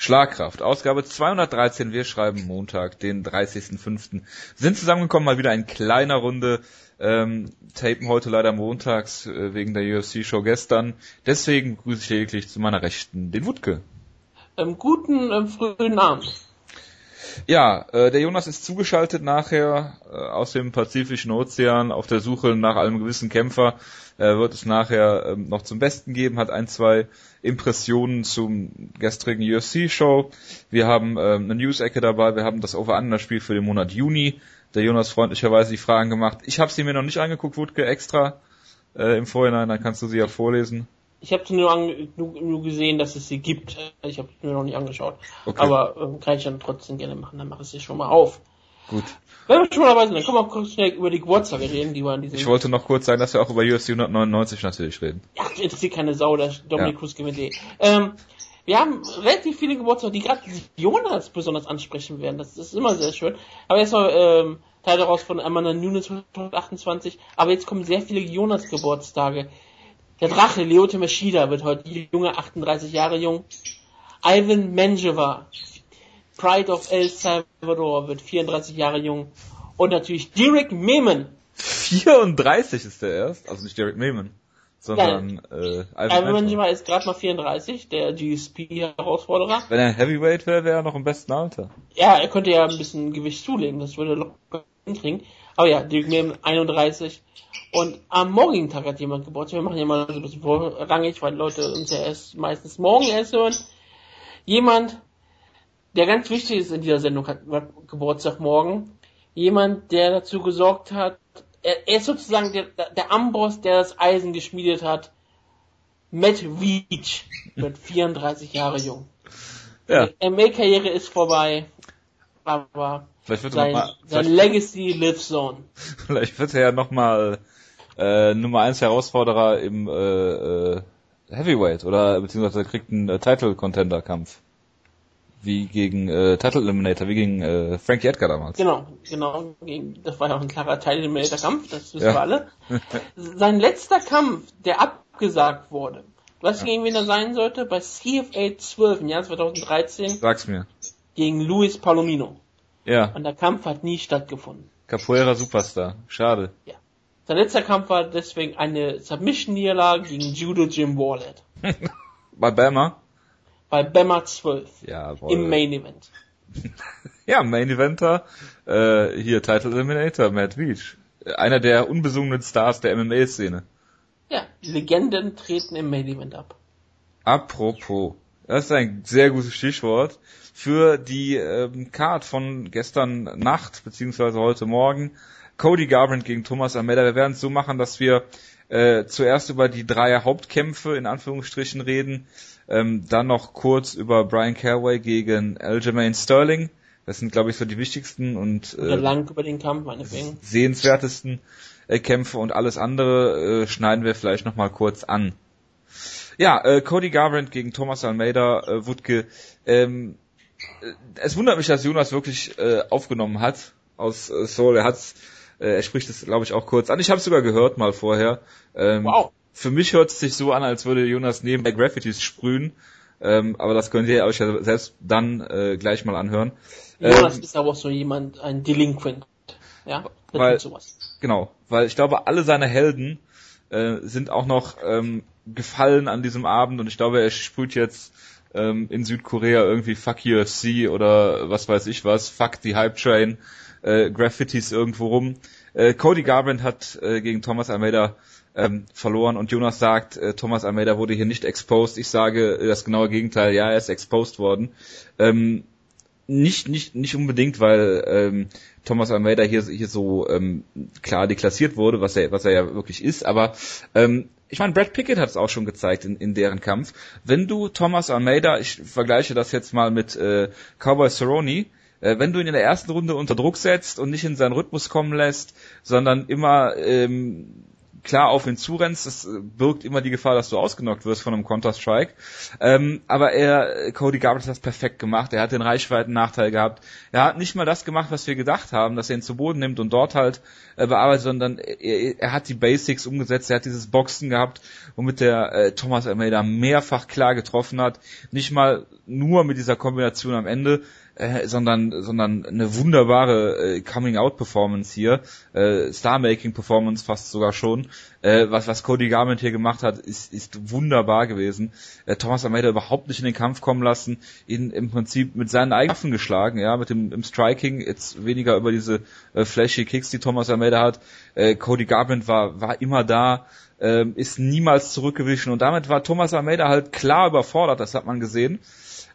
Schlagkraft, Ausgabe 213, wir schreiben Montag, den 30.05. Sind zusammengekommen, mal wieder in kleiner Runde, ähm, tapen heute leider montags äh, wegen der UFC-Show gestern. Deswegen grüße ich lediglich zu meiner Rechten den Wutke. Ähm, guten ähm, frühen Abend. Ja, äh, der Jonas ist zugeschaltet nachher äh, aus dem Pazifischen Ozean auf der Suche nach einem gewissen Kämpfer. Er wird es nachher ähm, noch zum Besten geben, hat ein, zwei Impressionen zum gestrigen UFC-Show. Wir haben ähm, eine News-Ecke dabei, wir haben das Over-Under-Spiel für den Monat Juni. Der Jonas freundlicherweise die Fragen gemacht. Ich habe sie mir noch nicht angeguckt, Wutke, extra äh, im Vorhinein, dann kannst du sie ja vorlesen. Ich habe nur, nur, nur gesehen, dass es sie gibt. Ich habe mir noch nicht angeschaut. Okay. Aber ähm, kann ich dann trotzdem gerne machen. Dann mache ich sie schon mal auf. Gut. Wenn wir schon mal dabei sind, dann können wir kurz schnell über die Geburtstage reden, die waren diese. Ich wollte noch kurz sagen, dass wir auch über UFC 199 natürlich reden. Ja, interessiert keine Sau, dass Dominic ja. Cruz gewinnt eh. Ähm, wir haben relativ viele Geburtstage, die gerade Jonas besonders ansprechen werden. Das ist immer sehr schön. Aber jetzt mal ähm, Teil daraus von Amanda Nunes 28. Aber jetzt kommen sehr viele Jonas Geburtstage. Der Drache Leote Meshida wird heute junge 38 Jahre jung. Ivan Menjeva Pride of El Salvador wird 34 Jahre jung. Und natürlich Derek Meeman. 34 ist der erst, also nicht Derek Meeman, sondern äh, Ivan Manjima ist gerade mal 34, der GSP-Herausforderer. Wenn er Heavyweight wäre, wäre er noch im besten Alter. Ja, er könnte ja ein bisschen Gewicht zulegen, das würde locker hinkriegen. Aber ja, Derek Meeman 31. Und am morgigen Tag hat jemand Geburtstag. Wir machen ja mal so ein bisschen vorrangig, weil Leute uns ja erst meistens morgen erst hören. Jemand, der ganz wichtig ist in dieser Sendung, hat Geburtstag morgen. Jemand, der dazu gesorgt hat, er, ist sozusagen der, der Amboss, der das Eisen geschmiedet hat. Matt Veach wird 34 Jahre jung. Ja. Die MA-Karriere ist vorbei, aber sein, mal, sein Legacy lives on. Vielleicht wird er ja nochmal äh, Nummer 1 Herausforderer im äh, äh, Heavyweight oder beziehungsweise kriegt einen äh, Title Contender Kampf wie gegen äh, Title Eliminator, wie gegen äh, Frankie Edgar damals. Genau, genau. Gegen, das war ja auch ein klarer Title Eliminator Kampf, das wissen ja. wir alle. Sein letzter Kampf, der abgesagt wurde, weißt du, ja. gegen wen er sein sollte? Bei CFA 12 im Jahr 2013. Sag's mir. Gegen Luis Palomino. Ja. Und der Kampf hat nie stattgefunden. Capoeira Superstar. Schade. Ja. Sein letzter Kampf war deswegen eine Submission-Niederlage gegen Judo Jim Wallet. Bei Bama? bei Bema 12 Jawohl. im Main Event. ja, Main Eventer, äh, hier Title Eliminator, Matt Beach. Einer der unbesungenen Stars der MMA-Szene. Ja, Legenden treten im Main Event ab. Apropos, das ist ein sehr gutes Stichwort für die ähm, Card von gestern Nacht beziehungsweise heute Morgen. Cody Garbrandt gegen Thomas Almeida. Wir werden es so machen, dass wir äh, zuerst über die drei Hauptkämpfe in Anführungsstrichen reden, ähm, dann noch kurz über Brian Caraway gegen Aljamain Sterling. Das sind, glaube ich, so die wichtigsten und äh, lang über den Kampf, meinetwegen. sehenswertesten äh, Kämpfe und alles andere äh, schneiden wir vielleicht noch mal kurz an. Ja, äh, Cody Garbrandt gegen Thomas Almeida, äh, Wutke. Ähm, äh, es wundert mich, dass Jonas wirklich äh, aufgenommen hat aus äh, Seoul. Er hat's, äh, er spricht es, glaube ich, auch kurz an. Ich habe sogar gehört mal vorher. Ähm, wow für mich hört es sich so an, als würde Jonas neben der Graffitis sprühen. Ähm, aber das könnt ihr euch ja selbst dann äh, gleich mal anhören. Jonas ähm, ist aber auch so jemand, ein Delinquent. Ja, weil, sowas. Genau, weil ich glaube, alle seine Helden äh, sind auch noch ähm, gefallen an diesem Abend und ich glaube, er sprüht jetzt ähm, in Südkorea irgendwie Fuck UFC oder was weiß ich was, Fuck die Hype Train, äh, Graffitis irgendwo rum. Äh, Cody Garbrandt hat äh, gegen Thomas Almeida ähm, verloren und Jonas sagt, äh, Thomas Almeida wurde hier nicht exposed. Ich sage das genaue Gegenteil, ja, er ist exposed worden. Ähm, nicht, nicht, nicht unbedingt, weil ähm, Thomas Almeida hier, hier so ähm, klar deklassiert wurde, was er, was er ja wirklich ist, aber ähm, ich meine, Brad Pickett hat es auch schon gezeigt in, in deren Kampf. Wenn du Thomas Almeida, ich vergleiche das jetzt mal mit äh, Cowboy Cerrone, äh, wenn du ihn in der ersten Runde unter Druck setzt und nicht in seinen Rhythmus kommen lässt, sondern immer ähm, klar auf ihn zurennst, das äh, birgt immer die Gefahr, dass du ausgenockt wirst von einem Counter-Strike. Ähm, aber er, Cody Garbrandt hat das perfekt gemacht. Er hat den Reichweiten-Nachteil gehabt. Er hat nicht mal das gemacht, was wir gedacht haben, dass er ihn zu Boden nimmt und dort halt äh, bearbeitet, sondern er, er, hat die Basics umgesetzt. Er hat dieses Boxen gehabt, womit der äh, Thomas Almeida mehrfach klar getroffen hat. Nicht mal nur mit dieser Kombination am Ende, äh, sondern sondern eine wunderbare äh, Coming Out Performance hier, äh, Star Making Performance fast sogar schon. Äh, was was Cody Garment hier gemacht hat, ist ist wunderbar gewesen. Äh, Thomas Almeida überhaupt nicht in den Kampf kommen lassen, ihn im Prinzip mit seinen eigenen Waffen geschlagen, ja, mit dem im Striking jetzt weniger über diese äh, flashy Kicks, die Thomas Almeida hat. Äh, Cody Garbrandt war war immer da ähm, ist niemals zurückgewichen und damit war Thomas Almeida halt klar überfordert, das hat man gesehen.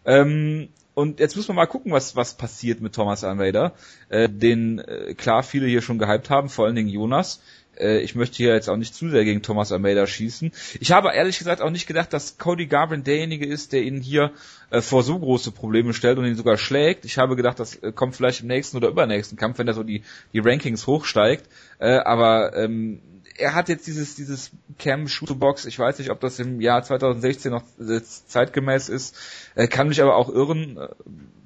Ähm, und jetzt muss man mal gucken, was, was passiert mit Thomas Almeida, äh, den äh, klar viele hier schon gehypt haben, vor allen Dingen Jonas. Äh, ich möchte hier jetzt auch nicht zu sehr gegen Thomas Almeida schießen. Ich habe ehrlich gesagt auch nicht gedacht, dass Cody Garbrandt derjenige ist, der ihn hier äh, vor so große Probleme stellt und ihn sogar schlägt. Ich habe gedacht, das äh, kommt vielleicht im nächsten oder übernächsten Kampf, wenn er so die, die Rankings hochsteigt. Äh, aber ähm, er hat jetzt dieses, dieses Cam Shooterbox, ich weiß nicht, ob das im Jahr 2016 noch äh, zeitgemäß ist, äh, kann mich aber auch irren, äh,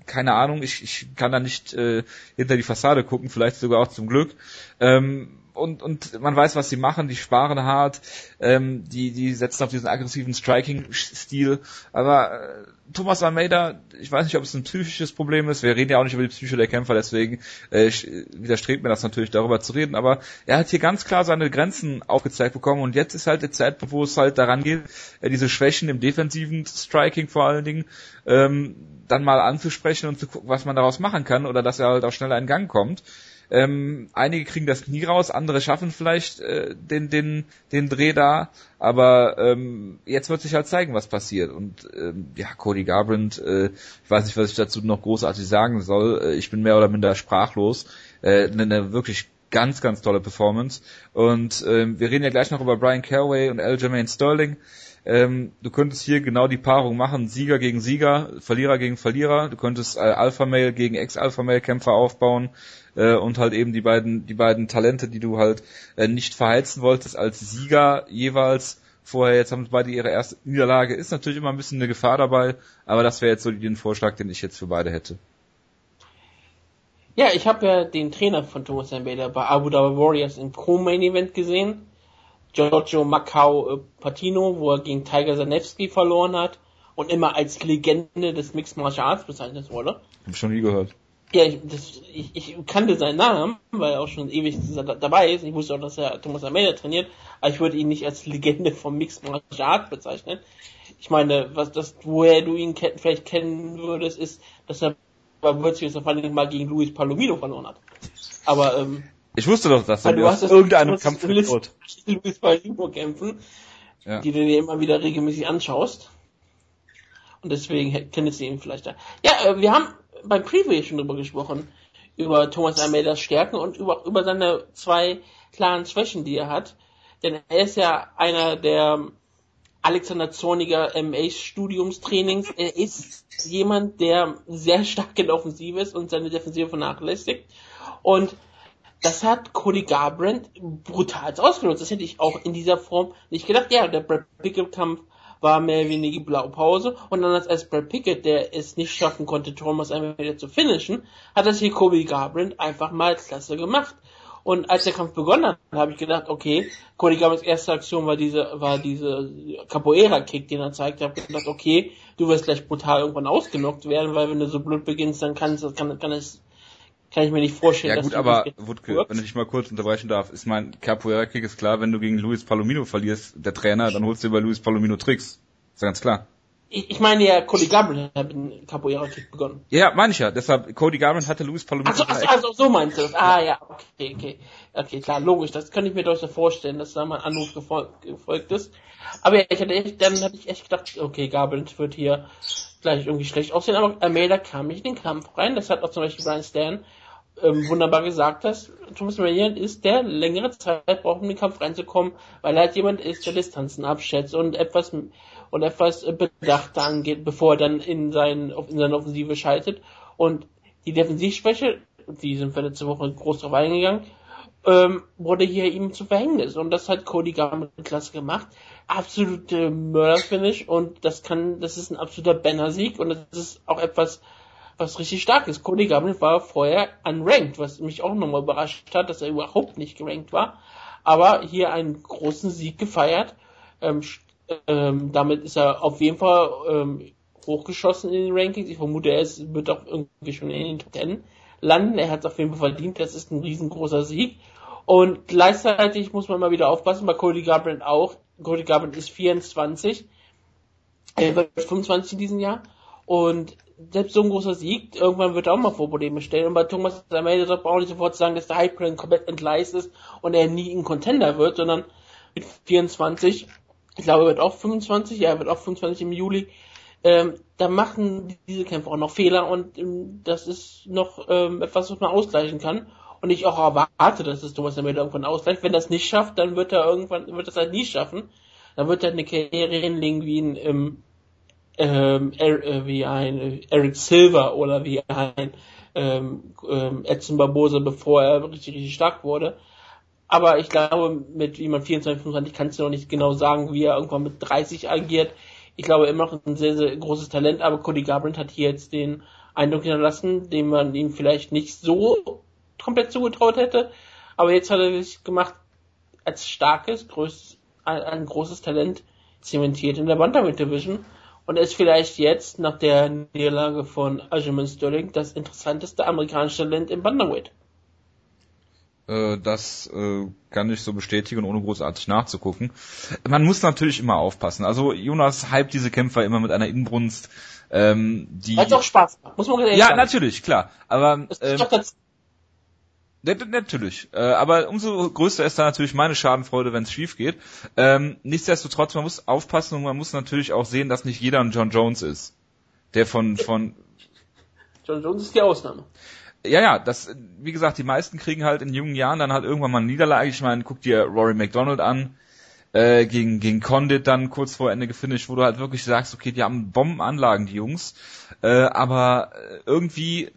keine Ahnung, ich, ich kann da nicht äh, hinter die Fassade gucken, vielleicht sogar auch zum Glück. Ähm, und, und man weiß, was sie machen, die sparen hart, ähm, die, die setzen auf diesen aggressiven Striking-Stil, aber äh, Thomas Almeida, ich weiß nicht, ob es ein psychisches Problem ist, wir reden ja auch nicht über die Psyche der Kämpfer, deswegen äh, widerstrebt mir das natürlich, darüber zu reden, aber er hat hier ganz klar seine Grenzen aufgezeigt bekommen und jetzt ist halt der Zeitpunkt, wo es halt daran geht, äh, diese Schwächen im defensiven Striking vor allen Dingen, ähm, dann mal anzusprechen und zu gucken, was man daraus machen kann oder dass er halt auch schneller in Gang kommt. Ähm, einige kriegen das Knie raus, andere schaffen vielleicht äh, den, den, den Dreh da, aber ähm, jetzt wird sich halt zeigen, was passiert. Und ähm, ja, Cody Garbrandt, äh, ich weiß nicht, was ich dazu noch großartig sagen soll. Äh, ich bin mehr oder minder sprachlos. Äh, eine, eine wirklich ganz, ganz tolle Performance. Und ähm, wir reden ja gleich noch über Brian Caraway und Aljamain Sterling. Ähm, du könntest hier genau die Paarung machen, Sieger gegen Sieger, Verlierer gegen Verlierer. Du könntest äh, Alpha Male gegen Ex-Alpha Male Kämpfer aufbauen äh, und halt eben die beiden, die beiden Talente, die du halt äh, nicht verheizen wolltest als Sieger jeweils vorher, jetzt haben beide ihre erste Niederlage, ist natürlich immer ein bisschen eine Gefahr dabei, aber das wäre jetzt so den Vorschlag, den ich jetzt für beide hätte. Ja, ich habe ja den Trainer von Thomas Almeida bei Abu Dhabi Warriors im Pro-Main Event gesehen. Giorgio Macau äh, Patino, wo er gegen Tiger Zanevski verloren hat und immer als Legende des Mixed Martial Arts bezeichnet wurde. Hab ich schon nie gehört. Ja, ich, das, ich, ich kannte seinen Namen, weil er auch schon ewig dabei ist. Ich wusste auch, dass er Thomas Almeida trainiert, aber ich würde ihn nicht als Legende vom Mixed Martial Arts bezeichnen. Ich meine, was das, woher du ihn kenn, vielleicht kennen würdest, ist, dass er bei Series vor allem mal gegen Luis Palomino verloren hat. Aber ähm, ich wusste doch, dass er du hast irgendeinen Kampf Luis, Luis Palomino kämpfen, ja. die du dir immer wieder regelmäßig anschaust. Und deswegen kennst du ihn vielleicht da. Ja, äh, wir haben beim Preview schon drüber gesprochen, über Thomas Almeidas Stärken und über, über seine zwei klaren Schwächen, die er hat. Denn er ist ja einer der Alexander Zorniger MA-Studiumstrainings. Er ist jemand, der sehr stark in der Offensive ist und seine Defensive vernachlässigt. Und das hat Cody Garbrandt brutal ausgenutzt. Das hätte ich auch in dieser Form nicht gedacht. Ja, der Brad Pickett-Kampf war mehr oder weniger Blaupause. Und dann als Brad Pickett, der es nicht schaffen konnte, Thomas einmal wieder zu finishen, hat das hier Kobe Garbrandt einfach mal klasse gemacht. Und als der Kampf begonnen hat, habe ich gedacht, okay, Cody Garbrandts erste Aktion war diese, war diese Capoeira-Kick, den er zeigt. Ich habe gedacht, okay, du wirst gleich brutal irgendwann ausgenockt werden, weil wenn du so blöd beginnst, dann kann es, kann, kann es kann ich mir nicht vorstellen. Ja gut, aber Wutke, wenn ich dich mal kurz unterbrechen darf, ist mein Capoeira-Kick ist klar, wenn du gegen Luis Palomino verlierst, der Trainer, dann holst du über Luis Palomino Tricks. Ist ja ganz klar. Ich, ich meine ja, Cody Garbrandt hat mit dem Capoeira-Kick begonnen. Ja, meine ich ja. Deshalb, Cody Garbrandt hatte Luis Palomino. Achso, ach so, also, so meinst du das. Ah ja, okay, okay. Okay, klar, logisch. Das kann ich mir durchaus vorstellen, dass da mal ein Anruf gefolgt, gefolgt ist. Aber ja, ich hatte echt, dann hatte ich echt gedacht, okay, Garbrandt wird hier gleich irgendwie schlecht aussehen, aber Almeida kam nicht in den Kampf rein. Das hat auch zum Beispiel Brian Stan ähm, wunderbar gesagt hast, Thomas Marian ist, der längere Zeit braucht, um in den Kampf reinzukommen, weil er halt jemand ist, der Distanzen abschätzt und etwas und etwas bedachter angeht, bevor er dann in, sein, in seine Offensive schaltet. Und die Defensivschwäche, die sind wir letzte Woche groß drauf eingegangen, ähm, wurde hier ihm zu Verhängnis. Und das hat Cody Garbrandt klasse gemacht. Absolute Mörderfinish und das kann, das ist ein absoluter Banner-Sieg und das ist auch etwas, was richtig stark ist. Cody Garbrandt war vorher unranked, was mich auch nochmal überrascht hat, dass er überhaupt nicht gerankt war. Aber hier einen großen Sieg gefeiert. Ähm, ähm, damit ist er auf jeden Fall ähm, hochgeschossen in den Rankings. Ich vermute, er ist, wird auch irgendwie schon in den Top Ten landen. Er hat es auf jeden Fall verdient. Das ist ein riesengroßer Sieg. Und gleichzeitig muss man mal wieder aufpassen, bei Cody Garbrandt auch. Cody Garbrandt ist 24. Er wird 25 in diesem Jahr. Und selbst so ein großer Sieg, irgendwann wird er auch mal vor Probleme stellen. Und bei Thomas Almeida darf man auch nicht sofort sagen, dass der Hype komplett entgleist ist und er nie ein Contender wird, sondern mit 24, ich glaube, er wird auch 25, ja, er wird auch 25 im Juli, ähm, da machen diese Kämpfer auch noch Fehler und ähm, das ist noch ähm, etwas, was man ausgleichen kann. Und ich auch erwarte, dass es Thomas Almeida irgendwann ausgleicht. Wenn das nicht schafft, dann wird er irgendwann, wird das halt nie schaffen. Dann wird er eine Karriere hinlegen wie ein, ähm, ähm, er, äh, wie ein Eric Silver oder wie ein ähm, ähm, Edson Barbosa, bevor er richtig, richtig stark wurde. Aber ich glaube, mit wie man 24, 25 kannst du noch nicht genau sagen, wie er irgendwann mit 30 agiert. Ich glaube immer noch ein sehr, sehr großes Talent, aber Cody Garbrandt hat hier jetzt den Eindruck hinterlassen, den man ihm vielleicht nicht so komplett zugetraut hätte. Aber jetzt hat er sich gemacht als starkes, größtes, ein, ein großes Talent zementiert in der Bantamweight Division und ist vielleicht jetzt nach der Niederlage von Aljamain Sterling das interessanteste amerikanische Talent im Bantamweight. Äh, das äh, kann ich so bestätigen, ohne großartig nachzugucken. Man muss natürlich immer aufpassen. Also Jonas hypt diese Kämpfer immer mit einer Inbrunst, ähm, die. Hat auch Spaß macht, muss man Ja, sagen. natürlich, klar. Aber ähm, Natürlich. Äh, aber umso größer ist da natürlich meine Schadenfreude, wenn es schief geht. Ähm, nichtsdestotrotz, man muss aufpassen und man muss natürlich auch sehen, dass nicht jeder ein John Jones ist. Der von, von. John Jones ist die Ausnahme. Ja, ja, das, wie gesagt, die meisten kriegen halt in jungen Jahren dann halt irgendwann mal eine Niederlage. Ich meine, guck dir Rory McDonald an, äh, gegen, gegen Condit dann kurz vor Ende gefinisht, wo du halt wirklich sagst, okay, die haben Bombenanlagen, die Jungs, äh, aber irgendwie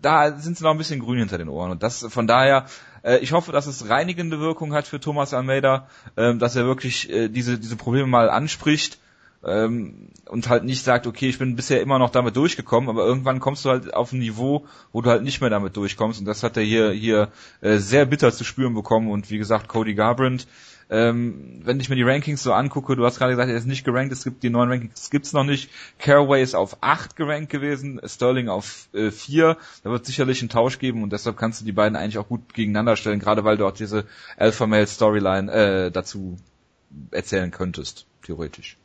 da sind sie noch ein bisschen grün hinter den Ohren. Und das von daher, äh, ich hoffe, dass es reinigende Wirkung hat für Thomas Almeida, äh, dass er wirklich äh, diese, diese Probleme mal anspricht ähm, und halt nicht sagt, okay, ich bin bisher immer noch damit durchgekommen, aber irgendwann kommst du halt auf ein Niveau, wo du halt nicht mehr damit durchkommst. Und das hat er hier, hier äh, sehr bitter zu spüren bekommen. Und wie gesagt, Cody Garbrandt, ähm, wenn ich mir die Rankings so angucke, du hast gerade gesagt, er ist nicht gerankt, es gibt die neuen Rankings, gibt's noch nicht. Caraway ist auf 8 gerankt gewesen, Sterling auf äh, 4. Da wird sicherlich einen Tausch geben und deshalb kannst du die beiden eigentlich auch gut gegeneinander stellen, gerade weil du auch diese Alpha Male Storyline äh, dazu erzählen könntest, theoretisch.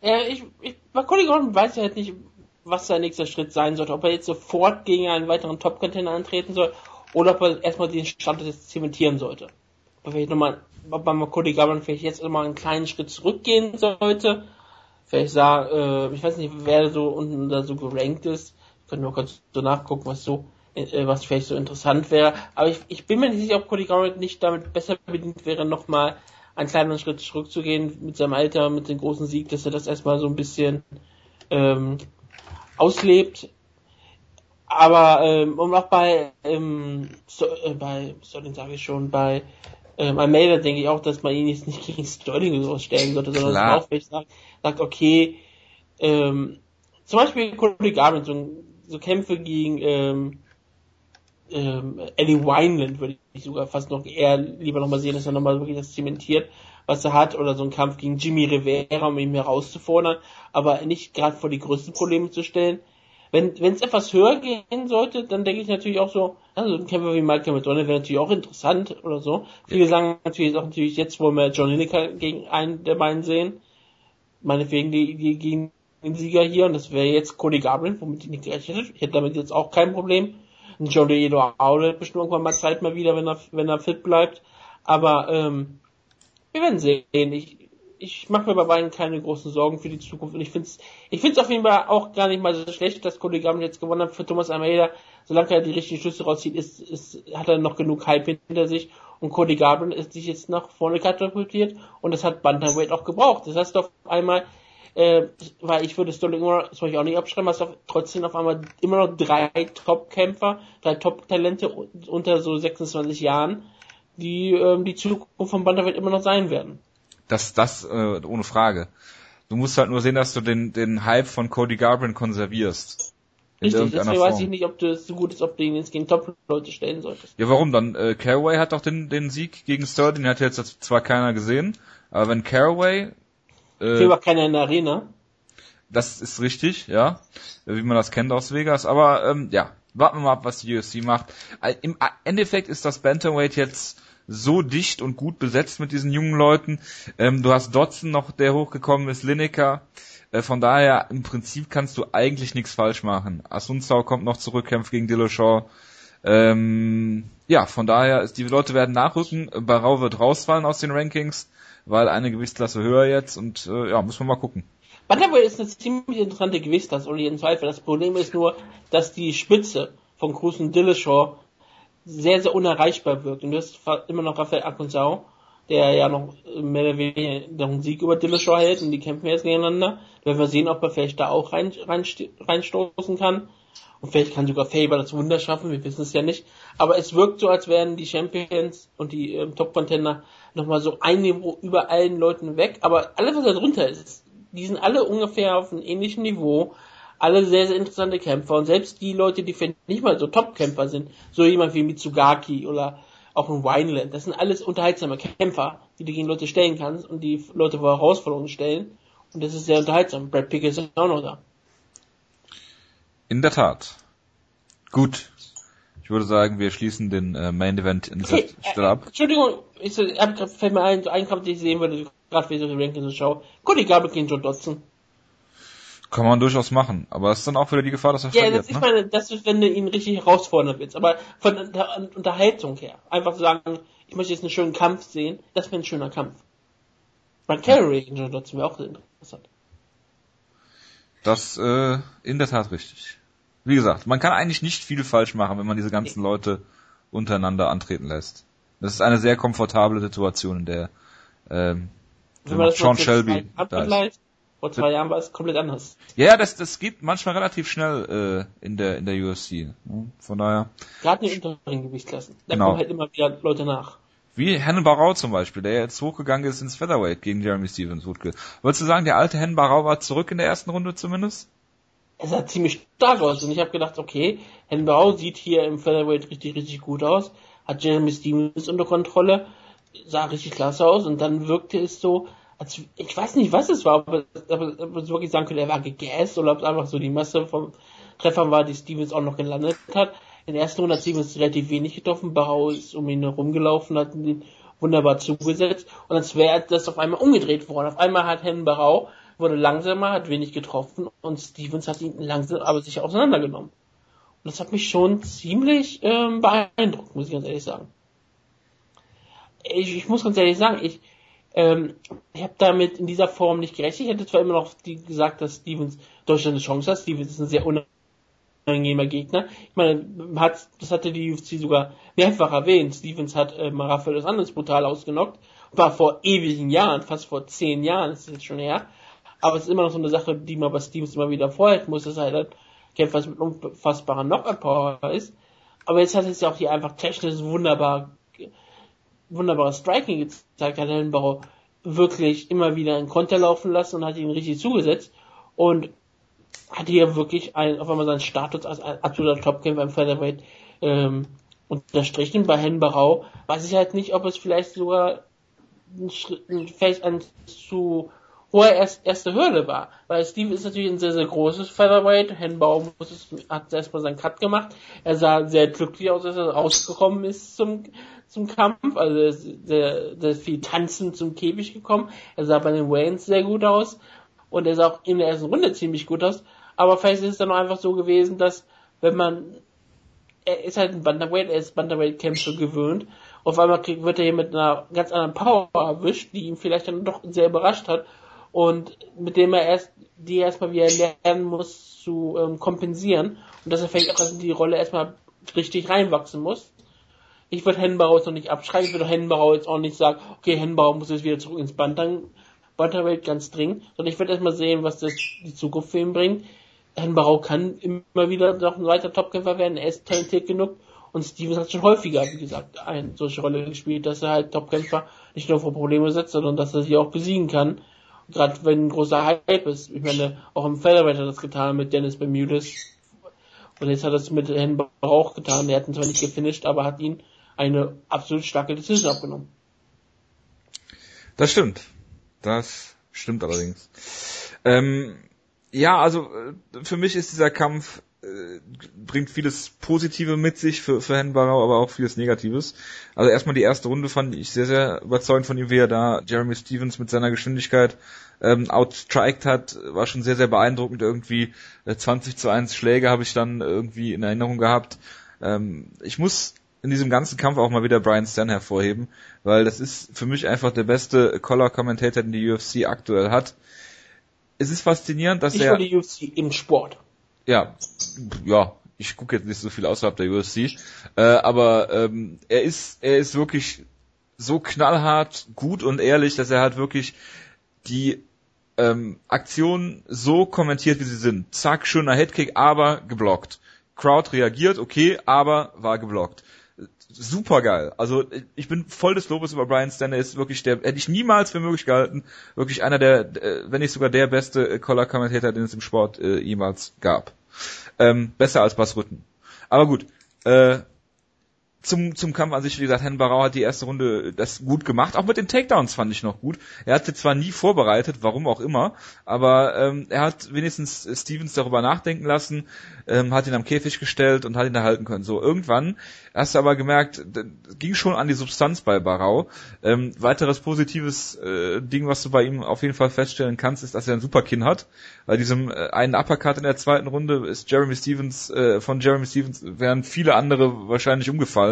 Ja, ich, ich bei Cody Gordon weiß ja halt nicht, was sein nächster Schritt sein sollte. Ob er jetzt sofort gegen einen weiteren Top-Container antreten soll oder ob er erstmal den Stand jetzt zementieren sollte. Ob er vielleicht nochmal beim Cody Garbrandt vielleicht jetzt immer einen kleinen Schritt zurückgehen sollte. Vielleicht sah, äh, ich weiß nicht, wer so unten da so gerankt ist. Ich könnte mal kurz so nachgucken, was so, äh, was vielleicht so interessant wäre. Aber ich, ich bin mir nicht sicher, ob Cody Garbrandt nicht damit besser bedient wäre, nochmal einen kleinen Schritt zurückzugehen mit seinem Alter, mit dem großen Sieg, dass er das erstmal so ein bisschen ähm, auslebt. Aber ähm, und auch bei ähm, so, äh, bei Sterling sage ich schon, bei ähm, Almeida denke ich auch, dass man ihn jetzt nicht gegen Sterling oder stellen sollte, sondern auch vielleicht sagt, sagt okay, ähm, zum Beispiel Cody Garbrandt, so, so Kämpfe gegen ähm, ähm, Eddie Wineland würde ich sogar fast noch eher lieber nochmal sehen, dass er nochmal wirklich das zementiert, was er hat, oder so ein Kampf gegen Jimmy Rivera, um ihn herauszufordern, aber nicht gerade vor die größten Probleme zu stellen. Wenn es etwas höher gehen sollte, dann denke ich natürlich auch so, also ein Kämpfer wie Michael McDonald wäre natürlich auch interessant oder so. Viele sagen natürlich auch natürlich jetzt, wo wir John Lineker gegen einen der beiden sehen, meinetwegen die, die gegen den Sieger hier, und das wäre jetzt Cody Garbrandt, womit ich nicht gerechnet hätte. Ich hätte damit jetzt auch kein Problem. Ein Joe Edo Aule bestimmt irgendwann mal Zeit mal wieder, wenn er, wenn er fit bleibt. Aber ähm, wir werden sehen. Ich, ich mache mir bei beiden keine großen Sorgen für die Zukunft und ich finde es ich find's auf jeden Fall auch gar nicht mal so schlecht, dass Cody Garbrandt jetzt gewonnen hat für Thomas Almeida. Solange er die richtigen Schlüsse rauszieht, ist, ist, hat er noch genug Hype hinter sich und Cody Garbrandt ist sich jetzt nach vorne katapultiert und das hat Bantamweight auch gebraucht. Das heißt auf einmal, äh, weil ich würde Sterling immer, das wollte ich auch nicht abschreiben, hast trotzdem auf einmal immer noch drei Top-Kämpfer, drei Top-Talente unter so 26 Jahren, die ähm, die Zukunft von Bantamweight immer noch sein werden. Das, das äh, ohne Frage. Du musst halt nur sehen, dass du den, den Hype von Cody Garbrandt konservierst. Richtig, deswegen weiß ich nicht, ob das so gut ist, ob du ihn jetzt gegen Top-Leute stellen solltest. Ja, warum dann? Äh, Caraway hat doch den, den Sieg gegen Sterling, den hat jetzt zwar keiner gesehen, aber wenn Caraway... Äh, war keiner in der Arena. Das ist richtig, ja, wie man das kennt aus Vegas, aber ähm, ja, warten wir mal ab, was die UFC macht. Äh, Im Endeffekt ist das Bantamweight jetzt so dicht und gut besetzt mit diesen jungen Leuten. Ähm, du hast Dotson noch, der hochgekommen ist, Lineker. Äh, von daher, im Prinzip kannst du eigentlich nichts falsch machen. Asunsau kommt noch zurück, kämpft gegen Dillashaw. Ähm, ja, von daher, die Leute werden nachrücken. Barau wird rausfallen aus den Rankings, weil eine Gewichtsklasse höher jetzt und äh, ja, muss man mal gucken. Bantamweight ist eine ziemlich interessante Gewichtsklasse, ohne jeden Zweifel. Das Problem ist nur, dass die Spitze von Cruz und Dillashaw sehr, sehr unerreichbar wirkt. Und du hast immer noch Raphael Akunsau, der ja noch mehr oder weniger einen Sieg über Dillashaw hält und die kämpfen jetzt gegeneinander. Werden wir sehen, ob er vielleicht da auch rein, rein, reinstoßen kann. Und vielleicht kann sogar Faber das Wunder schaffen, wir wissen es ja nicht. Aber es wirkt so, als wären die Champions und die ähm, Top-Contender nochmal so ein Niveau über allen Leuten weg. Aber alles, was da drunter ist, die sind alle ungefähr auf einem ähnlichen Niveau alle sehr, sehr interessante Kämpfer und selbst die Leute, die vielleicht nicht mal so Top-Kämpfer sind, so jemand wie Mitsugaki oder auch ein Wineland, das sind alles unterhaltsame Kämpfer, die du gegen Leute stellen kannst und die Leute vor Herausforderungen stellen und das ist sehr unterhaltsam. Brad Pickett ist auch noch da. In der Tat. Gut. Ich würde sagen, wir schließen den äh, Main Event in dieser okay, Stelle ab. Äh, Entschuldigung, ich hab, fällt mir ein, so ein Kampf, den ich sehen würde, gerade wie so die Rankings schaue. Cody Gabel gegen John Dodson. Kann man durchaus machen, aber es ist dann auch wieder die Gefahr, dass er ja, verliert. Ja, ich ne? meine, das ist, wenn du ihn richtig herausfordern willst. Aber von der Unterhaltung her, einfach sagen, ich möchte jetzt einen schönen Kampf sehen, das wäre ein schöner Kampf. Carey in John Dodson wäre auch interessant. Das äh, in der Tat richtig. Wie gesagt, man kann eigentlich nicht viel falsch machen, wenn man diese ganzen Leute untereinander antreten lässt. Das ist eine sehr komfortable Situation, in der ähm, wenn man Sean Shelby da ist. Vor zwei Jahren war es komplett anders. Ja, das, das geht manchmal relativ schnell äh, in der in der UFC. Ne? Von daher. Gerade in den unteren Gewichtsklassen. Da genau. kommen halt immer wieder Leute nach. Wie Hennen Barau zum Beispiel, der jetzt hochgegangen ist ins Featherweight gegen Jeremy Stevens. Wolltest du sagen, der alte Hennen Barau war zurück in der ersten Runde zumindest? Es sah ziemlich stark aus und ich habe gedacht, okay, Hennen Barau sieht hier im Featherweight richtig, richtig gut aus, hat Jeremy Stevens unter Kontrolle, sah richtig klasse aus und dann wirkte es so, also ich weiß nicht, was es war, aber, aber, aber es wirklich sagen könnte, er war gegessen oder ob es einfach so die Masse von Treffern war, die Stevens auch noch gelandet hat. In der ersten Runde hat Stevens relativ wenig getroffen, Barau ist um ihn herumgelaufen, hat ihn wunderbar zugesetzt und als wäre das auf einmal umgedreht worden. Auf einmal hat Hennen Barau wurde langsamer, hat wenig getroffen und Stevens hat ihn langsam aber sicher auseinandergenommen. Und das hat mich schon ziemlich ähm, beeindruckt, muss ich ganz ehrlich sagen. Ich, ich muss ganz ehrlich sagen, ich, ähm, ich habe damit in dieser Form nicht gerechnet. Ich hätte zwar immer noch die, gesagt, dass Stevens Deutschland eine Chance hat. Stevens ist ein sehr unangenehmer Gegner. Ich meine, hat, das hatte die UFC sogar mehrfach erwähnt. Stevens hat äh, Rafael dos Andes brutal ausgenockt. War vor ewigen Jahren, fast vor zehn Jahren ist jetzt schon her. Aber es ist immer noch so eine Sache, die man bei Stevens immer wieder vorhalten muss, dass er halt Kämpfer mit unfassbarer Knockout-Power ist. Aber jetzt hat es ja auch hier einfach technisch wunderbar wunderbares Striking gezeigt hat, Hellenbauer wirklich immer wieder einen Konter laufen lassen und hat ihn richtig zugesetzt und hat hier wirklich ein, auf einmal seinen Status als absoluter Topkämpfer im Featherweight ähm, unterstrichen. Bei Henbarau weiß ich halt nicht, ob es vielleicht sogar ein, Schritt, vielleicht ein zu hohe erst, erste Hürde war. Weil Steve ist natürlich ein sehr, sehr großes Featherweight. Henbau muss hat erstmal seinen Cut gemacht. Er sah sehr glücklich aus, als er rausgekommen ist zum, zum Kampf. Also sehr, sehr viel tanzend zum Käfig gekommen. Er sah bei den Waynes sehr gut aus. Und er sah auch in der ersten Runde ziemlich gut aus. Aber vielleicht ist es dann auch einfach so gewesen, dass wenn man er ist halt ein Bantamweight, er ist Bantamweight-Kämpfe gewöhnt. Auf einmal wird er hier mit einer ganz anderen Power erwischt, die ihn vielleicht dann doch sehr überrascht hat und mit dem er erst die erstmal wieder lernen muss zu ähm, kompensieren und dass er vielleicht auch in die Rolle erstmal richtig reinwachsen muss. Ich würde Hennenbauer jetzt noch nicht abschreiben, ich würde Hennenbauer jetzt auch nicht sagen, okay, Hennenbauer muss jetzt wieder zurück ins Butterweight ganz dringend, sondern ich werde erstmal sehen, was das die Zukunft für ihn bringt. Barau kann immer wieder noch ein weiter Topkämpfer werden, er ist talentiert genug und Stevens hat schon häufiger, wie gesagt, eine solche Rolle gespielt, dass er halt Topkämpfer nicht nur vor Probleme setzt, sondern dass er sie auch besiegen kann. Gerade wenn ein großer Hype ist. Ich meine, auch im Featherweight hat das getan mit Dennis Bermudez. Und jetzt hat es mit Herrn Barau auch getan. Er hat ihn zwar nicht gefinisht, aber hat ihn eine absolut starke Decision abgenommen. Das stimmt. Das stimmt allerdings. Ähm, ja, also äh, für mich ist dieser Kampf bringt vieles Positive mit sich für, für Herrn Barrow, aber auch vieles Negatives. Also erstmal die erste Runde fand ich sehr, sehr überzeugend von ihm, wie er da Jeremy Stevens mit seiner Geschwindigkeit ähm, outstriked hat, war schon sehr, sehr beeindruckend. Irgendwie äh, 20 zu 1 Schläge habe ich dann irgendwie in Erinnerung gehabt. Ähm, ich muss in diesem ganzen Kampf auch mal wieder Brian Stan hervorheben, weil das ist für mich einfach der beste Color-Commentator, den die UFC aktuell hat. Es ist faszinierend, dass ich er... die UFC im Sport. Ja, ja, ich gucke jetzt nicht so viel außerhalb der UFC, äh, aber ähm, er ist er ist wirklich so knallhart, gut und ehrlich, dass er halt wirklich die ähm, Aktionen so kommentiert, wie sie sind. Zack, schöner Headkick, aber geblockt. Crowd reagiert, okay, aber war geblockt super geil. Also ich bin voll des Lobes über Brian Stan. Er ist wirklich der, hätte ich niemals für möglich gehalten, wirklich einer der, wenn nicht sogar der beste Color-Kommentator, den es im Sport äh, jemals gab. Ähm, besser als Bas Rütten. Aber gut, äh, zum, zum Kampf an sich, wie gesagt, Herrn Barau hat die erste Runde das gut gemacht. Auch mit den Takedowns fand ich noch gut. Er hatte zwar nie vorbereitet, warum auch immer, aber ähm, er hat wenigstens Stevens darüber nachdenken lassen, ähm, hat ihn am Käfig gestellt und hat ihn erhalten können. So, irgendwann hast du aber gemerkt, ging schon an die Substanz bei Barau. Ähm, weiteres positives äh, Ding, was du bei ihm auf jeden Fall feststellen kannst, ist, dass er ein super Kinn hat. Bei diesem äh, einen Uppercut in der zweiten Runde ist Jeremy Stevens, äh, von Jeremy Stevens wären viele andere wahrscheinlich umgefallen.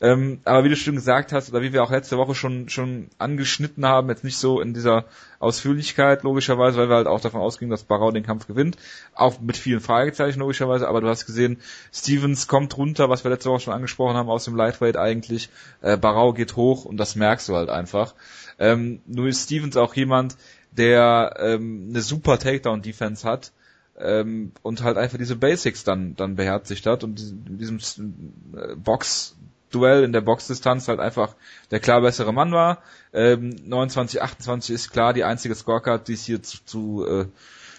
Ähm, aber wie du schon gesagt hast, oder wie wir auch letzte Woche schon, schon angeschnitten haben, jetzt nicht so in dieser Ausführlichkeit, logischerweise, weil wir halt auch davon ausgingen, dass Barau den Kampf gewinnt. Auch mit vielen Fragezeichen, logischerweise, aber du hast gesehen, Stevens kommt runter, was wir letzte Woche schon angesprochen haben, aus dem Lightweight eigentlich. Äh, Barau geht hoch und das merkst du halt einfach. Ähm, nur ist Stevens auch jemand, der ähm, eine super Takedown-Defense hat ähm, und halt einfach diese Basics dann dann beherzigt hat und in diesem äh, Box Duell in der Boxdistanz halt einfach der klar bessere Mann war. Ähm, 29, 28 ist klar die einzige Scorecard, die es hier zu, zu äh,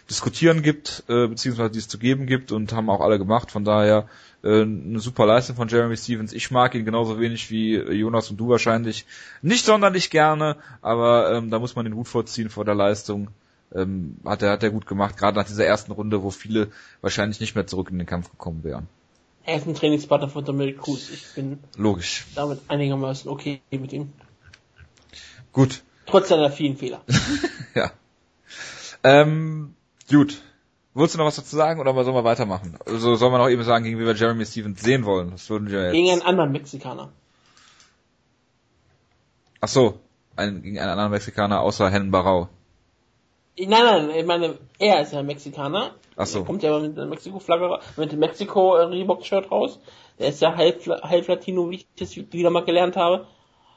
diskutieren gibt, äh, beziehungsweise die es zu geben gibt und haben auch alle gemacht. Von daher äh, eine super Leistung von Jeremy Stevens. Ich mag ihn genauso wenig wie Jonas und du wahrscheinlich. Nicht sonderlich gerne, aber ähm, da muss man den Hut vorziehen vor der Leistung. Ähm, hat er hat er gut gemacht, gerade nach dieser ersten Runde, wo viele wahrscheinlich nicht mehr zurück in den Kampf gekommen wären. Er ist ein Trainingspartner von Dominic Cruz. Ich bin logisch damit einigermaßen okay mit ihm. Gut. Trotz seiner vielen Fehler. ja. Ähm, gut. Wolltest du noch was dazu sagen oder sollen wir weitermachen? Also soll man auch eben sagen, gegen wie wir Jeremy Stevens sehen wollen? Das würden wir jetzt. Gegen einen anderen Mexikaner. Ach so, ein, gegen einen anderen Mexikaner außer Hennen Barau. Nein, nein, ich meine, er ist ja Mexikaner. Ach so. Er kommt ja mit der Mexiko-Flagge, mit dem Mexiko-Reebok-Shirt raus. Der ist ja halb, halb Latino, wie ich das wieder mal gelernt habe.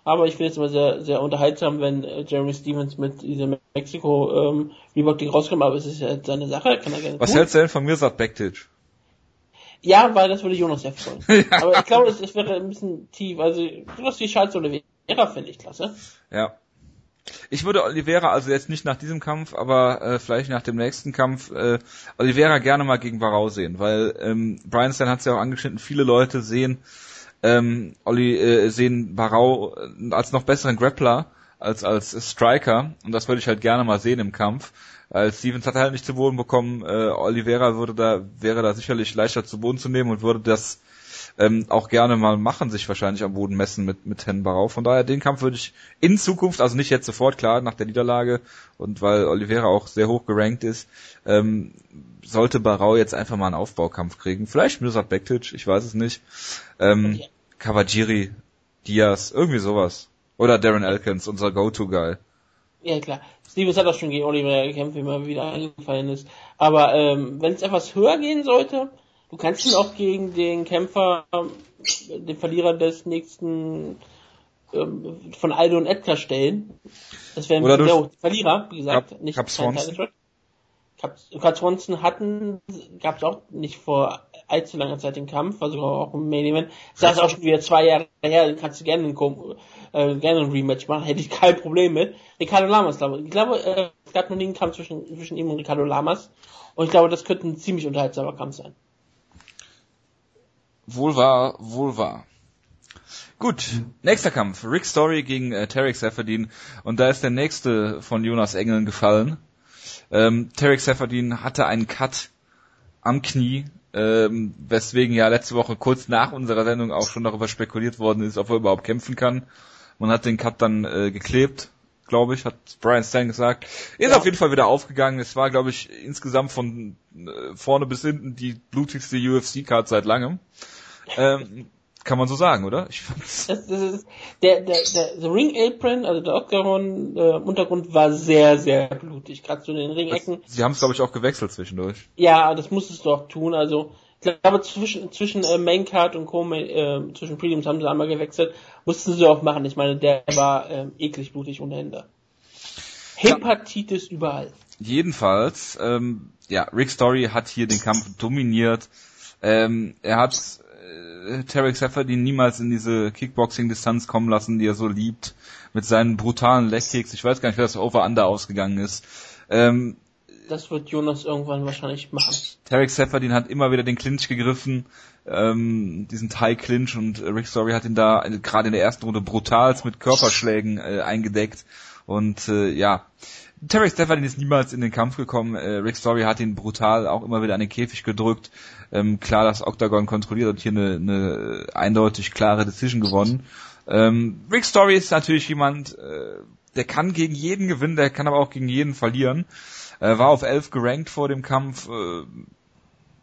Aber ich finde es immer sehr, sehr unterhaltsam, wenn äh, Jeremy Stevens mit diesem Mexiko ähm, Reebok-Ding rauskommt, aber es ist ja seine Sache, kann er gerne Was tun. hältst du denn von mir, sagt Backtage? Ja, weil das würde Jonas ja freuen. ja. Aber ich glaube, es, es wäre ein bisschen tief. Also sowas wie Schalz oder Vera finde ich klasse. Ja. Ich würde Oliveira, also jetzt nicht nach diesem Kampf, aber äh, vielleicht nach dem nächsten Kampf, äh, Oliveira gerne mal gegen Barau sehen, weil ähm, Brian Stein hat es ja auch angeschnitten, viele Leute sehen ähm, Olli, äh, sehen Barau äh, als noch besseren Grappler als als Striker und das würde ich halt gerne mal sehen im Kampf. Weil Stevens hat halt nicht zu Boden bekommen, äh, Oliveira würde da wäre da sicherlich leichter zu Boden zu nehmen und würde das ähm, auch gerne mal machen, sich wahrscheinlich am Boden messen mit, mit Hen Barau. Von daher, den Kampf würde ich in Zukunft, also nicht jetzt sofort, klar, nach der Niederlage und weil Oliveira auch sehr hoch gerankt ist, ähm, sollte Barau jetzt einfach mal einen Aufbaukampf kriegen. Vielleicht Mirsad Bektic, ich weiß es nicht. Ähm, okay. Kawajiri, Diaz, irgendwie sowas. Oder Darren Elkins, unser Go-To-Guy. Ja, klar. Stevens hat auch schon gegen Oliver gekämpft, wie mir wieder eingefallen ist. Aber ähm, wenn es etwas höher gehen sollte, Du kannst ihn auch gegen den Kämpfer, den Verlierer des nächsten ähm, von Aldo und Edgar stellen. Das wären Oder durch- Verlierer, wie gesagt, Cap- nicht kein Swanson. Cap Swanson hatten, gab es auch nicht vor allzu langer Zeit den Kampf, war sogar auch im Main Event. Das ist auch schon wieder zwei Jahre her, dann kannst du gerne einen, äh, gerne ein Rematch machen, hätte ich kein Problem mit. Ricardo Lamas, glaube ich. Ich glaube, äh, es gab noch nie einen Kampf zwischen, zwischen ihm und Ricardo Lamas. Und ich glaube, das könnte ein ziemlich unterhaltsamer Kampf sein. Wohl wahr, wohl wahr. Gut, nächster Kampf. Rick Story gegen äh, Tarek Seferdin. Und da ist der nächste von Jonas Engeln gefallen. Ähm, Tarek Seferdin hatte einen Cut am Knie, ähm, weswegen ja letzte Woche kurz nach unserer Sendung auch schon darüber spekuliert worden ist, ob er überhaupt kämpfen kann. Man hat den Cut dann äh, geklebt, glaube ich, hat Brian Stan gesagt. Ist Ja. auf jeden Fall wieder aufgegangen. Es war, glaube ich, insgesamt von äh, vorne bis hinten die blutigste UFC-Card seit langem. Ähm, kann man so sagen, oder? Ich fand's Das, das ist, der, der, der, der Ring Apron, also der Octagon äh, Untergrund war sehr, sehr blutig. Gerade so in den Ringecken. Sie haben es, glaube ich, auch gewechselt zwischendurch. Ja, das musstest du auch tun. Also ich glaube zwischen zwischen äh, Main Card und Co äh, zwischen Prelims haben sie einmal gewechselt. Mussten sie auch machen. Ich meine, der war ähm, eklig blutig ohne Ende. Hepatitis überall. Jedenfalls, ähm, ja, Rick Story hat hier den Kampf dominiert. Ähm, er hat äh, Tarek Seferdin niemals in diese Kickboxing-Distanz kommen lassen, die er so liebt, mit seinen brutalen Legkicks. Ich weiß gar nicht, wer das Over-Under ausgegangen ist. Ähm, Das wird Jonas irgendwann wahrscheinlich machen. Tarek Seferdin hat immer wieder den Clinch gegriffen, ähm, diesen Thai Clinch und Rick Story hat ihn da äh, gerade in der ersten Runde brutals mit Körperschlägen äh, eingedeckt und äh, ja, Tarek Seferdin ist niemals in den Kampf gekommen. Äh, Rick Story hat ihn brutal auch immer wieder an den Käfig gedrückt. Ähm, klar, das Octagon kontrolliert und hier eine, eine eindeutig klare Decision gewonnen. Ähm, Rick Story ist natürlich jemand, äh, der kann gegen jeden gewinnen, der kann aber auch gegen jeden verlieren. Äh, war auf 11 gerankt vor dem Kampf. Äh,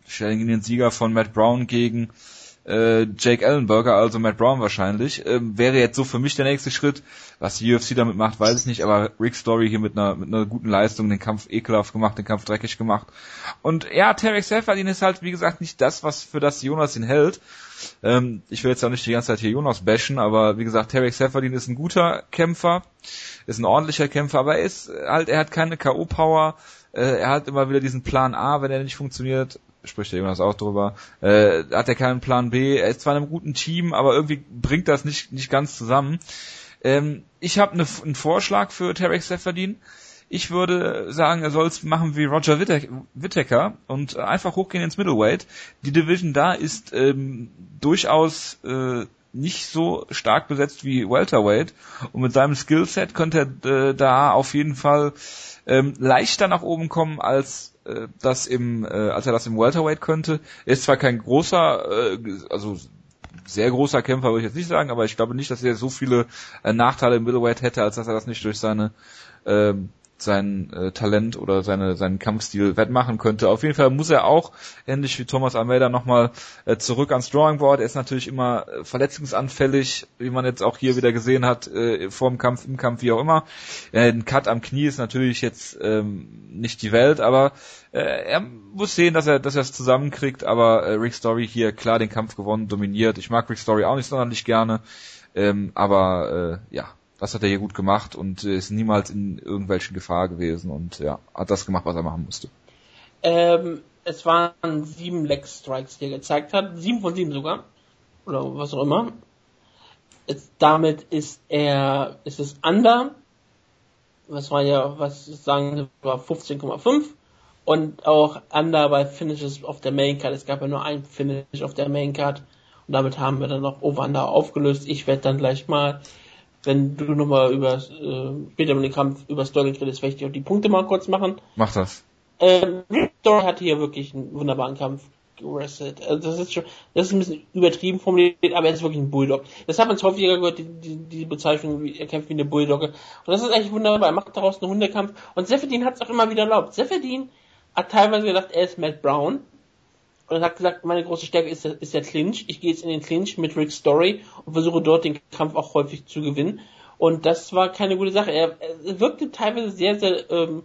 stellen ihn den Sieger von Matt Brown gegen äh, Jake Ellenberger, also Matt Brown wahrscheinlich. Ähm, wäre jetzt so für mich der nächste Schritt. Was die UFC damit macht, weiß ich nicht, aber Rick Story hier mit einer, mit einer guten Leistung den Kampf ekelhaft gemacht, den Kampf dreckig gemacht. Und ja, Tarek Seferdin ist halt, wie gesagt, nicht das, was für das Jonas ihn hält. Ähm, ich will jetzt auch nicht die ganze Zeit hier Jonas bashen, aber wie gesagt, Tarek Seferdin ist ein guter Kämpfer, ist ein ordentlicher Kämpfer, aber er ist halt, er hat keine K.O.-Power, äh, er hat immer wieder diesen Plan A, wenn er nicht funktioniert, spricht der Jonas auch drüber, äh, hat er keinen Plan B, er ist zwar in einem guten Team, aber irgendwie bringt das nicht, nicht ganz zusammen. Ähm, ich habe ne, einen Vorschlag für Tarek Seferdin. Ich würde sagen, er soll es machen wie Roger Whittaker und einfach hochgehen ins Middleweight. Die Division da ist ähm, durchaus äh, nicht so stark besetzt wie Welterweight und mit seinem Skillset könnte er äh, da auf jeden Fall ähm, leichter nach oben kommen als äh, das im äh, als er das im Welterweight könnte. Er ist zwar kein großer, äh, also sehr großer Kämpfer würde ich jetzt nicht sagen, aber ich glaube nicht, dass er so viele äh, Nachteile im Middleweight hätte, als dass er das nicht durch seine ähm, sein äh, Talent oder seine seinen Kampfstil wettmachen könnte. Auf jeden Fall muss er auch ähnlich wie Thomas Almeida nochmal äh, zurück ans Drawing Board. Er ist natürlich immer äh, verletzungsanfällig, wie man jetzt auch hier wieder gesehen hat, äh, vor dem Kampf, im Kampf, wie auch immer. Äh, ein Cut am Knie ist natürlich jetzt ähm, nicht die Welt, aber äh, er muss sehen, dass er dass er es zusammenkriegt. Aber äh, Rick Story hier klar den Kampf gewonnen, dominiert. Ich mag Rick Story auch nicht sonderlich gerne, ähm, aber äh, ja, das hat er hier gut gemacht und äh, ist niemals in irgendwelchen Gefahr gewesen und ja, hat das gemacht, was er machen musste. Ähm, es waren sieben Leg Strikes, die er gezeigt hat. Sieben von sieben sogar. Oder was auch immer. Jetzt, damit ist er, ist es under. Was war ja, was sagen wir, war 15,5. Und auch under bei Finishes auf der Main Card. Es gab ja nur ein Finish auf der Main Card. Und damit haben wir dann noch Over-Under aufgelöst. Ich werde dann gleich mal, wenn du nochmal über, äh, später mit dem Kampf über Sterling redest, werde ich dir auch die Punkte mal kurz machen. Mach das. Ähm, Victor hatte hier wirklich einen wunderbaren Kampf gewrestelt. Also das ist schon, das ist ein bisschen übertrieben formuliert, aber er ist wirklich ein Bulldog. Das hat man jetzt häufiger gehört, die, die, die Bezeichnung, wie, er kämpft wie eine Bulldogge. Und das ist eigentlich wunderbar. Er macht daraus einen Hundekampf. Und Seferdin hat es auch immer wieder erlaubt. Seferdin hat teilweise gedacht, er ist Matt Brown. Und hat gesagt, meine große Stärke ist der, ist der Clinch. Ich gehe jetzt in den Clinch mit Rick Story und versuche dort den Kampf auch häufig zu gewinnen. Und das war keine gute Sache. Er, er wirkte teilweise sehr, sehr ähm,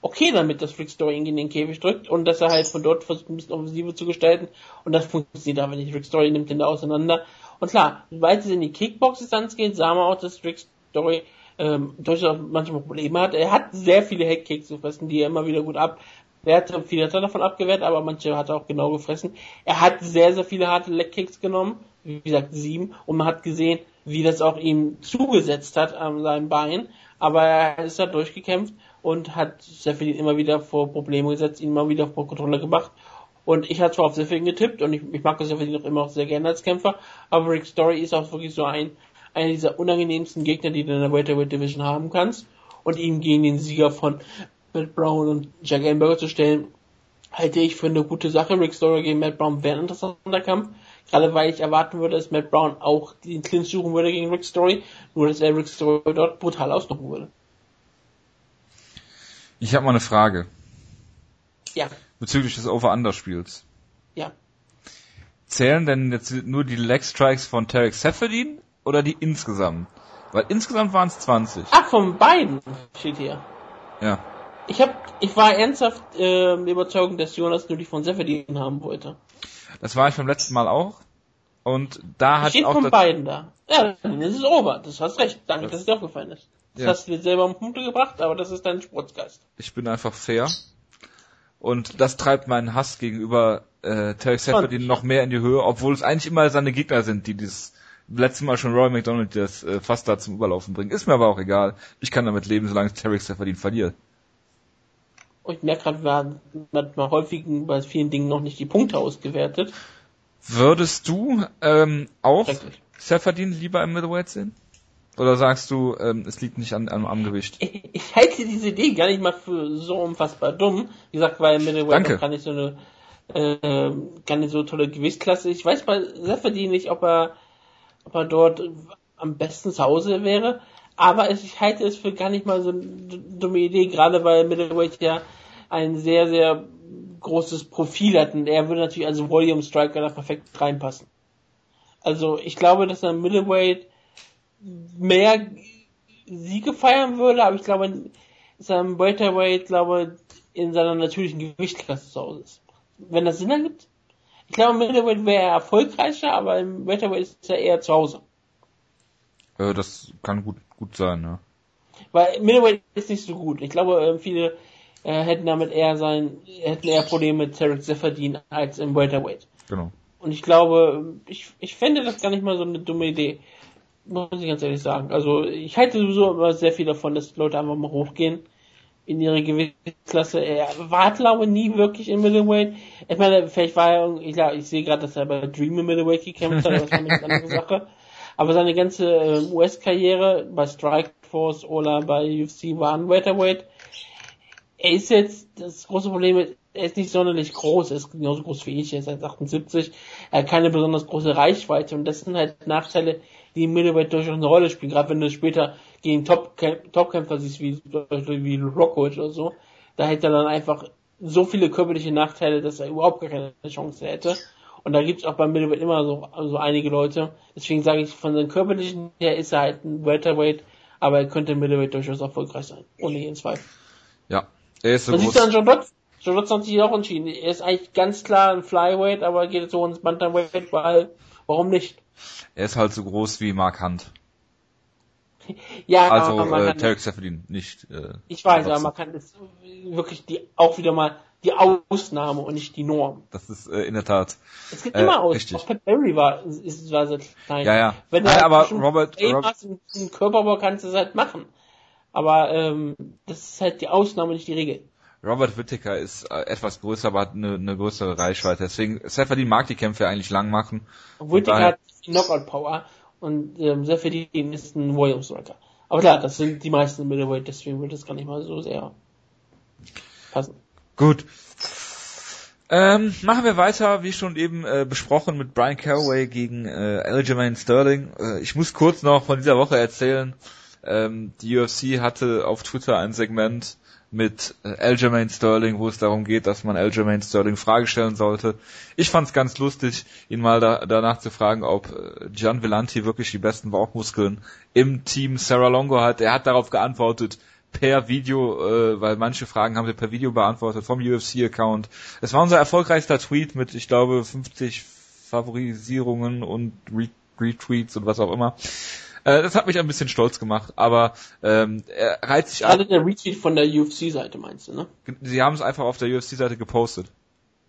okay damit, dass Rick Story ihn in den Käfig drückt und dass er halt von dort versucht, ein bisschen Offensive zu gestalten. Und das funktioniert aber nicht. Rick Story nimmt den da auseinander. Und klar, sobald es in die Kickbox-Distanz geht, sah man auch, dass Rick Story ähm, durchaus manchmal Probleme hat. Er hat sehr viele Headkicks gefressen, die er immer wieder gut ab. Er hat viele hat er davon abgewehrt, aber manche hat er auch genau gefressen. Er hat sehr, sehr viele harte Legkicks genommen, wie gesagt sieben, und man hat gesehen, wie das auch ihm zugesetzt hat an seinem Bein. Aber er ist da durchgekämpft und hat Seferdin immer wieder vor Probleme gesetzt, ihn immer wieder vor Kontrolle gemacht. Und ich hatte zwar auf Seferdin getippt und ich, ich mag Seferdin auch immer auch sehr gerne als Kämpfer, aber Rick Story ist auch wirklich so ein, einer dieser unangenehmsten Gegner, die du in der Welterweight Division haben kannst. Und ihm gegen den Sieger von Matt Brown und Jack Amberger zu stellen, halte ich für eine gute Sache. Rick Story gegen Matt Brown wäre ein interessanter Kampf. Gerade weil ich erwarten würde, dass Matt Brown auch den Clinch suchen würde gegen Rick Story, nur dass er Rick Story dort brutal ausnocken würde. Ich habe mal eine Frage. Ja. Bezüglich des Over-Under-Spiels. Ja. Zählen denn jetzt nur die Leg Strikes von Tarek Seferdin oder die insgesamt? Weil insgesamt waren es 20. Ach, von beiden steht hier. Ja. Ich hab, ich war ernsthaft äh, überzeugt, dass Jonas nur die von Seferdin haben wollte. Das war ich beim letzten Mal auch. Und da hat Steht auch von das, beiden da. Ja, dann ist es over. Das hast recht. Danke, Das- dass es dir aufgefallen ist. Das Ja. hast du dir selber um Punkte gebracht, aber das ist dein Sportsgeist. ich bin einfach fair. Und das treibt meinen Hass gegenüber äh, Tarek Seferdin noch mehr in die Höhe, obwohl es eigentlich immer seine Gegner sind, die dieses letzte Mal schon Roy McDonald das äh, fast da zum Überlaufen bringen. Ist mir aber auch egal. Ich kann damit leben, solange Tarek Seferdin verliert. Und ich merke gerade, wir haben manchmal häufig bei vielen Dingen noch nicht die Punkte ausgewertet. Würdest du ähm, auch. Seferdin lieber im Middleweight sehen? Oder sagst du, ähm, es liegt nicht an, am, am Gewicht? Ich, ich halte diese Idee gar nicht mal für so unfassbar dumm. Wie gesagt, weil Middleweight gar nicht so eine äh, gar nicht so tolle Gewichtsklasse. Ich weiß bei Seferdin nicht, ob er ob er dort am besten zu Hause wäre. Aber ich halte es für gar nicht mal so eine dumme Idee, gerade weil Middleweight ja ein sehr, sehr großes Profil hat und er würde natürlich als Volume Striker da perfekt reinpassen. Also ich glaube, dass er Middleweight mehr Siege feiern würde, aber ich glaube, dass er im Welterweight, glaube in seiner natürlichen Gewichtsklasse zu Hause ist. Wenn das Sinn ergibt? Ich glaube, im Middleweight wäre er erfolgreicher, aber im Welterweight ist er eher zu Hause. Äh, das kann gut gut sein, ja. Weil Middleweight ist nicht so gut. Ich glaube, äh, viele äh, hätten damit eher sein, hätten eher Probleme mit Tarek Seferdin als im Welterweight. Genau. Und ich glaube, ich, ich fände das gar nicht mal so eine dumme Idee. Muss ich ganz ehrlich sagen. Also ich halte sowieso immer sehr viel davon, dass Leute einfach mal hochgehen in ihre Gewichtsklasse. Er war, glaube ich, nie wirklich im Middleweight. Ich meine, vielleicht war er, klar, ich sehe gerade, dass er bei Dream im Middleweight gekämpft hat, aber das war eine andere Sache. Aber seine ganze ähm, US-Karriere bei Strikeforce oder bei UFC war ein Welterweight. Er ist jetzt, das große Problem ist, er ist nicht sonderlich groß, er ist genauso groß wie ich, er ist 1,78, er hat keine besonders große Reichweite und das sind halt Nachteile, die im Middleweight durchaus eine Rolle spielen, gerade wenn du später gegen Top Topkämpfer siehst, wie, wie Rockwood oder so, da hätte er dann einfach so viele körperliche Nachteile, dass er überhaupt gar keine Chance hätte. Und da gibt's auch beim Middleweight immer so, so einige Leute. Deswegen sage ich, von seinem körperlichen her ist er halt ein Welterweight, aber er könnte im Middleweight durchaus erfolgreich sein. Ohne jeden Zweifel. Ja. Er ist so Man groß. sieht an John Dodds. John Dodds hat sich auch entschieden. Er ist eigentlich ganz klar ein Flyweight, aber geht jetzt so ins Bantamweight, weil, warum nicht? Er ist halt so groß wie Mark Hunt. Ja, Also aber man äh, Tarek Seferdin, nicht. Äh, ich weiß, aber man kann das wirklich die, auch wieder mal die Ausnahme und nicht die Norm. Das ist äh, in der Tat. Es gibt Äh, immer aus. richtig. Auch Pat Barry war, ist, war sehr klein. Ja, ja. Wenn Nein, du aber Robert- Fame Rob- hast und einen Körperbau kannst du es halt machen. Aber ähm, das ist halt die Ausnahme, nicht die Regel. Robert Whittaker ist äh, etwas größer, aber hat eine, eine größere Reichweite. Deswegen, Seferdin mag die Kämpfe eigentlich lang machen. Whittaker hat die Knockout-Power und ähm, die ist ein Williams-Striker. Aber klar, das sind die meisten im Middleweight, deswegen wird das gar nicht mal so sehr passen. Gut. Ähm, machen wir weiter, wie schon eben äh, besprochen, mit Brian Caraway gegen äh, Aljamain Sterling. Äh, ich muss kurz noch von dieser Woche erzählen. Ähm, die UFC hatte auf Twitter ein Segment mit äh, Sterling, wo es darum geht, dass man Aljamain Sterling Frage stellen sollte. Ich fand es ganz lustig, ihn mal da, danach zu fragen, ob äh, Gian Villanti wirklich die besten Bauchmuskeln im Team Sarah Longo hat. Er hat darauf geantwortet, per Video, äh, weil manche Fragen haben wir per Video beantwortet vom UFC-Account. Es war unser erfolgreichster Tweet mit, ich glaube, 50 Favorisierungen und Retweets und was auch immer. Äh, das hat mich ein bisschen stolz gemacht, aber ähm, er reizt sich Gerade der Retweet von der UFC-Seite meinst du, ne? Sie haben es einfach auf der UFC-Seite gepostet.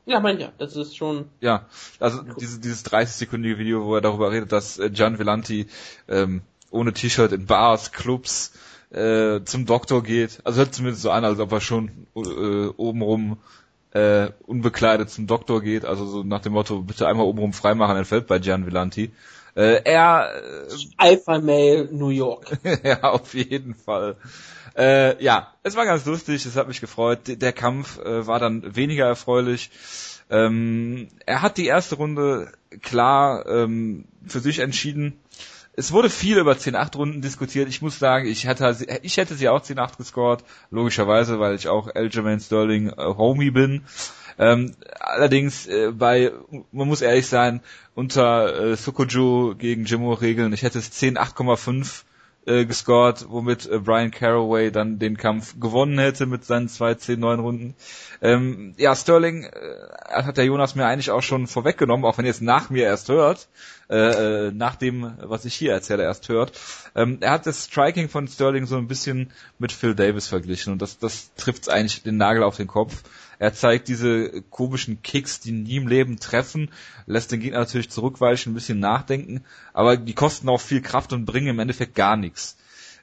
Ja, mein ja, das ist schon. Ja, also diese, dieses 30-sekündige Video, wo er darüber redet, dass äh, Gian Villanti ähm, ohne T-Shirt in Bars, Clubs äh, zum Doktor geht. Also hört zumindest so an, als ob er schon äh, obenrum äh, unbekleidet zum Doktor geht. Also so nach dem Motto, bitte einmal obenrum freimachen, dann fällt bei Gian Villanti. Äh, er äh, Alpha Male New York. ja, auf jeden Fall. Äh, ja, es war ganz lustig, es hat mich gefreut. Der Kampf äh, war dann weniger erfreulich. Ähm, er hat die erste Runde klar ähm, für sich entschieden. Es wurde viel über 10-8 Runden diskutiert. Ich muss sagen, ich hätte, ich hätte sie auch 10-8 gescored, logischerweise, weil ich auch Aljamain Sterling äh, Homie bin. Ähm, allerdings äh, bei, man muss ehrlich sein, unter äh, Sukoju gegen Jimmo Regeln, ich hätte es 10 8,5 äh, gescored, womit äh, Brian Caraway dann den Kampf gewonnen hätte mit seinen zwei 10 9 Runden. Ähm, ja, Sterling äh, hat der Jonas mir eigentlich auch schon vorweggenommen, auch wenn ihr es nach mir erst hört, äh, äh, nach dem, was ich hier erzähle, erst hört. Ähm, er hat das Striking von Sterling so ein bisschen mit Phil Davis verglichen und das, das trifft eigentlich den Nagel auf den Kopf. Er zeigt diese komischen Kicks, die nie im Leben treffen, lässt den Gegner natürlich zurückweichen, ein bisschen nachdenken, aber die kosten auch viel Kraft und bringen im Endeffekt gar nichts.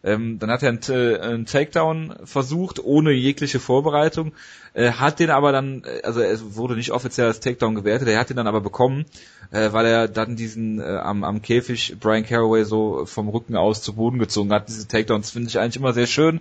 Ähm, dann hat er einen, äh, einen, Takedown versucht, ohne jegliche Vorbereitung, äh, hat den aber dann, äh, also es wurde nicht offiziell als Takedown gewertet, er hat den dann aber bekommen, äh, weil er dann diesen äh, am, am Käfig Brian Caraway so vom Rücken aus zu Boden gezogen hat. Diese Takedowns finde ich eigentlich immer sehr schön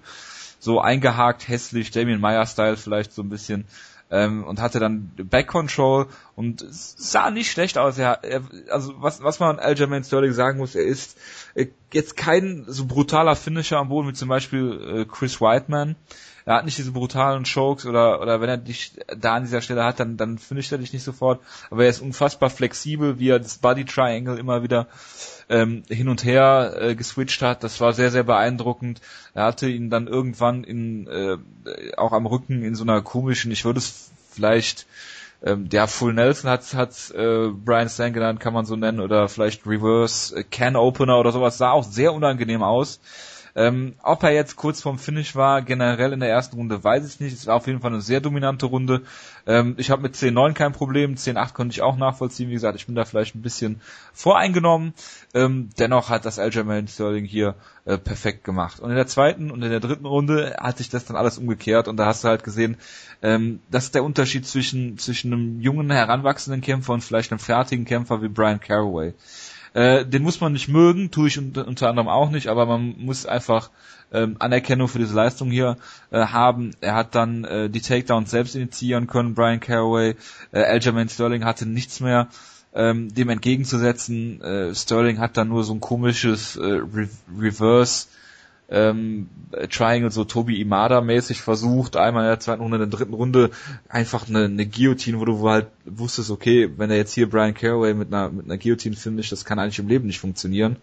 so eingehakt, hässlich, Damien Meyer-Style vielleicht so ein bisschen. Ähm, und hatte dann Back Control und sah nicht schlecht aus. Er, er, also was, was man Aljamain Sterling sagen muss, er ist äh, jetzt kein so brutaler Finisher am Boden wie zum Beispiel äh, Chris Whiteman. Er hat nicht diese brutalen Chokes oder oder wenn er dich da an dieser Stelle hat, dann dann finisht er dich nicht sofort. Aber er ist unfassbar flexibel, wie er das Body Triangle immer wieder ähm, hin und her äh, geswitcht hat. Das war sehr, sehr beeindruckend. Er hatte ihn dann irgendwann in äh, auch am Rücken in so einer komischen, ich würde es vielleicht ähm, der Full Nelson hat hat äh, Brian Stan genannt, kann man so nennen, oder vielleicht Reverse äh, Can Opener oder sowas, sah auch sehr unangenehm aus. Ähm, ob er jetzt kurz vorm Finish war, generell in der ersten Runde, weiß ich nicht. Es war auf jeden Fall eine sehr dominante Runde. Ähm, ich habe mit 10-9 kein Problem, 10-8 konnte ich auch nachvollziehen. Wie gesagt, ich bin da vielleicht ein bisschen voreingenommen. Ähm, dennoch hat das Aljamain Sterling hier äh, perfekt gemacht. Und in der zweiten und in der dritten Runde hat sich das dann alles umgekehrt und da hast du halt gesehen, ähm, das ist der Unterschied zwischen, zwischen einem jungen, heranwachsenden Kämpfer und vielleicht einem fertigen Kämpfer wie Brian Caraway. Äh, den muss man nicht mögen, tue ich unter, unter anderem auch nicht, aber man muss einfach ähm, Anerkennung für diese Leistung hier äh, haben. Er hat dann äh, die Takedowns selbst initiieren können, Brian Caraway. Äh, Aljamain Sterling hatte nichts mehr ähm, dem entgegenzusetzen. Äh, Sterling hat dann nur so ein komisches äh, Re Reverse ähm, Triangle so Tobi Imada mäßig versucht, einmal in der zweiten Runde, in der dritten Runde einfach eine, eine Guillotine, wo du halt wusstest, okay, wenn er jetzt hier Brian Caraway mit einer mit einer Guillotine findet, das kann eigentlich im Leben nicht funktionieren.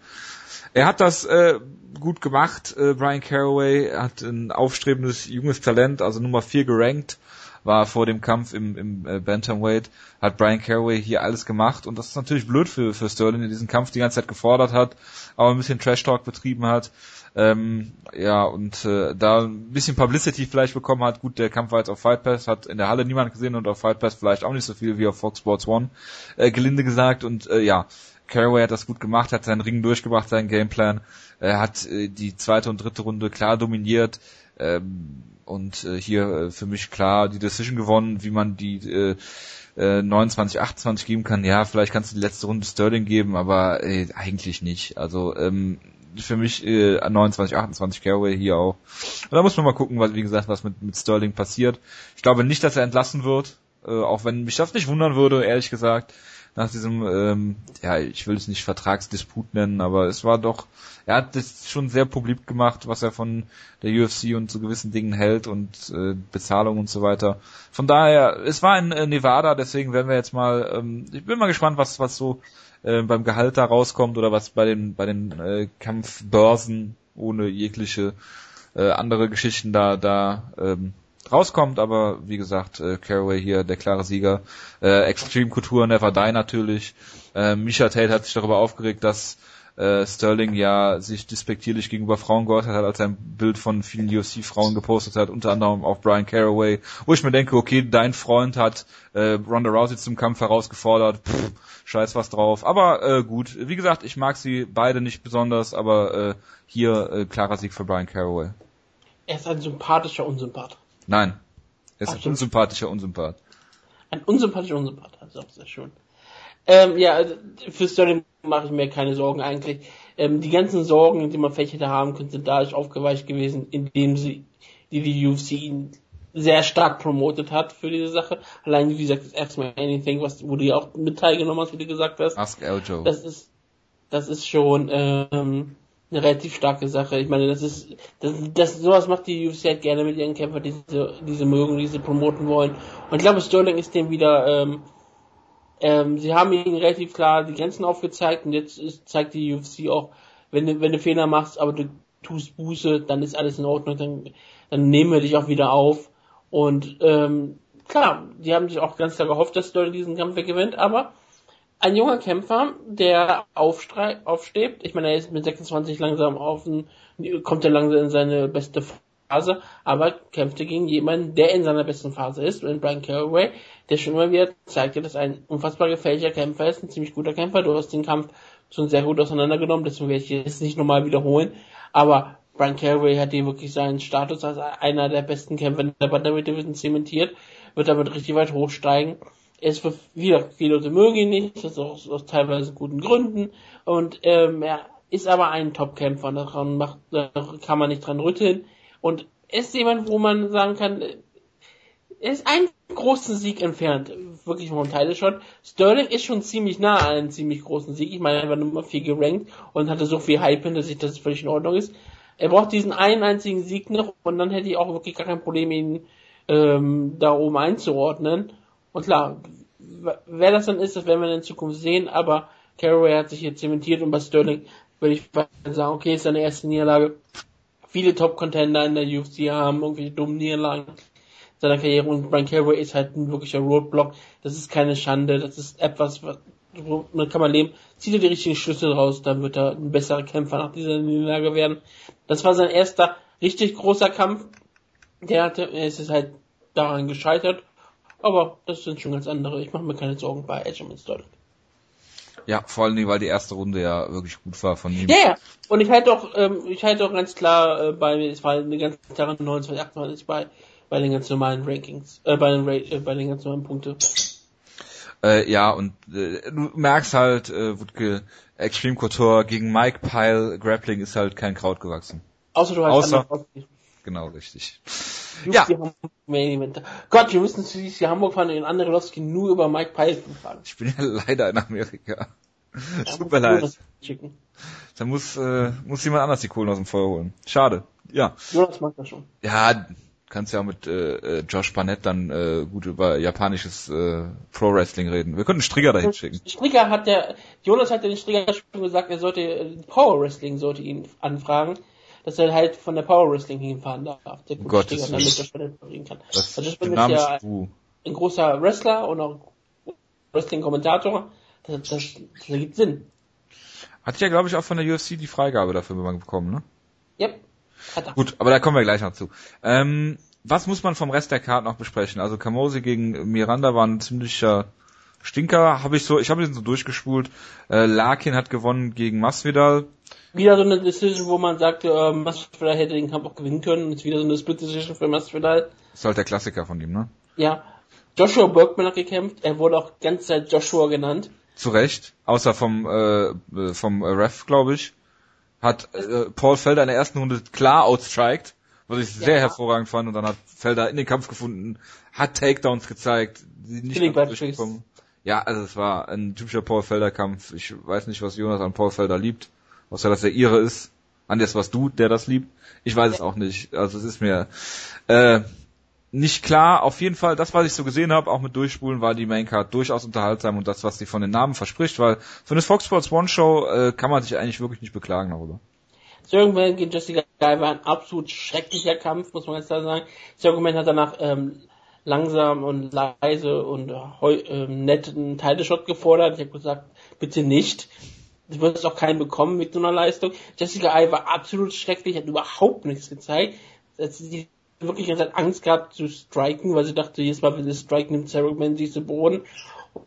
Er hat das äh, gut gemacht, äh, Brian Caraway hat ein aufstrebendes junges Talent, also Nummer 4 gerankt, war vor dem Kampf im, im äh, Bantamweight, hat Brian Caraway hier alles gemacht und das ist natürlich blöd für, für Sterling, der diesen Kampf die ganze Zeit gefordert hat, aber ein bisschen Trash Talk betrieben hat ähm, ja, und äh, da ein bisschen Publicity vielleicht bekommen hat. Gut, der Kampf war jetzt auf Fight Pass, hat in der Halle niemand gesehen und auf Fight Pass vielleicht auch nicht so viel wie auf Fox Sports One, äh, gelinde gesagt. Und äh, ja, Caraway hat das gut gemacht, hat seinen Ring durchgebracht, seinen Gameplan. Er hat äh, die zweite und dritte Runde klar dominiert. Ähm, und äh, hier äh, für mich klar die Decision gewonnen, wie man die äh, äh, 29, 28 geben kann. Ja, vielleicht kannst du die letzte Runde Sterling geben, aber äh, eigentlich nicht. Also ähm, für mich äh, 29, 28 Caraway hier auch. Und da muss man mal gucken, was, wie gesagt, was mit, mit Sterling passiert. Ich glaube nicht, dass er entlassen wird, äh, auch wenn mich das nicht wundern würde, ehrlich gesagt, nach diesem, ähm, ja, ich will es nicht Vertragsdisput nennen, aber es war doch, er hat das schon sehr publik gemacht, was er von der UFC und zu gewissen Dingen hält und äh, Bezahlung und so weiter. Von daher, es war in äh, Nevada, deswegen werden wir jetzt mal, ähm, ich bin mal gespannt, was, was so äh, beim Gehalt da rauskommt oder was bei den bei den äh, Kampfbörsen ohne jegliche äh, andere Geschichten da da ähm, rauskommt, aber wie gesagt, äh, Caraway hier der klare Sieger. Äh, Extreme Couture Never Die natürlich. Äh, Misha Tate hat sich darüber aufgeregt, dass äh, Sterling ja sich despektierlich gegenüber Frauen geäußert hat, als er ein Bild von vielen UFC-Frauen gepostet hat, unter anderem auch Brian Caraway, wo ich mir denke, okay, dein Freund hat äh, Ronda Rousey zum Kampf herausgefordert, Pff, scheiß was drauf. Aber äh, gut, wie gesagt, ich mag sie beide nicht besonders, aber äh, hier äh, klarer Sieg für Brian Caraway. Er ist ein sympathischer Unsympath. Nein, er ist Ach, ein unsympathischer Unsympath. Ein unsympathischer Unsympath, ist auch sehr schön. Ähm, ja, für Sterling mache ich mir keine Sorgen eigentlich. Ähm, die ganzen Sorgen, die man vielleicht hätte haben können, sind dadurch aufgeweicht gewesen, indem sie die, die UFC ihn sehr stark promotet hat für diese Sache. Allein, wie gesagt, das Ask Me Anything, was, wo du ja auch mit teilgenommen hast, wie du gesagt hast. Ask Eljo. Das ist, das ist schon ähm, eine relativ starke Sache. Ich meine, das ist, das, das sowas macht die UFC halt gerne mit ihren Kämpfern, die diese, diese mögen, die sie promoten wollen. Und ich glaube, Sterling ist dem wieder, ähm, ähm, sie haben ihnen relativ klar die Grenzen aufgezeigt und jetzt ist, zeigt die UFC auch, wenn du, wenn du Fehler machst, aber du tust Buße, dann ist alles in Ordnung, dann, dann nehmen wir dich auch wieder auf. Und ähm, klar, die haben sich auch ganz klar gehofft, dass Sterling diesen Kampf gewinnt, aber ein junger Kämpfer, der aufsteht, ich meine, er ist mit 26 langsam auf kommt er langsam in seine beste Phase, aber kämpfte gegen jemanden, der in seiner besten Phase ist, und Brian Caraway, der schon immer wieder zeigte, dass ein unfassbar gefährlicher Kämpfer ist, ein ziemlich guter Kämpfer. Du hast den Kampf schon sehr gut auseinandergenommen, deswegen werde ich jetzt nicht nochmal wiederholen, aber Brian Caraway hat hier wirklich seinen Status als einer der besten Kämpfer in der Bantamweight Division zementiert, wird damit richtig weit hochsteigen. Ist für wieder viele Leute mögen ihn nicht, das ist auch aus teilweise guten Gründen und ähm, er ist aber ein Top-Kämpfer, daran macht, da kann man nicht dran rütteln und ist jemand, wo man sagen kann, er ist einen großen Sieg entfernt, wirklich vom Teil schon. Sterling ist schon ziemlich nah an einem ziemlich großen Sieg. Ich meine, er war Nummer 4 gerankt und hatte so viel Hype hinter sich, dass es völlig in Ordnung ist. Er braucht diesen einen einzigen Sieg noch und dann hätte ich auch wirklich gar kein Problem, ihn ähm, da oben einzuordnen. Und klar, wer das dann ist, das werden wir in Zukunft sehen, aber Caraway hat sich hier zementiert und bei Sterling würde ich sagen, okay, ist seine erste Niederlage. Viele Top-Contender in der UFC haben irgendwelche dummen Niederlagen seiner Karriere und Brian Caraway ist halt ein wirklicher Roadblock. Das ist keine Schande, das ist etwas, was, womit kann man leben. Zieht er die richtigen Schlüsse raus, dann wird er ein besserer Kämpfer nach dieser Niederlage werden. Das war sein erster richtig großer Kampf. Der hatte, er ist halt daran gescheitert. Aber das sind schon ganz andere. Ich mache mir keine Sorgen bei Edgerman Sterling. Ja, vor allen Dingen, weil die erste Runde ja wirklich gut war von ihm. Ja, ja. Und ich halte auch, ähm, ich halte auch ganz klar äh, bei mir, es war eine ganz klare 29, 28 bei, bei den ganz normalen Rankings, äh, bei den, äh, bei den ganz normalen Punkte. Äh, ja, und äh, du merkst halt, äh, Wutke, Extreme Couture gegen Mike Pyle Grappling ist halt kein Kraut gewachsen. Außer du hast Außer-. Genau, richtig. Ja. Gott, wir müssen zu die Hamburg fahren und in andere Lowski nur über Mike Pyle fahren. Ich bin ja leider in Amerika. Ja, nur leid. Da muss, äh, muss jemand anders die Kohlen aus dem Feuer holen. Schade. Ja. Jonas mag das schon. Ja, kannst ja auch mit äh, äh, Josh Barnett dann äh, gut über japanisches äh, Pro Wrestling reden. Wir könnten Strigger dahin schicken. Strigger hat der, Jonas hat den Strigger schon gesagt, er sollte, äh, Power Wrestling sollte ihn anfragen, dass er halt von der Power Wrestling hinfahren darf. Der Strigger, Willen. damit er Barnett reden kann. Das, Also das der bin Name ich ja ist du. ein großer Wrestler und auch Wrestling-Kommentator. Das, das, das ergibt Sinn. Hat ja, glaube ich, auch von der UFC die Freigabe dafür bekommen, ne? Yep. Hat er. Gut, aber da kommen wir gleich noch zu. Ähm, was muss man vom Rest der Karte noch besprechen? Also Kamosi gegen Miranda war ein ziemlicher Stinker, habe ich so, ich habe ihn so durchgespult. Äh, Larkin hat gewonnen gegen Masvidal. Wieder so eine Decision, wo man sagte, äh, Masvidal hätte den Kampf auch gewinnen können. Ist wieder so eine Split Decision für Masvidal. Ist halt der Klassiker von ihm, ne? Ja. Joshua Bergman hat gekämpft. Er wurde auch ganze Zeit Joshua genannt. Zu Recht, außer vom äh, äh, vom Ref, glaube ich, hat äh, Paul Felder in der ersten Runde klar outstriked, was ich sehr Ja. hervorragend fand und dann hat Felder in den Kampf gefunden, hat Takedowns gezeigt, die nicht durchgekommen. Ja, also es war ein typischer Paul Felder Kampf. Ich weiß nicht, was Jonas an Paul Felder liebt, außer dass er ihre ist. Anders was du, der das liebt. Ich weiß es auch nicht. Also es ist mir äh, nicht klar. Auf jeden Fall, das, was ich so gesehen habe, auch mit Durchspulen, war die Maincard durchaus unterhaltsam und das, was sie von den Namen verspricht, weil so eine Fox Sports One Show äh, kann man sich eigentlich wirklich nicht beklagen darüber. Cyril gegen Jessica Guy war ein absolut schrecklicher Kampf, muss man ganz klar sagen. Cyril hat danach ähm, langsam und leise und äh, netten Title-Shot gefordert. Ich habe gesagt, bitte nicht. Du wirst auch keinen bekommen mit so einer Leistung. Jessica Ai war absolut schrecklich, hat überhaupt nichts gezeigt. Sie wirklich ganze Angst gehabt zu striken, weil sie dachte, jedes Mal, wenn sie striken, nimmt Sarah sich zu Boden.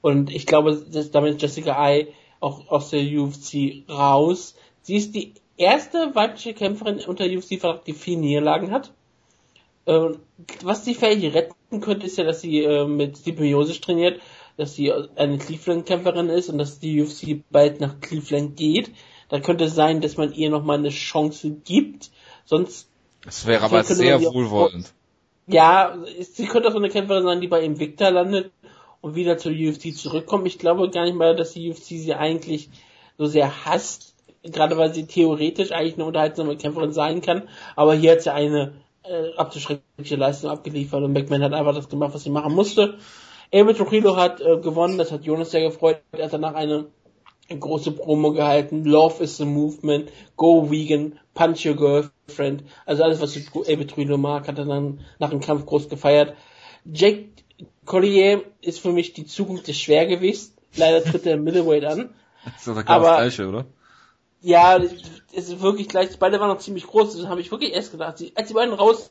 Und ich glaube, dass damit Jessica Ai auch aus der UFC raus. Sie ist die erste weibliche Kämpferin unter UFC, die vier Niederlagen hat. Ähm, was sie vielleicht retten könnte, ist ja, dass sie äh, mit Stipe Miosic trainiert, dass sie eine Cleveland-Kämpferin ist und dass die UFC bald nach Cleveland geht. Dann könnte es sein, dass man ihr nochmal eine Chance gibt. Sonst. Das wäre aber sehr wohlwollend. Ja, sie könnte auch so eine Kämpferin sein, die bei Invicta landet und wieder zur UFC zurückkommt. Ich glaube gar nicht mal, dass die UFC sie eigentlich so sehr hasst, gerade weil sie theoretisch eigentlich eine unterhaltsame Kämpferin sein kann. Aber hier hat sie eine äh, abzuschreckliche Leistung abgeliefert und McMahon hat einfach das gemacht, was sie machen musste. Elmer Trujillo hat äh, gewonnen, das hat Jonas sehr gefreut. Er hat danach eine, große Promo gehalten. Love is the movement, go vegan, punch your girlfriend. Also alles, was Elmer Trujillo mag, hat er dann nach dem Kampf groß gefeiert. Jake Collier ist für mich die Zukunft des Schwergewichts. Leider tritt er im Middleweight an. Das ist doch genau das Gleiche, oder? Ja, es ist wirklich gleich. Beide waren noch ziemlich groß. Das habe ich wirklich erst gedacht. Als die beiden raus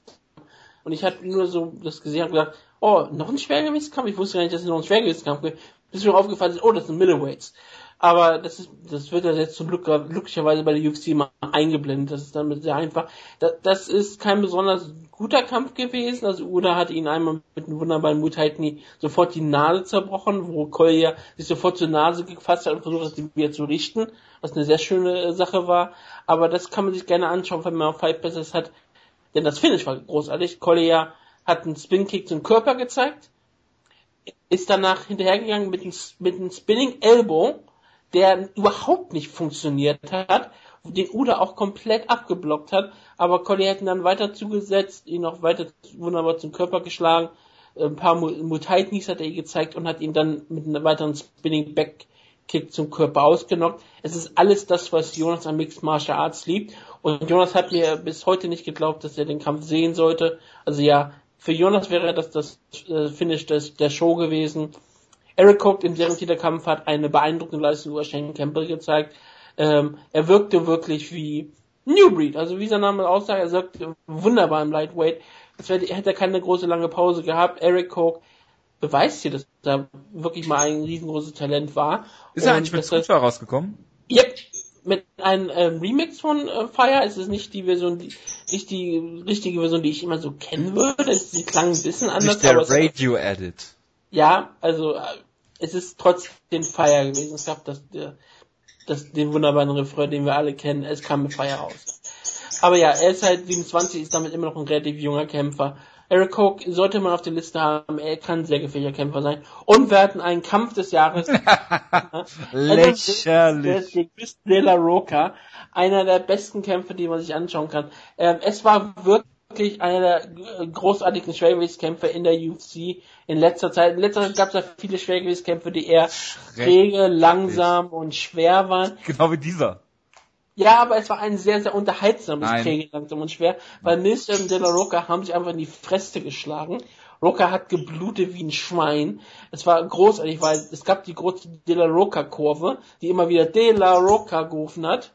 und ich hatte nur so das gesehen und gedacht, oh, noch ein Schwergewichtskampf? Ich wusste gar nicht, dass es noch ein Schwergewichtskampf gibt. Bis mir aufgefallen ist, oh, das sind Middleweights. Aber das ist, das wird ja jetzt zum Glück glücklicherweise bei der UFC mal eingeblendet. Das ist damit sehr einfach. Das, das ist kein besonders guter Kampf gewesen. Also Uda hat ihn einmal mit einem wunderbaren Muay sofort die Nase zerbrochen, wo Collier sich sofort zur Nase gefasst hat und versucht die wieder zu richten, was eine sehr schöne Sache war. Aber das kann man sich gerne anschauen, wenn man Fight Passes hat. Denn das Finish war großartig. Collier hat einen Spin-Kick zum Körper gezeigt, ist danach hinterhergegangen mit einem, mit einem Spinning Elbow, der überhaupt nicht funktioniert hat, den Uda auch komplett abgeblockt hat, aber Collier hat ihn dann weiter zugesetzt, ihn noch weiter wunderbar zum Körper geschlagen, ein paar Knees hat er ihm gezeigt und hat ihn dann mit einem weiteren Spinning Back Kick zum Körper ausgenockt. Es ist alles das, was Jonas an Mixed Martial Arts liebt. Und Jonas hat mir bis heute nicht geglaubt, dass er den Kampf sehen sollte. Also ja, für Jonas wäre das das äh, Finish des, der Show gewesen. Eric Cook im Serientitelkampf hat eine beeindruckende Leistung über Shane Campbell gezeigt. Ähm, er wirkte wirklich wie New Breed, also wie sein Name aussagt, er wirkte wunderbar im Lightweight. Als hätte er keine große lange Pause gehabt. Eric Cook beweist hier, dass er wirklich mal ein riesengroßes Talent war. Ist er eigentlich mit Scooter rausgekommen? Yep, mit einem ähm, Remix von äh, Fire. Es ist nicht die Version, die, nicht die richtige Version, die ich immer so kennen würde. Sie klang ein bisschen anders. Nicht der Radio Edit. Ja, also äh, es ist trotzdem Fire gewesen. Es gab das, der, das, den wunderbaren Refrain, den wir alle kennen. Es kam mit Fire raus. Aber ja, er ist halt 27, ist damit immer noch ein relativ junger Kämpfer Eric Cook sollte man auf der Liste haben. Er kann sehr gefährlicher Kämpfer sein. Und wir hatten einen Kampf des Jahres. Lächerlich. Chris De La Roca. Einer der besten Kämpfe, die man sich anschauen kann. Ähm, es war wirklich einer der großartigsten Schwergewichtskämpfe in der UFC in letzter Zeit. In letzter Zeit gab es ja viele Schwergewichtskämpfe, die eher träge, langsam und schwer waren. Genau wie dieser. Ja, aber es war ein sehr, sehr unterhaltsames Training, langsam und schwer, weil Mills und De La Roca haben sich einfach in die Fresse geschlagen. Roca hat geblutet wie ein Schwein. Es war großartig, weil es gab die große De La Roca-Kurve, die immer wieder De La Roca gerufen hat.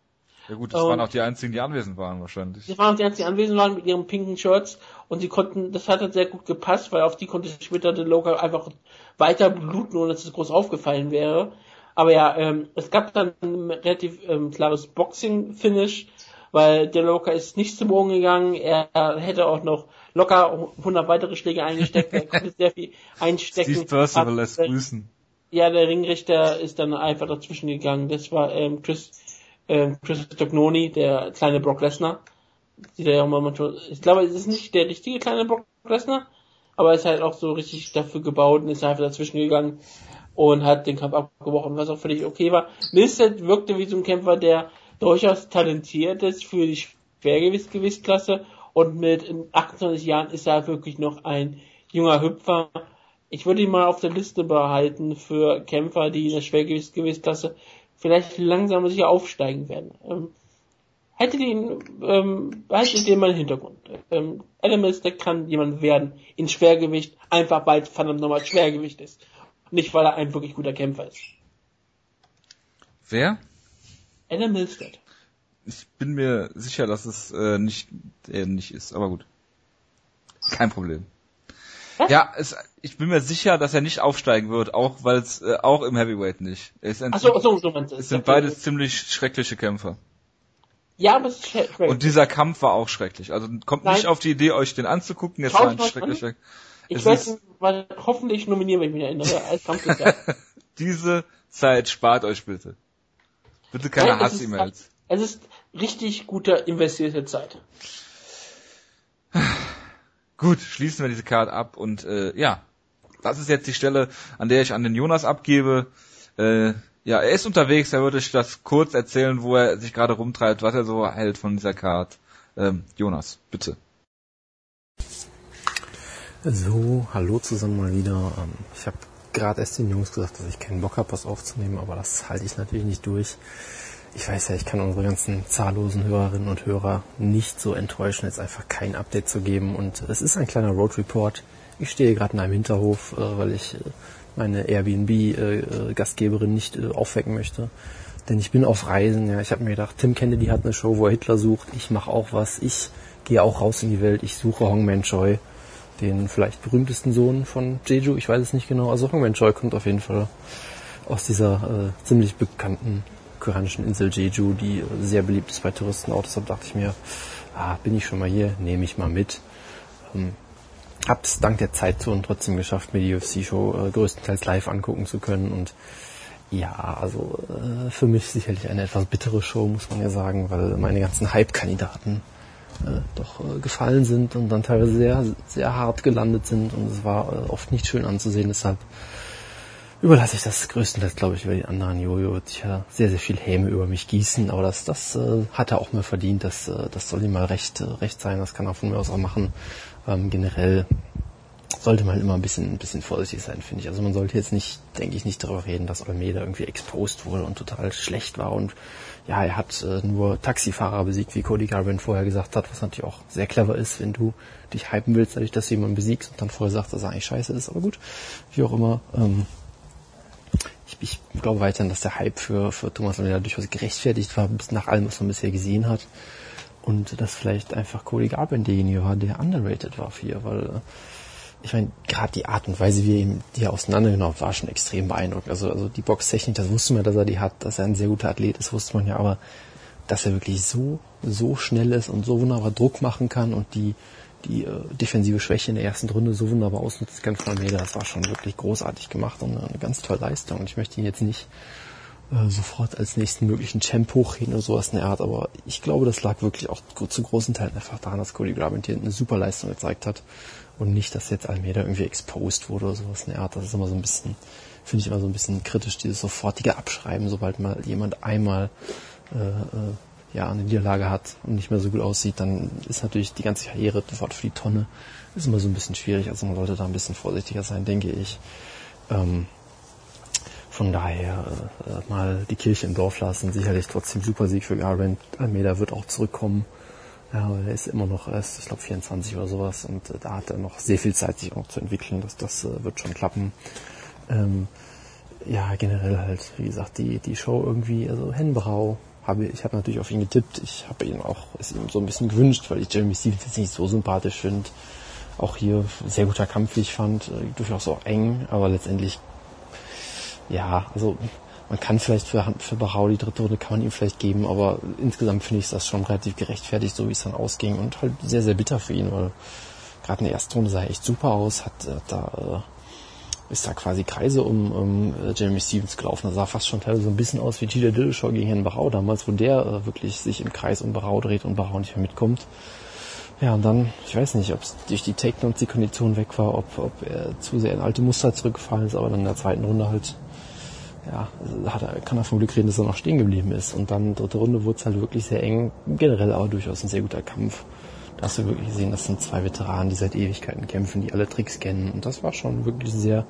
Ja gut, das und waren auch die einzigen, die anwesend waren wahrscheinlich. Das waren auch die einzigen, die anwesend waren mit ihren pinken Shirts und sie konnten, das hat halt sehr gut gepasst, weil auf die konnte später De La Roca einfach weiter bluten, ohne dass es groß aufgefallen wäre. Aber ja, ähm, es gab dann ein relativ ähm, klares Boxing-Finish, weil der Locker ist nicht zum Boden gegangen. Er hätte auch noch locker 100 weitere Schläge eingesteckt. Er konnte sehr viel einstecken. Steve Percival lässt grüßen. Ja, der Ringrichter ist dann einfach dazwischen gegangen. Das war ähm, Chris, ähm, Chris Tognoni, der kleine Brock Lesnar. Ich glaube, es ist nicht der richtige kleine Brock Lesnar, aber er ist halt auch so richtig dafür gebaut und ist einfach dazwischen gegangen und hat den Kampf abgebrochen, was auch völlig okay war. Milstead wirkte wie so ein Kämpfer, der durchaus talentiert ist für die Schwergewichtsklasse und mit 28 Jahren ist er wirklich noch ein junger Hüpfer. Ich würde ihn mal auf der Liste behalten für Kämpfer, die in der Schwergewichtsklasse vielleicht langsam sicher aufsteigen werden. Ähm, hätte den, ähm, behaltet den mal im Hintergrund. Ähm, Adam Mister kann jemand werden in Schwergewicht, einfach weil es verdammt nochmal Schwergewicht ist. Nicht, weil er ein wirklich guter Kämpfer ist. Wer? Adam Milstead. Ich bin mir sicher, dass es äh, nicht er nicht ist, aber gut. Kein Problem. Was? Ja, es, ich bin mir sicher, dass er nicht aufsteigen wird, auch weil es äh, auch im Heavyweight nicht. Ist ein, Achso, so, so du es sind beides ziemlich schreckliche Kämpfer. Ja, aber es ist schwer. Und dieser Kampf war auch schrecklich. Also kommt Nein. nicht auf die Idee, euch den anzugucken. Jetzt war ein schrecklicher. ich es werde ist- mal hoffentlich nominieren, wenn ich mich erinnere, als Kampfrichter. Diese Zeit spart euch bitte. Bitte keine es Hass-E-Mails. es ist richtig guter investierte Zeit. Gut, schließen wir diese Karte ab und äh, ja, das ist jetzt die Stelle, an der ich an den Jonas abgebe. Äh, ja, er ist unterwegs, er würde ich das kurz erzählen, wo er sich gerade rumtreibt, was er so hält von dieser Karte. Ähm, Jonas, bitte. So, hallo zusammen mal wieder. Ähm, Ich habe gerade erst den Jungs gesagt, dass ich keinen Bock habe, was aufzunehmen, aber das halte ich natürlich nicht durch. Ich weiß ja, ich kann unsere ganzen zahllosen Hörerinnen und Hörer nicht so enttäuschen, jetzt einfach kein Update zu geben. Und es ist ein kleiner Road Report. Ich stehe gerade in einem Hinterhof, äh, weil ich äh, meine Airbnb-Gastgeberin nicht äh, aufwecken möchte. Denn ich bin auf Reisen. Ja, ich habe mir gedacht, Tim Kennedy hat eine Show, wo er Hitler sucht. Ich mache auch was. Ich gehe auch raus in die Welt. Ich suche Hongman Choi den vielleicht berühmtesten Sohn von Jeju, ich weiß es nicht genau. Also Hongman Choi kommt auf jeden Fall aus dieser äh, ziemlich bekannten koreanischen Insel Jeju, die sehr beliebt ist bei Touristen auch. Deshalb dachte ich mir, ah, bin ich schon mal hier, nehme ich mal mit. Ähm, hab's dank der Zeitzone trotzdem geschafft, mir die UFC-Show äh, größtenteils live angucken zu können und ja, also äh, für mich sicherlich eine etwas bittere Show, muss man ja sagen, weil meine ganzen Hype-Kandidaten äh, doch äh, gefallen sind und dann teilweise sehr, sehr hart gelandet sind und es war äh, oft nicht schön anzusehen. Deshalb überlasse ich das größtenteils, glaube ich, über die anderen. Jojo wird sicher sehr, sehr viel Häme über mich gießen, aber das, das äh, hat er auch mal verdient. Das, äh, das soll ihm mal recht, äh, recht sein. Das kann er von mir aus auch machen. Ähm, generell sollte man immer ein bisschen, ein bisschen vorsichtig sein, finde ich. Also man sollte jetzt nicht, denke ich, nicht darüber reden, dass Almeida irgendwie exposed wurde und total schlecht war und ja, er hat äh, nur Taxifahrer besiegt, wie Cody Garbrandt vorher gesagt hat, was natürlich auch sehr clever ist, wenn du dich hypen willst, dadurch, dass du jemanden besiegst und dann vorher sagst, dass er eigentlich scheiße ist, aber gut, wie auch immer. Ähm, ich, ich glaube weiterhin, dass der Hype für, für Thomas Almeida durchaus gerechtfertigt war, bis nach allem, was man bisher gesehen hat. Und dass vielleicht einfach Cody Garbrandt derjenige war, der underrated war für ihr, weil äh, ich meine, gerade die Art und Weise, wie er ihm die auseinandergenommen war schon extrem beeindruckend. Also, also die Boxtechnik, das wusste man, dass er die hat, dass er ein sehr guter Athlet ist, wusste man ja, aber dass er wirklich so, so schnell ist und so wunderbar Druck machen kann und die, die äh, defensive Schwäche in der ersten Runde so wunderbar ausnutzen kann von Almeida, das war schon wirklich großartig gemacht und eine ganz tolle Leistung. Und ich möchte ihn jetzt nicht äh, sofort als nächsten möglichen Champ hochheben oder sowas in der Art, aber ich glaube, das lag wirklich auch zu großen Teilen einfach daran, dass Cody Garbrandt hier eine super Leistung gezeigt hat und nicht, dass jetzt Almeida irgendwie exposed wurde oder sowas in der Art. Das ist immer so ein bisschen, finde ich immer so ein bisschen kritisch, dieses sofortige Abschreiben, sobald mal jemand einmal äh, äh, ja, eine Niederlage hat und nicht mehr so gut aussieht, dann ist natürlich die ganze Karriere sofort für die Tonne. Ist immer so ein bisschen schwierig, also man sollte da ein bisschen vorsichtiger sein, denke ich. Ähm, von daher äh, mal die Kirche im Dorf lassen. Sicherlich trotzdem super Sieg für Garbrandt. Almeida wird auch zurückkommen. Ja, aber er ist immer noch erst, ich glaube, 24 oder sowas und äh, da hat er noch sehr viel Zeit, sich auch zu entwickeln. Das, das äh, wird schon klappen. Ähm, ja, generell halt, wie gesagt, die, die Show irgendwie, also Henbrau, habe ich habe natürlich auf ihn getippt. Ich habe ihn auch es ihm so ein bisschen gewünscht, weil ich Jeremy Stevens jetzt nicht so sympathisch finde. Auch hier sehr guter Kampf, wie ich fand, äh, durchaus auch eng, aber letztendlich ja, also man kann vielleicht für, für Barau die dritte Runde kann man ihm vielleicht geben, aber insgesamt finde ich das schon relativ gerechtfertigt, so wie es dann ausging und halt sehr, sehr bitter für ihn, weil gerade in der ersten Runde sah er echt super aus, hat, hat da äh, ist da quasi Kreise um, um äh, Jeremy Stevens gelaufen. Das sah fast schon teilweise so ein bisschen aus wie Gita Dillashaw gegen Herrn Barau damals, wo der äh, wirklich sich im Kreis um Barau dreht und Barau nicht mehr mitkommt. Ja, und dann, ich weiß nicht, ob es durch die Takedowns die Kondition weg war, ob, ob er zu sehr in alte Muster zurückgefallen ist, aber dann in der zweiten Runde halt ja, hat er, kann er vom Glück reden, dass er noch stehen geblieben ist. Und dann dritte Runde wurde es halt wirklich sehr eng, generell aber durchaus ein sehr guter Kampf. Hast du wirklich gesehen, das sind zwei Veteranen, die seit Ewigkeiten kämpfen, die alle Tricks kennen. Und das war schon wirklich sehr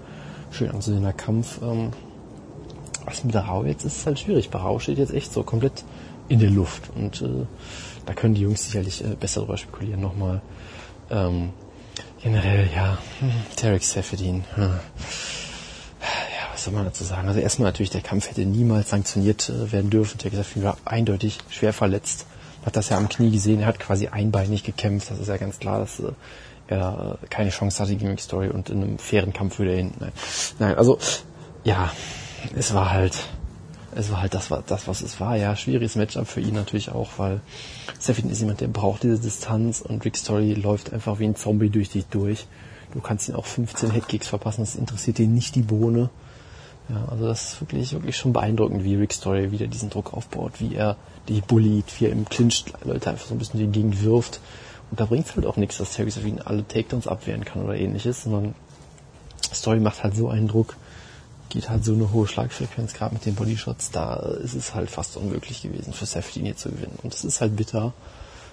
schön anzusehener Kampf. Ähm, Was mit Rau jetzt ist, ist halt schwierig. Bei Rau steht jetzt echt so komplett in der Luft. Und äh, da können die Jungs sicherlich äh, besser drüber spekulieren nochmal. Ähm, generell, ja, hm, Tarek Seferdin. Hm. Ja, was soll man dazu sagen? Also erstmal natürlich, der Kampf hätte niemals sanktioniert äh, werden dürfen. Tarek Seferdin war eindeutig schwer verletzt. Hat das ja am Knie gesehen. Er hat quasi einbeinig gekämpft. Das ist ja ganz klar, dass äh, er keine Chance hatte gegen Rick Story und in einem fairen Kampf würde er hin. Nein. Nein, also ja, es war halt, es war halt das, das, was es war. Ja, schwieriges Matchup für ihn natürlich auch, weil Sefin ist jemand, der braucht diese Distanz und Rick Story läuft einfach wie ein Zombie durch dich durch. Du kannst ihn auch 15 Headkicks verpassen, das interessiert ihn nicht die Bohne. Ja, also das ist wirklich, wirklich schon beeindruckend, wie Rick Story wieder diesen Druck aufbaut, wie er die bullied, wie er im Clinch Leute einfach so ein bisschen die Gegend wirft. Und da bringt es halt auch nichts, dass Terry Sefin alle Takedowns abwehren kann oder ähnliches, sondern Story macht halt so einen Druck, geht halt so eine hohe Schlagfrequenz, gerade mit den Bodyshots, da ist es halt fast unmöglich gewesen, für Safety hier zu gewinnen. Und das ist halt bitter,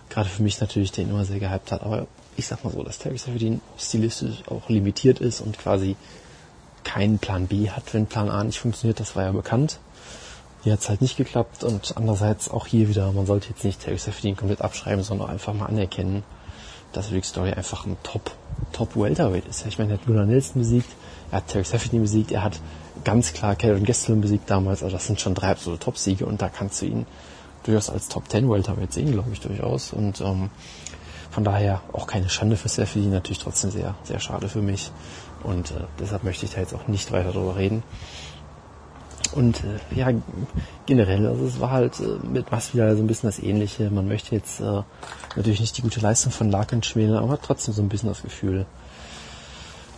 gerade für mich natürlich, der ihn immer sehr gehypt hat, aber ich sag mal so, dass Terry Safety stilistisch auch limitiert ist und quasi keinen Plan B hat, wenn Plan A nicht funktioniert, das war ja bekannt. Hier hat es halt nicht geklappt und andererseits auch hier wieder, man sollte jetzt nicht Terry Safety komplett abschreiben, sondern einfach mal anerkennen, dass Rick Story einfach ein Top, Top Welterweight ist. Ich meine, er hat Luna Nelson besiegt, er hat Terry Safety besiegt, er hat ganz klar Karen Gastelum besiegt damals. Also das sind schon drei absolute Top-Siege und da kannst du ihn durchaus als Top 10 Welterweight sehen, glaube ich, durchaus. Und ähm, von daher auch keine Schande für Seffi, natürlich trotzdem sehr, sehr schade für mich. Und äh, deshalb möchte ich da jetzt auch nicht weiter drüber reden. Und äh, ja, generell, also es war halt äh, mit Masvidal so ein bisschen das Ähnliche. Man möchte jetzt äh, natürlich nicht die gute Leistung von Larkin schmälern, aber hat trotzdem so ein bisschen das Gefühl,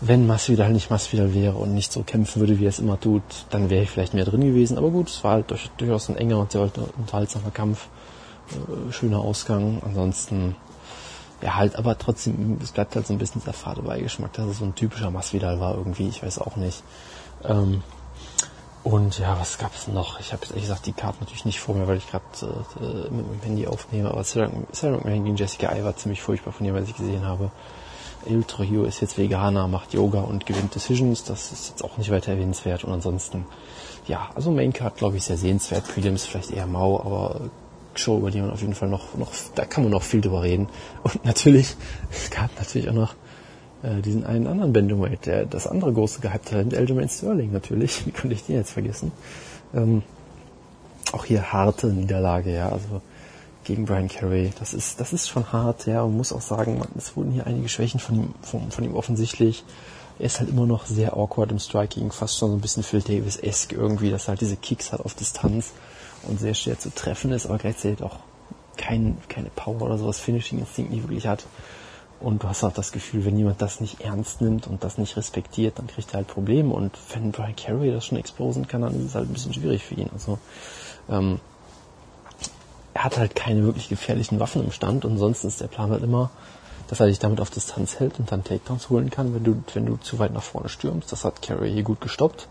wenn Masvidal nicht Masvidal wäre und nicht so kämpfen würde, wie er es immer tut, dann wäre ich vielleicht mehr drin gewesen. Aber gut, es war halt durch, durchaus ein enger und sehr unterhaltsamer Kampf. Äh, schöner Ausgang. Ansonsten, ja halt, aber trotzdem, es bleibt halt so ein bisschen der fade Beigeschmack, dass es so ein typischer Masvidal war irgendwie. Ich weiß auch nicht. Ähm, und ja, was gab's noch? Ich habe ehrlich gesagt die Karte natürlich nicht vor mir, weil ich gerade äh, mit meinem Handy aufnehme. Aber Sarah McMahon gegen Jessica Eye war ziemlich furchtbar von dem, was ich gesehen habe. El Trujillo ist jetzt Veganer, macht Yoga und gewinnt Decisions. Das ist jetzt auch nicht weiter erwähnenswert. Und ansonsten, ja, also Main Card glaube ich sehr sehenswert. Prelims vielleicht eher mau, aber Show, über die man auf jeden Fall noch, noch, da kann man noch viel drüber reden. Und natürlich, es gab natürlich auch noch äh, diesen einen anderen Bantamweight, der das andere große Gehyptalent, Aljamain Sterling natürlich. Wie konnte ich den jetzt vergessen? Ähm, auch hier harte Niederlage, ja, also gegen Brian Carey. Das ist, das ist schon hart, ja. Man muss auch sagen, man, es wurden hier einige Schwächen von ihm, von, von ihm offensichtlich. Er ist halt immer noch sehr awkward im Striking, fast schon so ein bisschen Phil Davis-esque irgendwie, dass er halt diese Kicks hat auf Distanz und sehr schwer zu treffen ist, aber gleichzeitig auch kein, keine Power oder sowas, Finishing-Instinkt nicht wirklich hat. Und du hast auch das Gefühl, wenn jemand das nicht ernst nimmt und das nicht respektiert, dann kriegt er halt Probleme. Und wenn Brian Carey das schon exposen kann, dann ist es halt ein bisschen schwierig für ihn. Also ähm, er hat halt keine wirklich gefährlichen Waffen im Stand und sonst ist der Plan halt immer, dass er dich damit auf Distanz hält und dann Takedowns holen kann, wenn du, wenn du zu weit nach vorne stürmst. Das hat Carey hier gut gestoppt.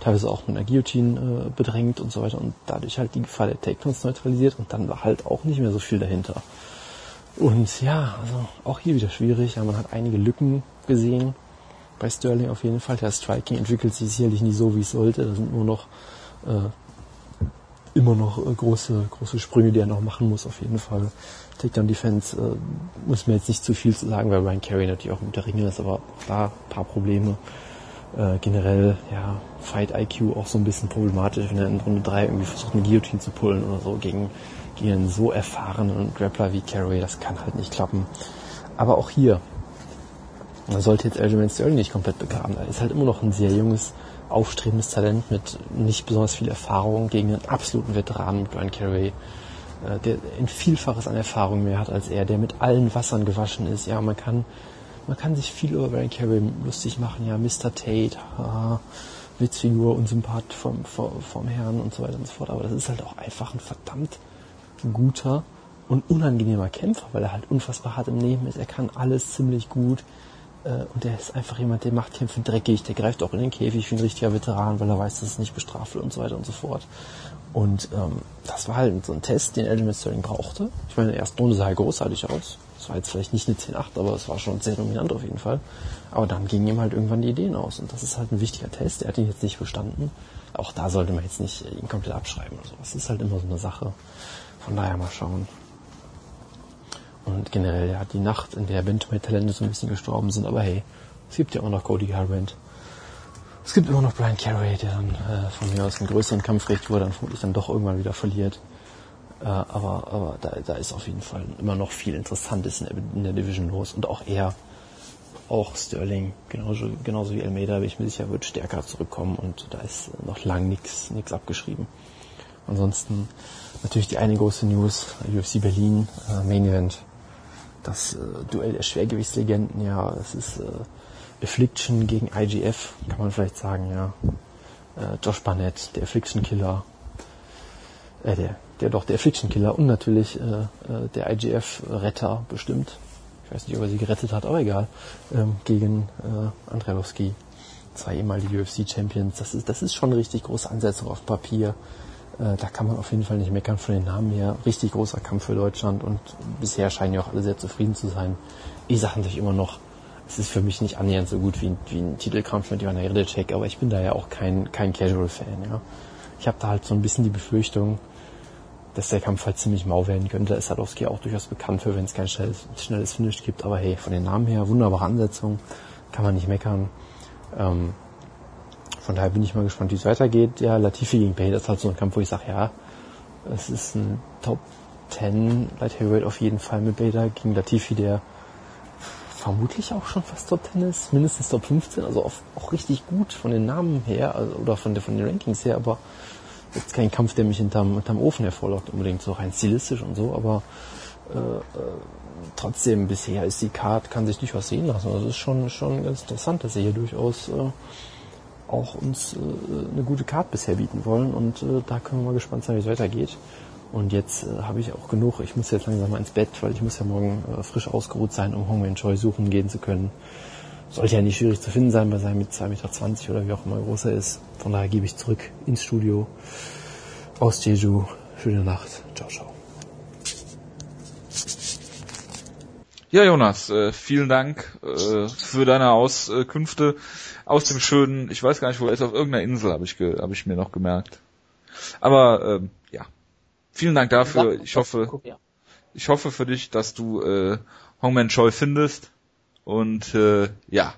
Teilweise auch mit einer Guillotine äh, bedrängt und so weiter und dadurch halt die Gefahr der Takedowns neutralisiert und dann war halt auch nicht mehr so viel dahinter. Und ja, also auch hier wieder schwierig. Ja, man hat einige Lücken gesehen. Bei Sterling auf jeden Fall. Der Striking entwickelt sich sicherlich nicht so, wie es sollte. Da sind nur noch äh, immer noch äh, große, große Sprünge, die er noch machen muss, auf jeden Fall. Takedown Defense äh, muss mir jetzt nicht zu viel zu sagen, weil Ryan Carey natürlich auch mit der Ringe ist, aber da ein paar Probleme. Äh, generell, ja, Fight IQ auch so ein bisschen problematisch, wenn er in Runde 3 irgendwie versucht, eine Guillotine zu pullen oder so gegen, gegen einen so erfahrenen Grappler wie Carey, das kann halt nicht klappen. Aber auch hier, man sollte jetzt Aljamain Sterling nicht komplett begraben. Er ist halt immer noch ein sehr junges, aufstrebendes Talent mit nicht besonders viel Erfahrung gegen einen absoluten Veteranen mit Brian Carey, äh, der ein Vielfaches an Erfahrung mehr hat als er, der mit allen Wassern gewaschen ist. Ja, man kann, man kann sich viel über Brian Carey lustig machen. Ja, Mr. Tate, haha, Witzfigur, Unsympath vom, vom, vom Herrn und so weiter und so fort. Aber das ist halt auch einfach ein verdammt guter und unangenehmer Kämpfer, weil er halt unfassbar hart im Leben ist. Er kann alles ziemlich gut. Äh, und der ist einfach jemand, der macht Kämpfe dreckig, der greift auch in den Käfig wie ein richtiger Veteran, weil er weiß, dass es nicht bestraft wird und so weiter und so fort. Und ähm, das war halt so ein Test, den Element Sterling brauchte. Ich meine, in der ersten Runde sah er großartig aus. Es war jetzt vielleicht nicht eine 10-8, aber es war schon sehr dominant auf jeden Fall. Aber dann gingen ihm halt irgendwann die Ideen aus. Und das ist halt ein wichtiger Test. Er hat ihn jetzt nicht bestanden. auch da sollte man jetzt nicht ihn komplett abschreiben oder so. Es ist halt immer so eine Sache. Von daher mal schauen. Und generell, ja, die Nacht, in der Bantamweight-Talente so ein bisschen gestorben sind, aber hey, es gibt ja auch noch Cody Garbrandt. Es gibt immer noch Brian Carey, der dann äh, von mir aus einen größeren Kampfrecht, wo er dann vermutlich dann doch irgendwann wieder verliert. Äh, aber aber da, da ist auf jeden Fall immer noch viel Interessantes in der, in der Division los. Und auch er, auch Sterling, genauso, genauso wie Almeida, bin ich mir sicher, wird stärker zurückkommen und da ist noch lang nichts nichts abgeschrieben. Ansonsten natürlich die eine große News, UFC Berlin, äh, Main Event. Das äh, Duell der Schwergewichtslegenden, ja, es ist äh, Affliction gegen IGF, kann man vielleicht sagen, ja. Äh, Josh Barnett, der Affliction Killer, äh, der, der doch der Affliction Killer und natürlich äh, äh der IGF Retter bestimmt. Ich weiß nicht, ob er sie gerettet hat, aber egal. Ähm, gegen äh, Andrelowski, zwei ehemalige UFC Champions. Das ist, das ist schon richtig große Ansetzung auf Papier. Äh, da kann man auf jeden Fall nicht meckern von den Namen her. Richtig großer Kampf für Deutschland und bisher scheinen ja auch alle sehr zufrieden zu sein. Ich sage natürlich immer noch, es ist für mich nicht annähernd so gut wie, wie ein Titelkampf mit Johanna Redecek, aber ich bin da ja auch kein, kein Casual-Fan. Ja. Ich habe da halt so ein bisschen die Befürchtung, dass der Kampf halt ziemlich mau werden könnte. Ist Sadowski auch durchaus bekannt für, wenn es kein schnelles, schnelles Finish gibt. Aber hey, von den Namen her, wunderbare Ansetzung, kann man nicht meckern. Ähm, von daher bin ich mal gespannt, wie es weitergeht. Ja, Latifi gegen Payne ist halt so ein Kampf, wo ich sage, ja, es ist ein Top 10 Light Heavyweight auf jeden Fall mit Bader gegen Latifi, der vermutlich auch schon fast Top 10 ist, mindestens Top 15, also auch, richtig gut von den Namen her also, oder von, von den Rankings her, aber jetzt kein Kampf, der mich hinterm, hinterm Ofen hervorlockt, unbedingt so rein stilistisch und so, aber äh, äh, trotzdem bisher ist die Card, kann sich durchaus sehen lassen. Also es ist schon, schon ganz interessant, dass sie hier durchaus äh, auch uns äh, eine gute Card bisher bieten wollen und äh, da können wir mal gespannt sein, wie es weitergeht. Und jetzt äh, habe ich auch genug. Ich muss jetzt langsam mal ins Bett, weil ich muss ja morgen äh, frisch ausgeruht sein, um Hong Choi suchen gehen zu können. Sollte ja nicht schwierig zu finden sein bei seinem mit 2,20 Meter oder wie auch immer groß er ist. Von daher gebe ich zurück ins Studio aus Jeju. Schöne Nacht. Ciao, ciao. Ja, Jonas, äh, vielen Dank äh, für deine Auskünfte aus dem schönen, ich weiß gar nicht, wo er ist, auf irgendeiner Insel, habe ich, hab ich mir noch gemerkt. Aber ähm, ja, Vielen Dank dafür. Ich hoffe, ich hoffe für dich, dass du äh, Hongman Choi findest und äh, ja,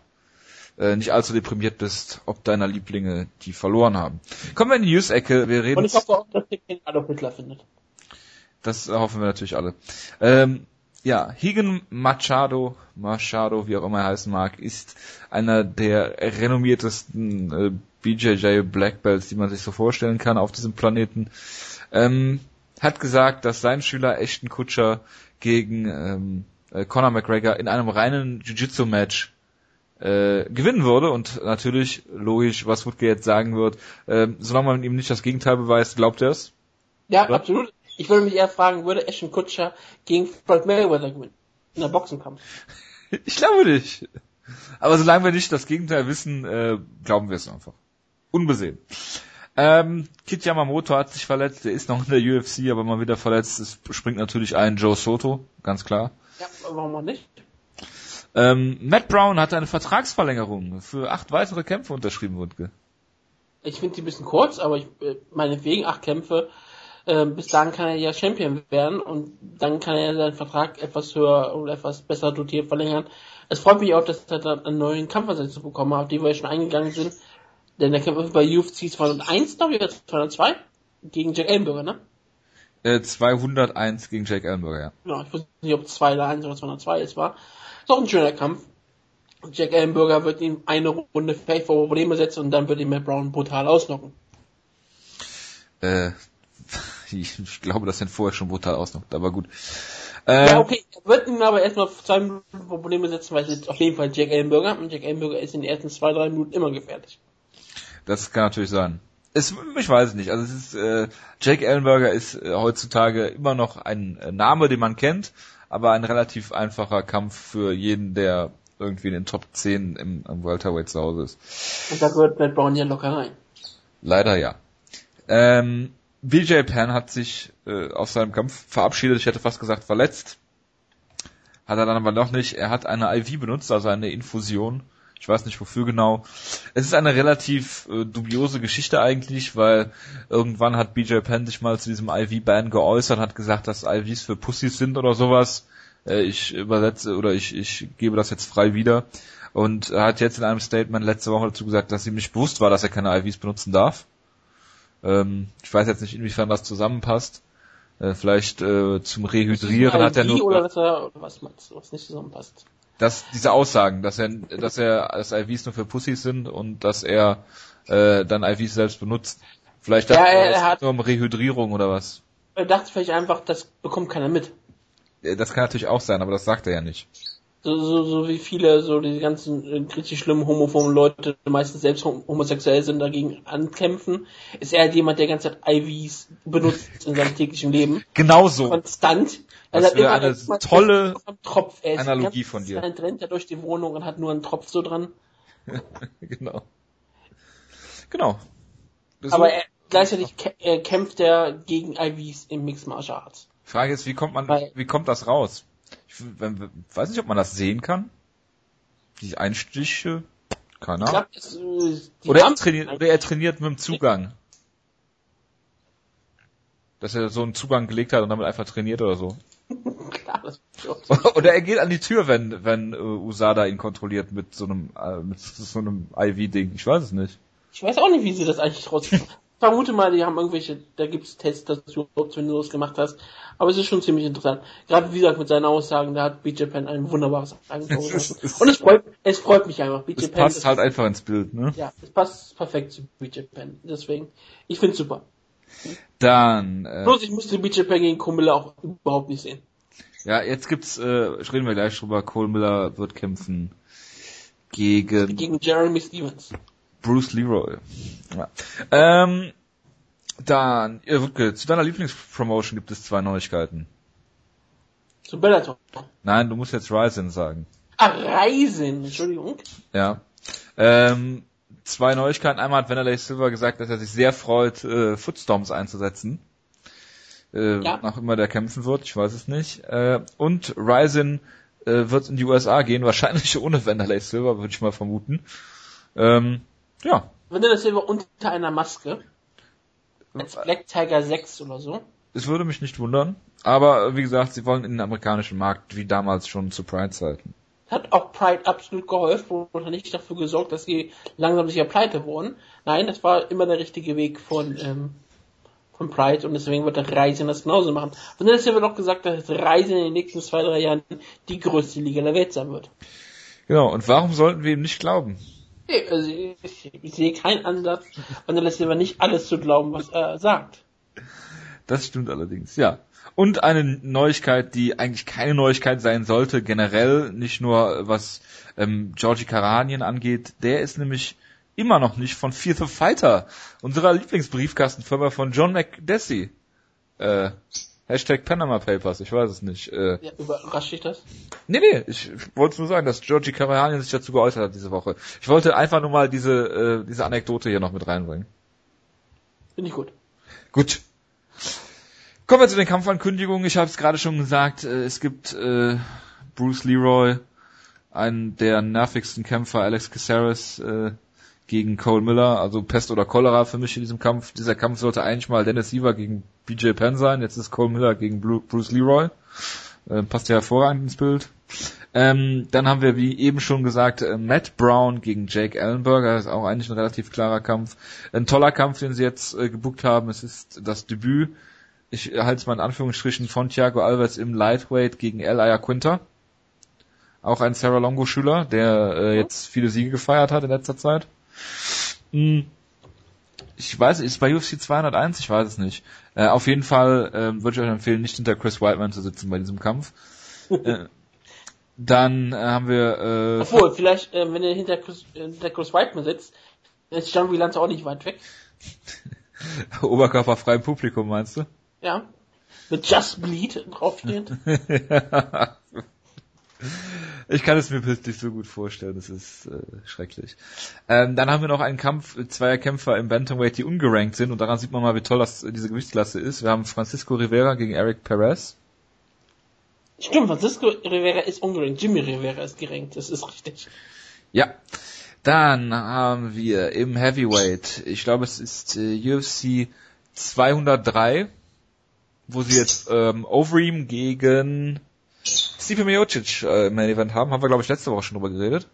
äh, nicht allzu deprimiert bist, ob deiner Lieblinge die verloren haben. Kommen wir in die News-Ecke. Wir reden. Und ich hoffe auch, dass ihr den Adolf Hitler findet. Das hoffen wir natürlich alle. Ähm, ja, Higen Machado, Machado, wie auch immer er heißen mag, ist einer der renommiertesten äh, BJJ Black Belts, die man sich so vorstellen kann auf diesem Planeten. Ähm, hat gesagt, dass sein Schüler Ashton Kutscher gegen ähm, äh, Conor McGregor in einem reinen Jiu-Jitsu-Match äh, gewinnen würde und natürlich logisch, was Woodke jetzt sagen wird, äh, solange man ihm nicht das Gegenteil beweist, glaubt er es? Ja, Oder? absolut. Ich würde mich eher fragen, würde Ashton Kutscher gegen Floyd Mayweather gewinnen? In einem Boxenkampf? ich glaube nicht. Aber solange wir nicht das Gegenteil wissen, äh, glauben wir es einfach. Unbesehen. Ähm, Kit Yamamoto hat sich verletzt, der ist noch in der UFC, aber mal wieder verletzt. Es springt natürlich ein Joe Soto, ganz klar. Ja, warum auch nicht? Ähm, Matt Brown hat eine Vertragsverlängerung für acht weitere Kämpfe unterschrieben, Wundke. Ich finde die ein bisschen kurz, aber ich, äh, meinetwegen acht Kämpfe. Äh, bis dahin kann er ja Champion werden und dann kann er seinen Vertrag etwas höher oder etwas besser dotiert verlängern. Es freut mich auch, dass er dann einen neuen Kampfersetzung bekommen hat, auf die wir ja schon eingegangen sind. Denn der kämpft bei UFC 201, glaube ich, oder 202 gegen Jack Ellenberger, ne? Äh, 201 gegen Jack Ellenberger, ja. Ja, ich wusste nicht, ob 201 oder 202 es war. Ist auch ein schöner Kampf. Jack Ellenberger wird ihm eine Runde vielleicht vor Probleme setzen und dann wird ihn Matt Brown brutal ausnocken. Äh, ich glaube, das sind vorher schon brutal ausnockt, aber gut. Ähm, ja, okay, er wird ihm aber erstmal zwei Minuten Probleme setzen, weil es ist auf jeden Fall Jack Ellenberger und Jack Ellenberger ist in den ersten zwei, drei Minuten immer gefährlich. Das kann natürlich sein. Es, ich weiß es nicht. Also es ist, äh, Jake Ellenberger ist äh, heutzutage immer noch ein äh, Name, den man kennt, aber ein relativ einfacher Kampf für jeden, der irgendwie in den Top 10 im, im Welterweight zu Hause ist. Und da gehört Matt Brown ja locker rein. Leider ja. Ähm, BJ Penn hat sich äh, aus seinem Kampf verabschiedet, ich hätte fast gesagt verletzt. Hat er dann aber noch nicht. Er hat eine IV benutzt, also eine Infusion Ich weiß nicht wofür genau. Es ist eine relativ äh, dubiose Geschichte eigentlich, weil irgendwann hat BJ Penn sich mal zu diesem IV-Ban geäußert, hat gesagt, dass IVs für Pussys sind oder sowas. Äh, ich übersetze oder ich, ich gebe das jetzt frei wieder. Und hat jetzt in einem Statement letzte Woche dazu gesagt, dass ihm nicht bewusst war, dass er keine IVs benutzen darf. Ähm, ich weiß jetzt nicht, inwiefern das zusammenpasst. Äh, vielleicht äh, zum Rehydrieren hat er nur. Oder dass er, was was nicht zusammenpasst? Dass diese Aussagen, dass er, dass er, dass IVs nur für Pussys sind und dass er äh, dann IVs selbst benutzt. Vielleicht Ja, er er, hat- nur um Rehydrierung oder was. Er dachte vielleicht einfach, das bekommt keiner mit. Das kann natürlich auch sein, aber das sagt er ja nicht. So, so, so wie viele, so diese ganzen äh, richtig schlimmen homophoben Leute, die meistens selbst hom homosexuell sind, dagegen ankämpfen, ist er halt jemand, der die ganze Zeit IVs benutzt in seinem täglichen Leben. Genauso. Konstant. Das hat wäre eine tolle Tropf. Er ist Analogie von dir. Zeit rennt er durch die Wohnung und hat nur einen Tropf so dran. genau. Genau. Das Aber er, gleichzeitig äh, kämpft er gegen IVs im Mixed Martial Arts. Frage ist, wie kommt man, Weil- wie kommt das raus? Ich weiß nicht, ob man das sehen kann. Die Einstiche, keine Ahnung. äh, Oder er trainiert, oder er trainiert mit dem Zugang. Dass er so einen Zugang gelegt hat und damit einfach trainiert oder so. Klar, das ist auch so. Oder er geht an die Tür, wenn, wenn äh, Usada ihn kontrolliert mit so einem, äh, mit so einem IV-Ding. Ich weiß es nicht. Ich weiß auch nicht, wie sie das eigentlich rausfinden. Ich vermute mal, die haben irgendwelche, da gibt's Tests, dass du überhaupt, wenn du das gemacht hast. Aber es ist schon ziemlich interessant. Gerade wie gesagt mit seinen Aussagen, da hat BJ Penn ein wunderbares gelassen. Und es freut, es freut mich einfach. BJ Es passt halt einfach ins Bild, ne? Ja, es passt perfekt zu BJ Penn. Deswegen, ich find's super. Dann, äh, Bloß ich musste BJ Penn gegen Kumilla auch überhaupt nicht sehen. Ja, jetzt gibt's, äh, reden wir gleich drüber, Cole Miller wird kämpfen gegen Gegen Jeremy Stevens. Bruce Leroy. Ja. Ähm, dann, ja, Wutke, zu deiner Lieblingspromotion gibt es zwei Neuigkeiten. Zu Bellator. Nein, du musst jetzt Ryzen sagen. Ah, Reisen, Entschuldigung. Ja. Ähm, zwei Neuigkeiten. Einmal hat Vanderlei Silver gesagt, dass er sich sehr freut, äh, Footstorms einzusetzen. Äh, Ja. Nach immer der kämpfen wird, ich weiß es nicht. Äh, und Ryzen äh, wird in die USA gehen, wahrscheinlich ohne Vanderlei Silver, würde ich mal vermuten. Ähm, ja. Vanilla Silver unter einer Maske. Als Black Tiger 6 oder so. Es würde mich nicht wundern. Aber äh, wie gesagt, sie wollen in den amerikanischen Markt wie damals schon zu Pride-Zeiten. Hat auch Pride absolut geholfen und hat nicht dafür gesorgt, dass sie langsam sicher pleite wurden. Nein, das war immer der richtige Weg von, ähm, von Pride und deswegen wird der Reisen das genauso machen. Und dann ist ja doch gesagt, dass Reisen in den nächsten zwei, drei Jahren die größte Liga der Welt sein wird. Genau, und warum sollten wir ihm nicht glauben? Also ich, ich sehe keinen Ansatz, und dann lässt Silver nicht alles zu glauben, was er sagt. Das stimmt allerdings, ja. Und eine Neuigkeit, die eigentlich keine Neuigkeit sein sollte, generell, nicht nur was ähm, Georgie Karanien angeht, der ist nämlich immer noch nicht von Fear the Fighter, unserer Lieblingsbriefkastenfirma von John McDessie. Äh, Hashtag Panama Papers, ich weiß es nicht. Äh, Ja, überrascht dich das? nee, nee, ich, ich wollte nur sagen, dass Georgie Karanien sich dazu geäußert hat diese Woche. Ich wollte einfach nur mal diese, äh, diese Anekdote hier noch mit reinbringen. Finde ich gut. Gut. Kommen wir zu den Kampfankündigungen. Ich habe es gerade schon gesagt, äh, es gibt äh, Bruce Leroy, einen der nervigsten Kämpfer, Alex Caceres, äh, gegen Cole Miller, also Pest oder Cholera für mich in diesem Kampf. Dieser Kampf sollte eigentlich mal Dennis Siever gegen BJ Penn sein, jetzt ist Cole Miller gegen Bru- Bruce Leroy. Äh, passt ja hervorragend ins Bild. Ähm, dann haben wir, wie eben schon gesagt, äh, Matt Brown gegen Jake Ellenberger. Das ist auch eigentlich ein relativ klarer Kampf. Ein toller Kampf, den sie jetzt äh, gebuckt haben. Es ist das Debüt, ich halte es mal in Anführungsstrichen, von Thiago Alves im Lightweight gegen El Ayaquinta. Auch ein Sarah Longo Schüler, der äh, jetzt viele Siege gefeiert hat in letzter Zeit. Hm. Ich weiß, ist bei UFC 201, ich weiß es nicht. Äh, auf jeden Fall ähm, würde ich euch empfehlen, nicht hinter Chris Whiteman zu sitzen bei diesem Kampf. äh, dann äh, haben wir äh, Obwohl, vielleicht, äh, wenn er hinter Chris, äh, hinter Chris Whiteman sitzt, ist John Wieland auch nicht weit weg. oberkörperfrei im Publikum, meinst du? Ja. Mit Just Bleed draufstehend. Ich kann es mir bildlich so gut vorstellen, das ist äh, schrecklich. Ähm, dann haben wir noch einen Kampf zweier Kämpfer im Bantamweight, die ungerankt sind und daran sieht man mal, wie toll das äh, diese Gewichtsklasse ist. Wir haben Francisco Rivera gegen Eric Perez. Stimmt, Francisco Rivera ist ungerankt. Jimmy Rivera ist gerankt. Das ist richtig. Ja. Dann haben wir im Heavyweight, ich glaube es ist äh, UFC 203, wo sie jetzt ähm, Overeem gegen Stipe Miocic äh, im Main Event haben. Haben wir glaube ich letzte Woche schon drüber geredet.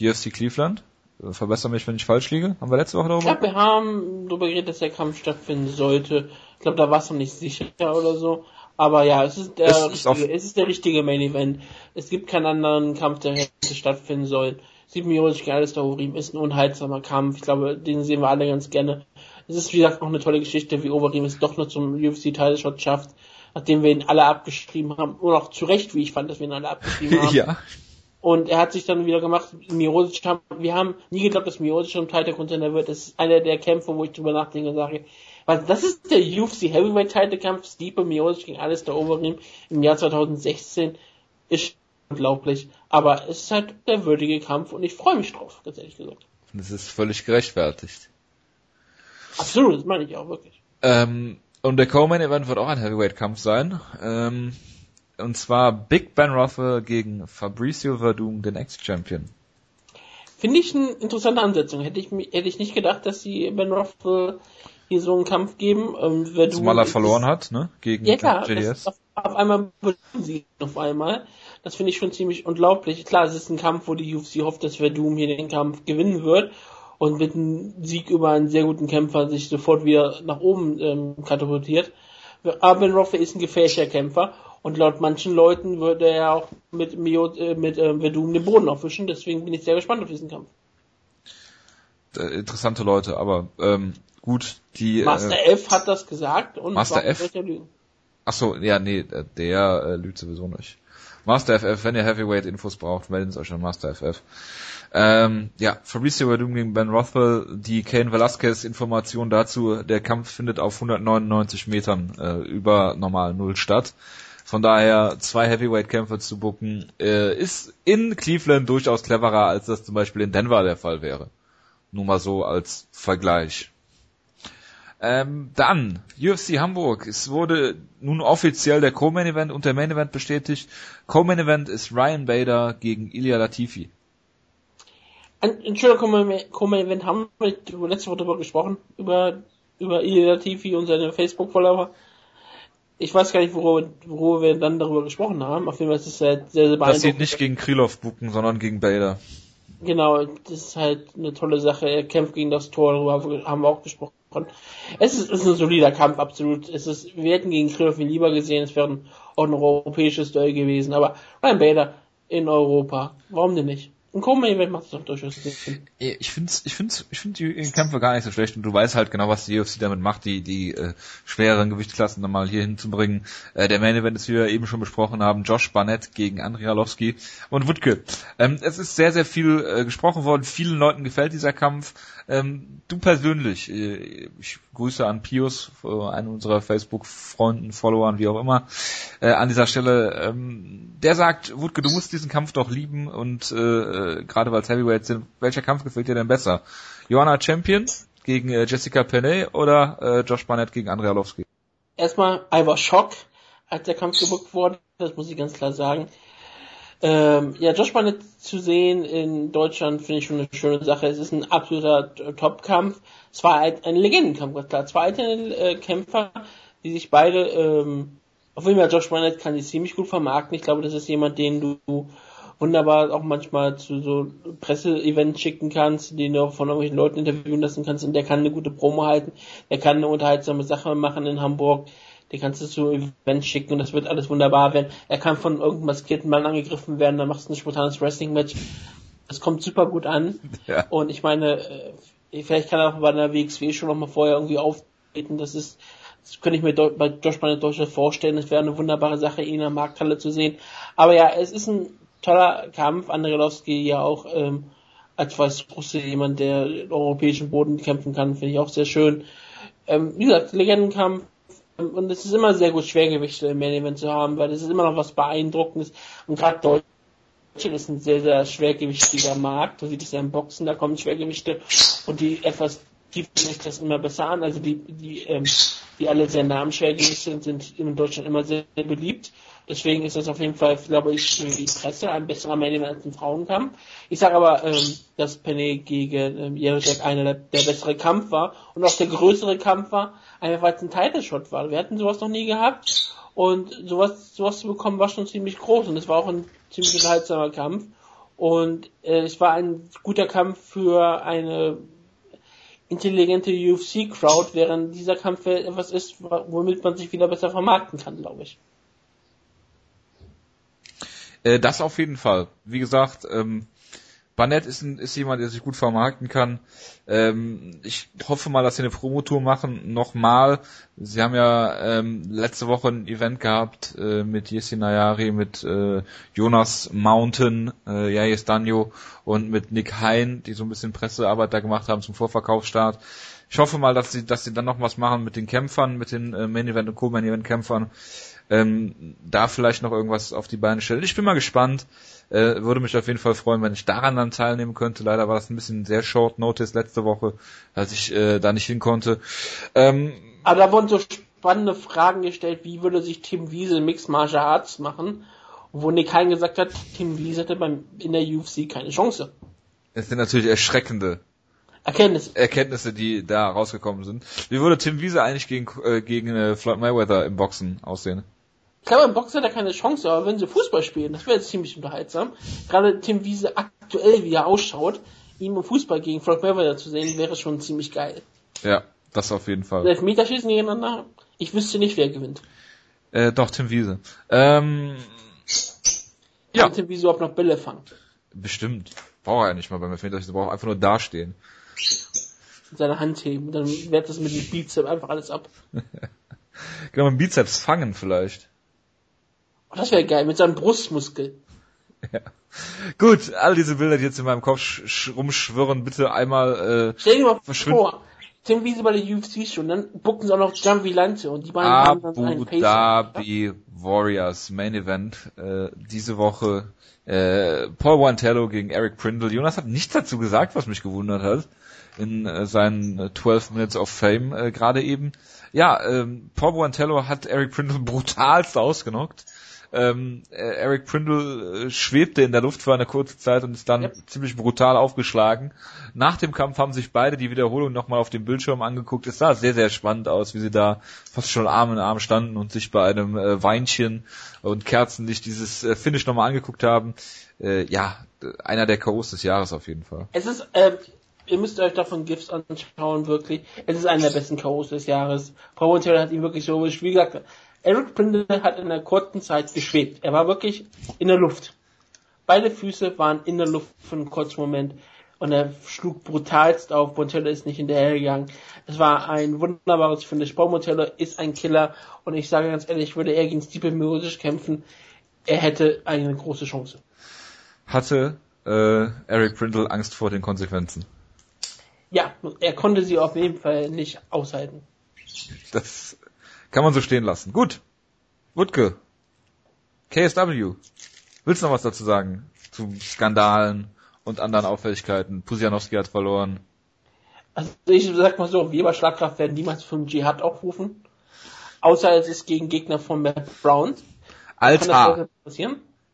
UFC Cleveland. Äh, verbessere mich, wenn ich falsch liege. Haben wir letzte Woche darüber? Ich glaube, wir haben darüber geredet, dass der Kampf stattfinden sollte. Ich glaube, da war es noch nicht sicher oder so. Aber ja, es ist der Es ist richtige, es ist der richtige Main Event. Es gibt keinen anderen Kampf, der hätte stattfinden sollen. Sieben Miocic gegen Alistair Overeem ist ein unheilsamer Kampf. Ich glaube, den sehen wir alle ganz gerne. Es ist, wie gesagt, auch eine tolle Geschichte, wie Overeem es doch nur zum UFC-Title-Shot schafft, nachdem wir ihn alle abgeschrieben haben. Und auch zu Recht, wie ich fand, dass wir ihn alle abgeschrieben haben. ja. Und er hat sich dann wieder gemacht, Miocic haben, wir haben nie geglaubt, dass Miocic ein Title Contender wird. Das ist einer der Kämpfe, wo ich drüber nachdenke und sage, weil das ist der UFC Heavyweight Title Kampf, Stipe Miocic gegen Alistair Overeem im Jahr 2016. Ist unglaublich. Aber es ist halt der würdige Kampf und ich freue mich drauf, ganz ehrlich gesagt. Das ist völlig gerechtfertigt. Absolut, das meine ich auch wirklich. Ähm, und der Co-Main Event wird auch ein Heavyweight-Kampf sein. Ähm, und zwar Big Ben Rothwell gegen Fabricio Verdum, den Ex-Champion. Finde ich eine interessante Ansetzung. Hätte ich, hätte ich nicht gedacht, dass sie Ben Rothwell hier so einen Kampf geben. Ähm, Zumal er verloren hat, ne? Gegen Ja klar, JDS. auf, auf einmal sie auf einmal. Das finde ich schon ziemlich unglaublich. Klar, es ist ein Kampf, wo die UFC hofft, dass Verdum hier den Kampf gewinnen wird und mit einem Sieg über einen sehr guten Kämpfer sich sofort wieder nach oben ähm, katapultiert. Aber Ben Rothwell ist ein gefährlicher Kämpfer und laut manchen Leuten würde er auch mit, Mio, äh, mit äh, Verdum den Boden aufwischen. Deswegen bin ich sehr gespannt auf diesen Kampf. Äh, interessante Leute, aber ähm, gut, die Master äh, F hat das gesagt und Master F? ach so, ja, nee, äh, der äh, lügt sowieso nicht. Master FF, wenn ihr Heavyweight Infos braucht, meldet euch an Master FF. Ähm, ja, Fabricio Verdum gegen Ben Rothwell, die Kane Velasquez Information dazu, der Kampf findet auf 199 Metern äh, über normal Null statt. Von daher zwei Heavyweight-Kämpfe zu bucken, äh, ist in Cleveland durchaus cleverer, als das zum Beispiel in Denver der Fall wäre. Nur mal so als Vergleich. Ähm, dann, UFC Hamburg. Es wurde nun offiziell der Co-Main Event und der Main Event bestätigt. Co-Main Event ist Ryan Bader gegen Ilya Latifi. Ein, ein schöner Co-Main-Event haben wir letzte Woche darüber gesprochen, über, über Ilya TV und seine Facebook-Follower. Ich weiß gar nicht, worüber, worüber wir dann darüber gesprochen haben. Auf jeden Fall ist es halt sehr, sehr Dass sie beeindruckend. nicht gegen Krylov bucken, sondern gegen Bader. Genau, das ist halt eine tolle Sache. Er kämpft gegen das Tor, darüber haben wir auch gesprochen. Es ist, ist ein solider Kampf, absolut. Es ist, wir hätten gegen Krylov ihn lieber gesehen, es wäre auch ein europäisches Duell gewesen. Aber Ryan Bader in Europa, warum denn nicht? Ein Co-Main-Event macht es doch durchaus Sinn. Ich find's, ich find's, ich find die Kämpfe gar nicht so schlecht und du weißt halt genau, was die UFC damit macht, die, die äh, schwereren Gewichtsklassen dann mal hier hinzubringen. Äh, der Main Event ist, wie wir eben schon besprochen haben, Josh Barnett gegen Andrei Arlovski und Wutke. Ähm, es ist sehr, sehr viel äh, gesprochen worden, vielen Leuten gefällt dieser Kampf. Ähm, du persönlich, äh, ich grüße an Pius, äh, einen unserer Facebook-Freunden, Followern, wie auch immer, äh, an dieser Stelle, ähm, der sagt, Wutke, du musst diesen Kampf doch lieben und äh, äh, gerade weil es Heavyweights sind, welcher Kampf gefällt dir denn besser? Joanna Champion gegen äh, Jessica Penney oder äh, Josh Barnett gegen Andrei Arlovski? erstmal, I was shock, als der Kampf gebuckt wurde, das muss ich ganz klar sagen. Ähm, ja, Josh Barnett zu sehen in Deutschland finde ich schon eine schöne Sache. Es ist ein absoluter Top-Kampf. War ein, ein Legendenkampf, ganz klar. Zwei alte äh, Kämpfer, die sich beide, ähm, auf jeden Fall Josh Barnett kann sich ziemlich gut vermarkten. Ich glaube, das ist jemand, den du wunderbar auch manchmal zu so Presseevents schicken kannst, den du von irgendwelchen Leuten interviewen lassen kannst und der kann eine gute Promo halten, der kann eine unterhaltsame Sache machen in Hamburg, den kannst du zu Events schicken und das wird alles wunderbar werden. Er kann von irgendeinem maskierten Mann angegriffen werden, dann machst du ein spontanes Wrestling-Match. Das kommt super gut an. Ja. Und ich meine, äh, vielleicht kann er auch bei einer WXW schon noch mal vorher irgendwie auftreten. Das ist, das könnte ich mir bei Josh Barnett durchaus vorstellen. Das wäre eine wunderbare Sache, ihn in der Markthalle zu sehen. Aber ja, es ist ein toller Kampf. Andrelowski ja auch ähm, als Weißrusse jemand, der europäischen Boden kämpfen kann, finde ich auch sehr schön. Ähm, wie gesagt, Legendenkampf. Ähm, Und es ist immer sehr gut, Schwergewichte im Main Event zu haben, weil das ist immer noch was Beeindruckendes. Und gerade Deutschland ist ein sehr, sehr schwergewichtiger Markt. Du siehst es ja im Boxen, da kommen Schwergewichte und die etwas die sich das immer besser an. Also die, die, ähm, die alle sehr namensschädigend sind, sind in Deutschland immer sehr beliebt. Deswegen ist das auf jeden Fall, glaube ich, für die Presse ein besserer Main als ein Frauenkampf. Ich sage aber, ähm, dass Penny gegen ähm, Jericho einer der, der, bessere Kampf war und auch der größere Kampf war, einfach weil es ein Title-Shot war. Wir hatten sowas noch nie gehabt und sowas, sowas zu bekommen war schon ziemlich groß und es war auch ein ziemlich unterhaltsamer Kampf. Und äh, es war ein guter Kampf für eine intelligente UFC-Crowd, während dieser Kampf etwas ist, womit man sich wieder besser vermarkten kann, glaube ich. Äh, das auf jeden Fall. Wie gesagt, ähm, Barnett ist, ein, ist jemand, der sich gut vermarkten kann. Ähm, ich hoffe mal, dass sie eine Promotour machen. Nochmal, sie haben ja ähm, letzte Woche ein Event gehabt äh, mit Yessi Nayari, mit äh, Jonas Mountain, äh, Yayes Danjo und mit Nick Hein, die so ein bisschen Pressearbeit da gemacht haben zum Vorverkaufsstart. Ich hoffe mal, dass sie, dass sie dann noch was machen mit den Kämpfern, mit den äh, Main Event und Co-Main Event Kämpfern. Ähm, da vielleicht noch irgendwas auf die Beine stellen. Ich bin mal gespannt. Äh, würde mich auf jeden Fall freuen, wenn ich daran dann teilnehmen könnte. Leider war das ein bisschen sehr short notice letzte Woche, als ich äh, da nicht hin konnte. Ähm, Aber da wurden so spannende Fragen gestellt, wie würde sich Tim Wiese Mixed Martial Arts machen, wo Nick Hein gesagt hat, Tim Wiese hätte beim, in der UFC keine Chance. Es sind natürlich erschreckende Erkenntnisse. Erkenntnisse, die da rausgekommen sind. Wie würde Tim Wiese eigentlich gegen, äh, gegen äh, Floyd Mayweather im Boxen aussehen? Ich glaube, im Boxen hat er keine Chance, aber wenn sie Fußball spielen, das wäre jetzt ziemlich unterhaltsam. Gerade Tim Wiese aktuell, wie er ausschaut, ihm im Fußball gegen Floyd Mayweather zu sehen, wäre schon ziemlich geil. Ja, das auf jeden Fall. Elfmeterschießen gegeneinander, ich wüsste nicht, wer gewinnt. Äh, doch, Tim Wiese. Ähm, ja. Kann Tim Wiese überhaupt noch Bälle fangen? Bestimmt. Braucht er nicht mal beim Elfmeterschießen, braucht einfach nur dastehen. Seine Hand heben, dann wehrt das mit dem Bizeps einfach alles ab. genau, mit dem Bizeps fangen vielleicht. Das wäre geil, mit seinem Brustmuskel. Ja. Gut, all diese Bilder, die jetzt in meinem Kopf rumschwirren, bitte einmal äh, Stell dir mal vor, Tim Wiese bei der UFC schon, dann bucken sie auch noch John Villante und die beiden Abu haben dann einen Dhabi ja? Warriors Main Event äh, diese Woche äh, Paul Wantello gegen Eric Prindle. Jonas hat nichts dazu gesagt, was mich gewundert hat in äh, seinen 12 Minutes of Fame äh, gerade eben. Ja, ähm, Paul Wantello hat Eric Prindle brutalst ausgenockt ähm, äh, Eric Prindle äh, schwebte in der Luft für eine kurze Zeit und ist dann yep. ziemlich brutal aufgeschlagen. Nach dem Kampf haben sich beide die Wiederholung nochmal auf dem Bildschirm angeguckt. Es sah sehr, sehr spannend aus, wie sie da fast schon Arm in Arm standen und sich bei einem äh, Weinchen und Kerzenlicht dieses äh, Finish nochmal angeguckt haben. Äh, ja, einer der K.O.s des Jahres auf jeden Fall. Es ist, äh, ihr müsst euch davon GIFs anschauen, wirklich. Es ist einer der besten K.O.s des Jahres. Paul Taylor hat ihn wirklich so, wie gesagt, Eric Prindle hat in einer kurzen Zeit geschwebt. Er war wirklich in der Luft. Beide Füße waren in der Luft für einen kurzen Moment und er schlug brutalst auf. Montello ist nicht hinterhergegangen. Es war ein wunderbares Finish. Paul Montello ist ein Killer und ich sage ganz ehrlich, würde er gegen Stipe Miocic kämpfen, er hätte eine große Chance. Hatte äh, Eric Prindle Angst vor den Konsequenzen? Ja, er konnte sie auf jeden Fall nicht aushalten. Das kann man so stehen lassen. Gut. Wutke. KSW. Willst du noch was dazu sagen? Zu Skandalen und anderen Auffälligkeiten. Pusianowski hat verloren. Also ich sag mal so, wir bei Schlagkraft werden niemals vom Dschihad aufrufen. Außer es ist gegen Gegner von Matt Brown. Alter.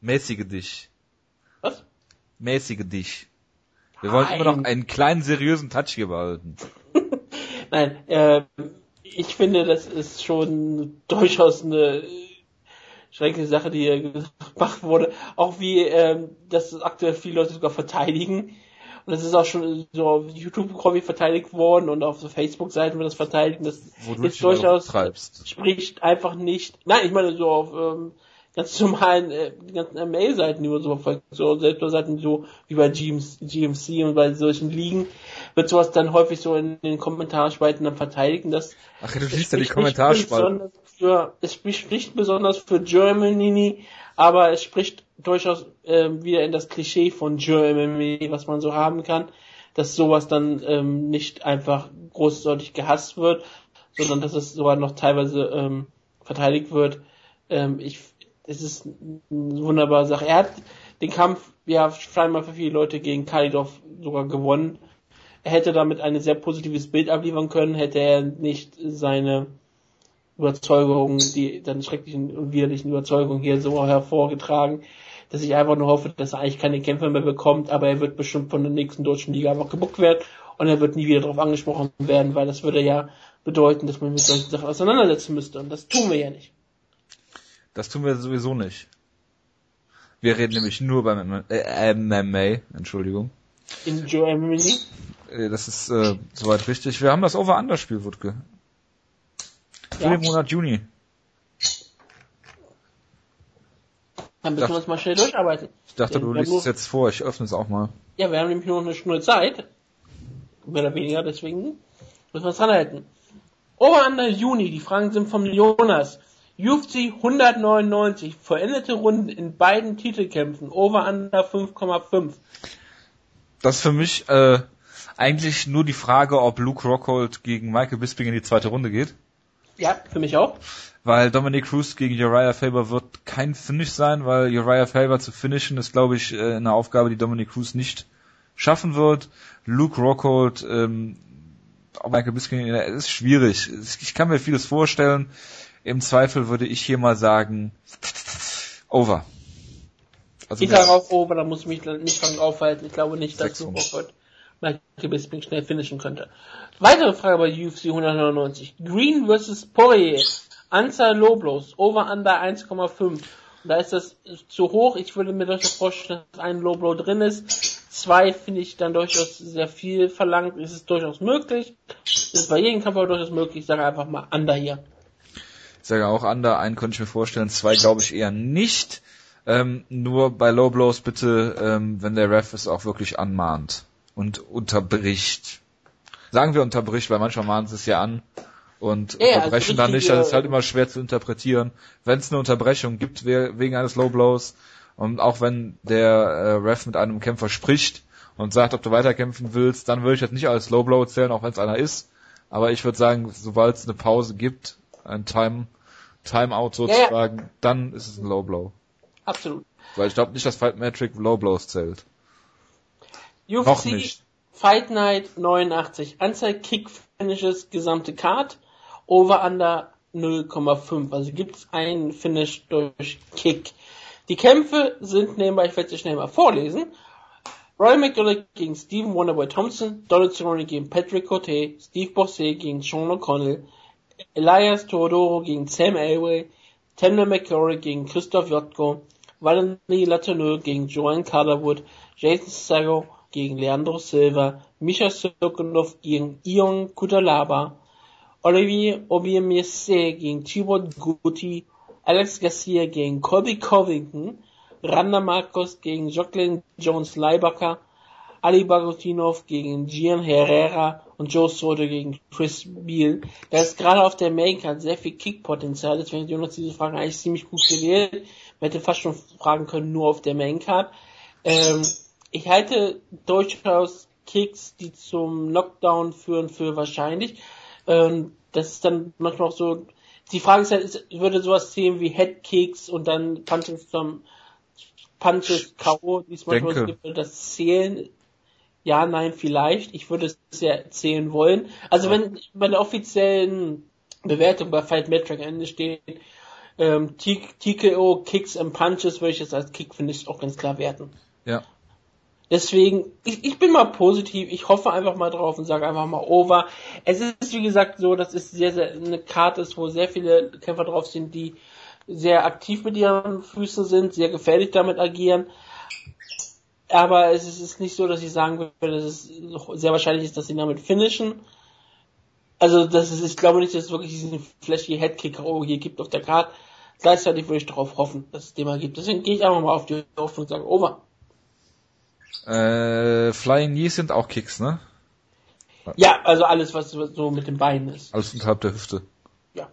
Mäßige dich. Was? Mäßige dich. Wir wollen Nein. immer noch einen kleinen seriösen Touch hier behalten. Nein, äh, ich finde, das ist schon durchaus eine schreckliche Sache, die hier gemacht wurde. Auch wie, ähm, dass aktuell viele Leute sogar verteidigen. Und das ist auch schon so auf YouTube Hobby verteidigt worden und auf so Facebook-Seiten wird das verteidigt. Das Wo ist durchaus treibst. spricht einfach nicht. Nein, ich meine so auf ähm, ganz normalen, äh, ganzen Mail-Seiten, die man so verfolgt, so Seiten so wie bei GMC und bei solchen Ligen, wird sowas dann häufig so in den Kommentarspalten dann verteidigen, dass Ach, du siehst ja die Kommentarspalten. Für, es spricht besonders für Germany, aber es spricht durchaus äh, wieder in das Klischee von Germany, was man so haben kann, dass sowas dann ähm, nicht einfach großartig gehasst wird, sondern dass es sogar noch teilweise ähm, verteidigt wird. Ähm, ich es ist eine wunderbare Sache. Er hat den Kampf, ja, scheinbar für viele Leute gegen Kalidov sogar gewonnen. Er hätte damit ein sehr positives Bild abliefern können, hätte er nicht seine Überzeugungen, die seine schrecklichen und widerlichen Überzeugungen hier so hervorgetragen, dass ich einfach nur hoffe, dass er eigentlich keine Kämpfe mehr bekommt, aber er wird bestimmt von der nächsten deutschen Liga einfach gebuckt werden und er wird nie wieder darauf angesprochen werden, weil das würde ja bedeuten, dass man mit solchen Sachen auseinandersetzen müsste und das tun wir ja nicht. Das tun wir sowieso nicht. Wir reden nämlich nur beim äh, MMA, Entschuldigung. In Germany? Äh, das ist äh, soweit richtig. Wir haben das Over-Under-Spiel, Wutke. Für Ja. den Monat Juni. Dann müssen wir uns mal schnell durcharbeiten. Ich dachte, Denn du liest es jetzt vor. Ich öffne es auch mal. Ja, wir haben nämlich nur noch eine Stunde Zeit. Mehr oder weniger, deswegen müssen wir uns dran halten. Over-Under Juni, die Fragen sind vom Jonas. UFC 199, vollendete Runden in beiden Titelkämpfen, Over-Under 5,5. Das ist für mich äh, eigentlich nur die Frage, ob Luke Rockhold gegen Michael Bisping in die zweite Runde geht. Ja, für mich auch. Weil Dominic Cruz gegen Uriah Faber wird kein Finish sein, weil Uriah Faber zu finishen ist, glaube ich, äh, eine Aufgabe, die Dominic Cruz nicht schaffen wird. Luke Rockhold, ähm, auch Michael Bisping, ist schwierig. Ich kann mir vieles vorstellen. Im Zweifel würde ich hier mal sagen, over. Also Ich sage auch Over, da muss ich mich nicht dran aufhalten. Ich glaube nicht, dass. Rockhold Michael Bisping schnell finishen könnte. Weitere Frage bei UFC 199. Green vs. Poirier. Anzahl Low Blows. Over Under 1,5. Und Da ist das zu hoch. Ich würde mir durchaus vorstellen, dass ein Low Blow drin ist. Zwei finde ich dann durchaus sehr viel verlangt. Es ist durchaus möglich. Es ist bei jedem Kampf aber durchaus möglich. Ich sage einfach mal Under hier. Sage auch under, einen könnte ich mir vorstellen, zwei glaube ich eher nicht. Ähm, nur bei Low Blows bitte, ähm, wenn der Ref es auch wirklich anmahnt und unterbricht. Sagen wir unterbricht, weil manchmal mahnen sie es ja an und Ja, ja, also unterbrechen dann nicht. Das ist halt immer schwer zu interpretieren. Wenn es eine Unterbrechung gibt we- wegen eines Low Blows und auch wenn der äh, Ref mit einem Kämpfer spricht und sagt, ob du weiterkämpfen willst, dann würde ich das nicht als Low Blow zählen, auch wenn es einer ist. Aber ich würde sagen, sobald es eine Pause gibt, ein Time, Timeout sozusagen, dann ist es ein Low Blow. Absolut. Weil ich glaube nicht, dass Fight Metric Low Blows zählt. UFC Noch nicht. Fight Night 89. Anzahl Kick Finishes, gesamte Card. Over Under 0,5. Also gibt es einen Finish durch Kick. Die Kämpfe sind nebenbei, ich werde sie schnell mal vorlesen. Roy McDonald gegen Stephen Wonderboy Thompson, Donald Cerrone gegen Patrick Cote, Steve Bossé gegen Sean O'Connell, Elias Teodoro gegen Sam Elway, Tamna McCrory gegen Christoph Jotko, Valerie Latourneux gegen Joanne Calderwood, Jason Sago gegen Leandro Silva, Misha Sokolov gegen Ion Kutalaba, Olivier Obiemese gegen Thibaut Guti, Alex Garcia gegen Colby Covington, Randa Marcos gegen Jacqueline Jones Leibacher, Ali Bagotinov gegen Gian Herrera und Joe Soto gegen Chris Beal. Da ist gerade auf der Maincard sehr viel Kickpotenzial, deswegen hat Jonas diese Fragen eigentlich ziemlich gut gewählt. Man hätte fast schon fragen können, nur auf der Maincard. Ähm, ich halte durchaus Kicks, die zum Knockdown führen, für wahrscheinlich. Ähm, das ist dann manchmal auch so, die Frage ist halt, ist, würde sowas zählen wie Headkicks und dann Punches zum Punches K.O., die es manchmal so Denke. gibt, würde das zählen? Ja, nein, vielleicht. Ich würde es ja zählen wollen. Also wenn bei der offiziellen Bewertung bei Fight Metric Ende steht, ähm, TKO, Kicks and Punches, würde ich es als Kick, finde ich, auch ganz klar werten. Ja. Deswegen, ich, ich bin mal positiv, ich hoffe einfach mal drauf und sage einfach mal over. Es ist, wie gesagt, so, dass es sehr, sehr eine Karte ist, wo sehr viele Kämpfer drauf sind, die sehr aktiv mit ihren Füßen sind, sehr gefährlich damit agieren. Aber es ist, nicht so, dass ich sagen würde, dass es sehr wahrscheinlich ist, dass sie damit finishen. Also, das ist, ich glaube nicht, dass es wirklich diesen flashy Headkick oh, hier gibt auf der Karte. Gleichzeitig würde ich darauf hoffen, dass es den mal gibt. Deswegen gehe ich einfach mal auf die Hoffnung und sage over. Äh, Flying Knees sind auch Kicks, ne? Ja, also alles, was so mit den Beinen ist. Alles unterhalb der Hüfte. Ja.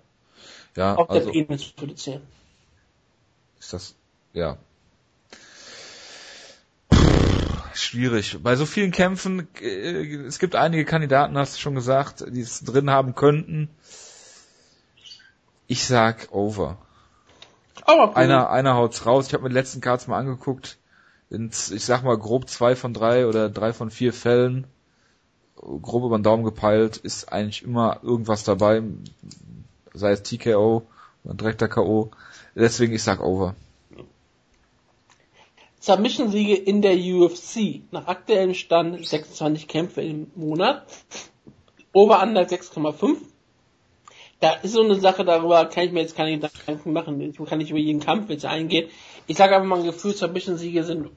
Ja, Auch also der Penis würde zählen. ist das, ja. Schwierig. Bei so vielen Kämpfen, äh, es gibt einige Kandidaten, hast du schon gesagt, die es drin haben könnten. Ich sag over. Aber Einer, einer haut's raus. Ich habe mir die letzten Cards mal angeguckt. In, ich sag mal grob zwei von drei oder drei von vier Fällen grob über den Daumen gepeilt, ist eigentlich immer irgendwas dabei, sei es TKO oder direkter K.O. Deswegen ich sag over. Submission-Siege in der UFC. Nach aktuellem Stand 26 Kämpfe im Monat. Over under 6,5. Da ist so eine Sache, darüber kann ich mir jetzt keine Gedanken machen. Ich kann nicht über jeden Kampf jetzt eingehen. Ich sage einfach mal ein Gefühl, Submission-Siege sind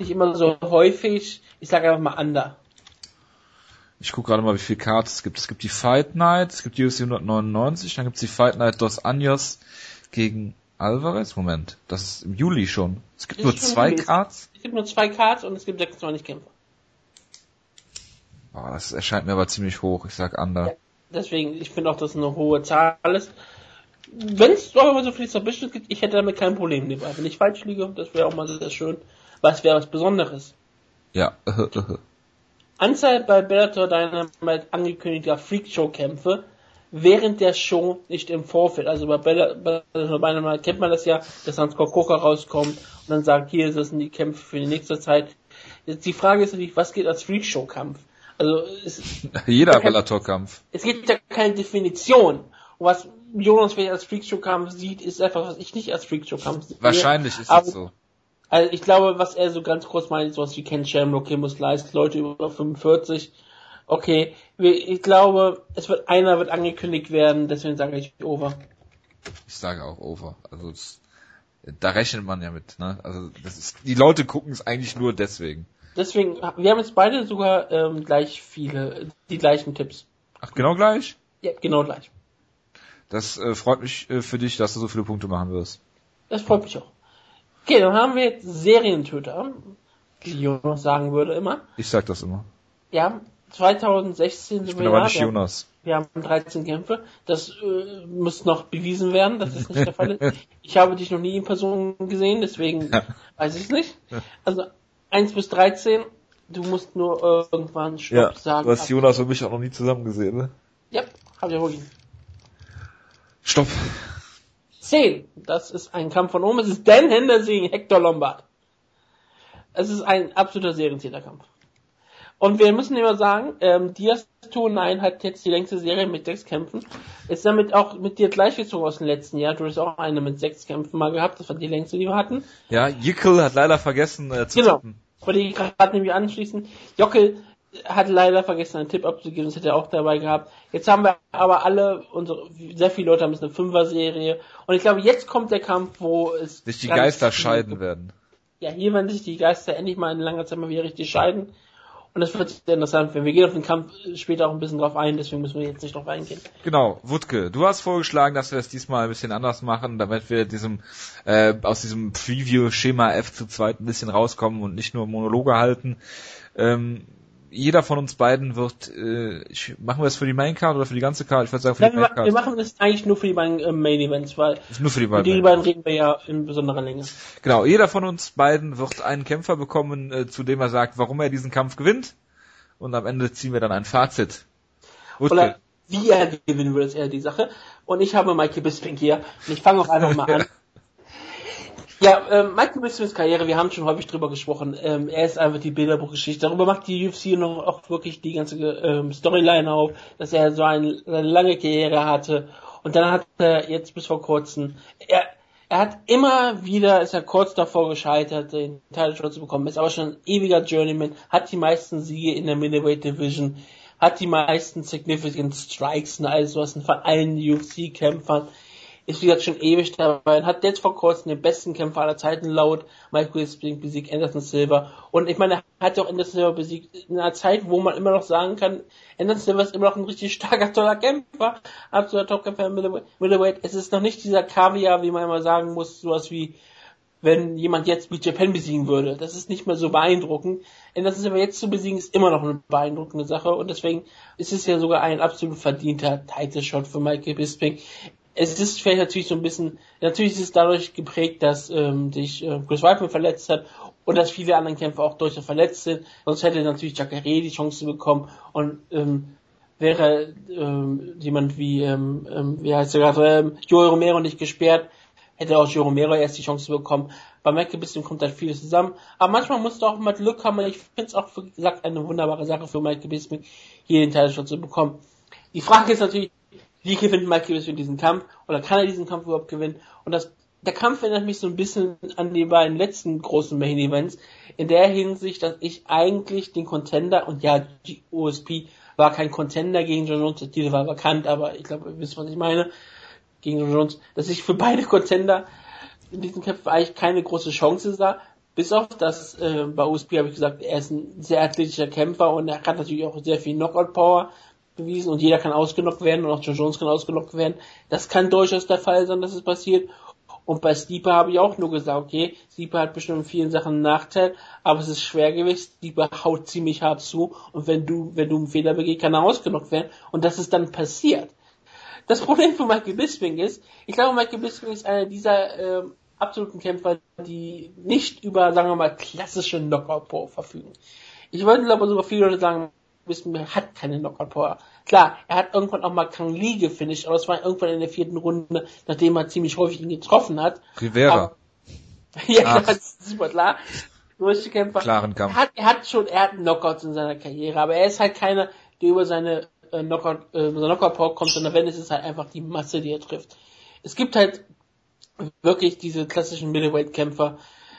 nicht immer so häufig. Ich sage einfach mal under. Ich gucke gerade mal, wie viele Cards es gibt. Es gibt die Fight Night, es gibt die UFC 199, dann gibt es die Fight Night Dos Anjos gegen Alvarez. Moment, das ist im Juli schon. Es gibt Das nur zwei. Cards. Es gibt nur zwei Cards und es gibt 26 Kämpfe. Boah, das erscheint mir aber ziemlich hoch. Ich sag under. Ja. Deswegen, ich finde auch, dass es eine hohe Zahl ist. Wenn es aber mal so viele Submissions gibt, ich hätte damit kein Problem dabei. Wenn ich falsch liege, das wäre auch mal sehr schön. Was wäre was Besonderes. Ja. Anzahl bei Bellator Dynamite angekündigter Freakshow-Kämpfe während der Show, nicht im Vorfeld. Also bei Bellator Dynamite kennt man das ja, dass Scott Coker rauskommt und dann sagt, hier, das sind die Kämpfe für die nächste Zeit. Jetzt die Frage ist natürlich, was geht als Freakshow-Kampf? Also es, Jeder. Bellator-Kampf. es gibt ja keine Definition. Und was Jonas vielleicht als Freakshow-Kampf sieht, ist einfach, was ich nicht als Freakshow-Kampf sehe. Wahrscheinlich ist es so. Also ich glaube, was er so ganz kurz meint, sowas wie Ken Shamrock, Kimbo Slice, Leute über 45. Okay, ich glaube, es wird einer wird angekündigt werden, deswegen sage ich over. Ich sage auch over. Also es, da rechnet man ja mit. Ne? Also das ist, die Leute gucken es eigentlich nur deswegen. Deswegen, wir haben jetzt beide sogar ähm, gleich viele, die gleichen Tipps. Ach, genau gleich? Ja, genau gleich. Das äh, freut mich äh, für dich, dass du so viele Punkte machen wirst. Das freut mich auch. Okay, dann haben wir jetzt Serientöter, wie Jonas sagen würde immer. Ich sag das immer. Ja, 2016 Ich sind bin wir aber nicht Wir haben- Jonas. Wir haben 13 Kämpfe. Das äh, muss noch bewiesen werden, dass das nicht der Fall ist. Ich habe dich noch nie in Person gesehen, deswegen Ja. weiß ich es nicht. Also 1 bis 13, du musst nur äh, irgendwann Stopp sagen. du hast Jonas und mich auch noch nie zusammen gesehen, ne? Ja, hab ich vorgegeben. Stopp. 10, das ist ein Kampf von oben. Es ist Dan Henderson gegen Hector Lombard. Es ist ein absoluter Serientäterkampf. Und wir müssen immer sagen, ähm, Diaz Tonine hat jetzt die längste Serie mit sechs Kämpfen. Ist damit auch mit dir gleichgezogen aus dem letzten Jahr. Du hast auch eine mit sechs Kämpfen mal gehabt. Das war die längste, die wir hatten. Ja, Jickel hat leider vergessen äh, zu Genau. tippen. Wollte ich gerade nämlich anschließen. Jockel hat leider vergessen, einen Tipp abzugeben, das hätte er auch dabei gehabt. Jetzt haben wir aber alle, unsere, sehr viele Leute haben jetzt eine Fünfer-Serie. Und ich glaube, jetzt kommt der Kampf, wo es... Sich die Geister scheiden werden. Ja, hier werden sich die Geister endlich mal in langer Zeit mal wieder richtig scheiden. Und das wird sehr interessant werden. Wir gehen auf den Kampf später auch ein bisschen drauf ein, deswegen müssen wir jetzt nicht drauf eingehen. Genau, Wutke, du hast vorgeschlagen, dass wir es diesmal ein bisschen anders machen, damit wir diesem äh, aus diesem Preview-Schema F zu zweit ein bisschen rauskommen und nicht nur Monologe halten. Ähm, jeder von uns beiden wird, äh, ich, machen wir es für die Maincard oder für die ganze Card? Ich würde sagen für Nein, die wir, ma- wir Maincard. machen das eigentlich nur für die beiden äh, Main Events, weil Nur für die beiden. die beiden reden wir ja in besonderer Länge. Genau, jeder von uns beiden wird einen Kämpfer bekommen, äh, zu dem er sagt, warum er diesen Kampf gewinnt. Und am Ende ziehen wir dann ein Fazit. Wutke, Oder wie er gewinnen würde, ist eher die Sache. Und ich habe Michael Bisping hier. Und ich fange auch einfach mal an. Ja, ähm, Michael Bispings Karriere, wir haben schon häufig drüber gesprochen. Ähm, er ist einfach die Bilderbuchgeschichte. Darüber macht die UFC noch auch wirklich die ganze ähm, Storyline auf, dass er so ein, eine lange Karriere hatte. Und dann hat er jetzt bis vor kurzem, er, er hat immer wieder, ist er kurz davor gescheitert, den Title zu bekommen, ist aber schon ein ewiger Journeyman, hat die meisten Siege in der Middleweight Division, hat die meisten Significant Strikes und alles sowas von allen UFC-Kämpfern, ist wie gesagt schon ewig dabei hat jetzt vor kurzem den besten Kämpfer aller Zeiten laut Michael Bisping besiegt, Anderson Silva. Und ich meine, er hat ja auch Anderson Silva besiegt in einer Zeit, wo man immer noch sagen kann, Anderson Silva ist immer noch ein richtig starker, toller Kämpfer, absoluter Topkämpfer im Middleweight. Es ist noch nicht dieser Kaviar, wie man immer sagen muss, sowas wie wenn jemand jetzt BJ Penn besiegen würde. Das ist nicht mehr so beeindruckend. Anderson Silva jetzt zu besiegen ist immer noch eine beeindruckende Sache und deswegen ist es ja sogar ein absolut verdienter Title-Shot für Michael Bisping. Es ist vielleicht natürlich so ein bisschen, natürlich ist es dadurch geprägt, dass ähm, sich äh, Chris Weidman verletzt hat und dass viele anderen Kämpfer auch durchaus verletzt sind. Sonst hätte natürlich Jacare die Chance bekommen und ähm, wäre ähm, jemand wie, ähm, ähm, wie heißt er gerade, ähm, Joey Romero nicht gesperrt, hätte auch Joe Romero erst die Chance bekommen. Bei Mike Bisping kommt halt vieles zusammen. Aber manchmal musst du auch mal Glück haben. Ich finde es auch, wie gesagt, eine wunderbare Sache für Mike Bisping, hier den Teilshot zu bekommen. Die Frage ist natürlich, wie gewinnt Mike Bisping diesen Kampf? Oder kann er diesen Kampf überhaupt gewinnen? Und das, der Kampf erinnert mich so ein bisschen an die beiden letzten großen Main Events. In der Hinsicht, dass ich eigentlich den Contender, und ja, die OSP war kein Contender gegen John Jones, Titel war bekannt, aber ich glaube, ihr wisst, was ich meine, gegen John Jones, dass ich für beide Contender in diesen Kämpfen eigentlich keine große Chance sah. Bis auf das, äh, bei USP habe ich gesagt, er ist ein sehr athletischer Kämpfer und er hat natürlich auch sehr viel Knockout-Power bewiesen und jeder kann ausgenockt werden und auch John Jones kann ausgenockt werden. Das kann durchaus der Fall sein, dass es passiert. Und bei Stieper habe ich auch nur gesagt, okay, Stieper hat bestimmt in vielen Sachen einen Nachteil, aber es ist Schwergewicht, Stieper haut ziemlich hart zu und wenn du, wenn du einen Fehler begehst, kann er ausgenockt werden und das ist dann passiert. Das Problem von Michael Bisping ist, ich glaube, Michael Bisping ist einer dieser äh, absoluten Kämpfer, die nicht über, sagen wir mal, klassische Knockout-Power verfügen. Ich würde, glaube sogar viele Leute sagen, Bisping hat keine Knockout-Power. Klar, er hat irgendwann auch mal Kang Lee gefinisht, aber es war irgendwann in der vierten Runde, nachdem er ziemlich häufig ihn getroffen hat. Rivera. Aber, ja, das ist super klar. Durchkämpfer. Klaren Kampf. Er hat, er hat schon, er hat Knockouts in seiner Karriere, aber er ist halt keiner, der über seine äh, Knockout, äh, Knockout Power kommt, sondern wenn es ist halt einfach die Masse, die er trifft. Es gibt halt wirklich diese klassischen Middleweight-Kämpfer.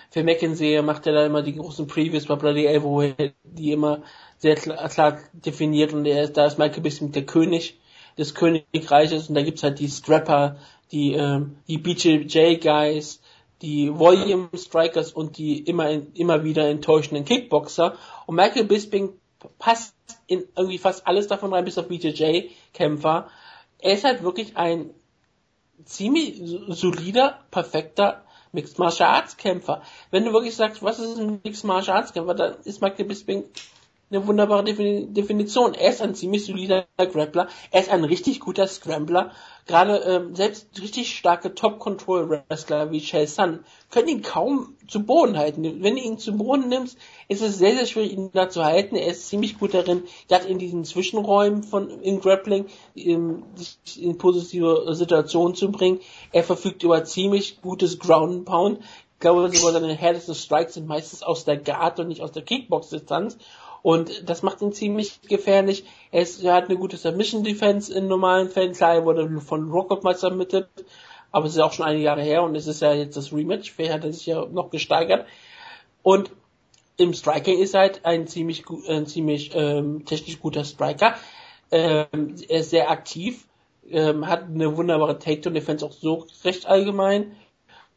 Für McKenzie macht er da immer die großen Previews bei Bloody Elbow, die immer sehr klar, definiert und er ist, da ist Michael Bisping der König des Königreiches und da gibt's halt die Strapper, die, ähm, die BJJ Guys, die Volume Strikers und die immer, immer wieder enttäuschenden Kickboxer und Michael Bisping passt in irgendwie fast alles davon rein, bis auf BJJ Kämpfer. Er ist halt wirklich ein ziemlich solider, perfekter Mixed Martial Arts Kämpfer. Wenn du wirklich sagst, was ist ein Mixed Martial Arts Kämpfer, dann ist Michael Bisping eine wunderbare Definition. Er ist ein ziemlich solider Grappler, er ist ein richtig guter Scrambler. Gerade ähm, selbst richtig starke Top-Control-Wrestler wie Chael Sun können ihn kaum zu Boden halten. Wenn du ihn zu Boden nimmst, ist es sehr, sehr schwierig, ihn da zu halten. Er ist ziemlich gut darin, gerade in diesen Zwischenräumen von in Grappling in, sich in positive Situationen zu bringen. Er verfügt über ziemlich gutes Ground Pound. Ich glaube, seine härtesten Strikes sind meistens aus der Guard und nicht aus der Kickbox-Distanz. Und das macht ihn ziemlich gefährlich. Er, ist, er hat eine gute Submission Defense in normalen Fällen. Klar, er wurde von Rockop mal submitted, aber es ist auch schon einige Jahre her und es ist ja jetzt das Rematch. Fair hat er sich ja noch gesteigert. Und im Striking ist er halt ein ziemlich, ein ziemlich ähm, technisch guter Striker. Ähm, er ist sehr aktiv, ähm, hat eine wunderbare Takedown-Defense auch so recht allgemein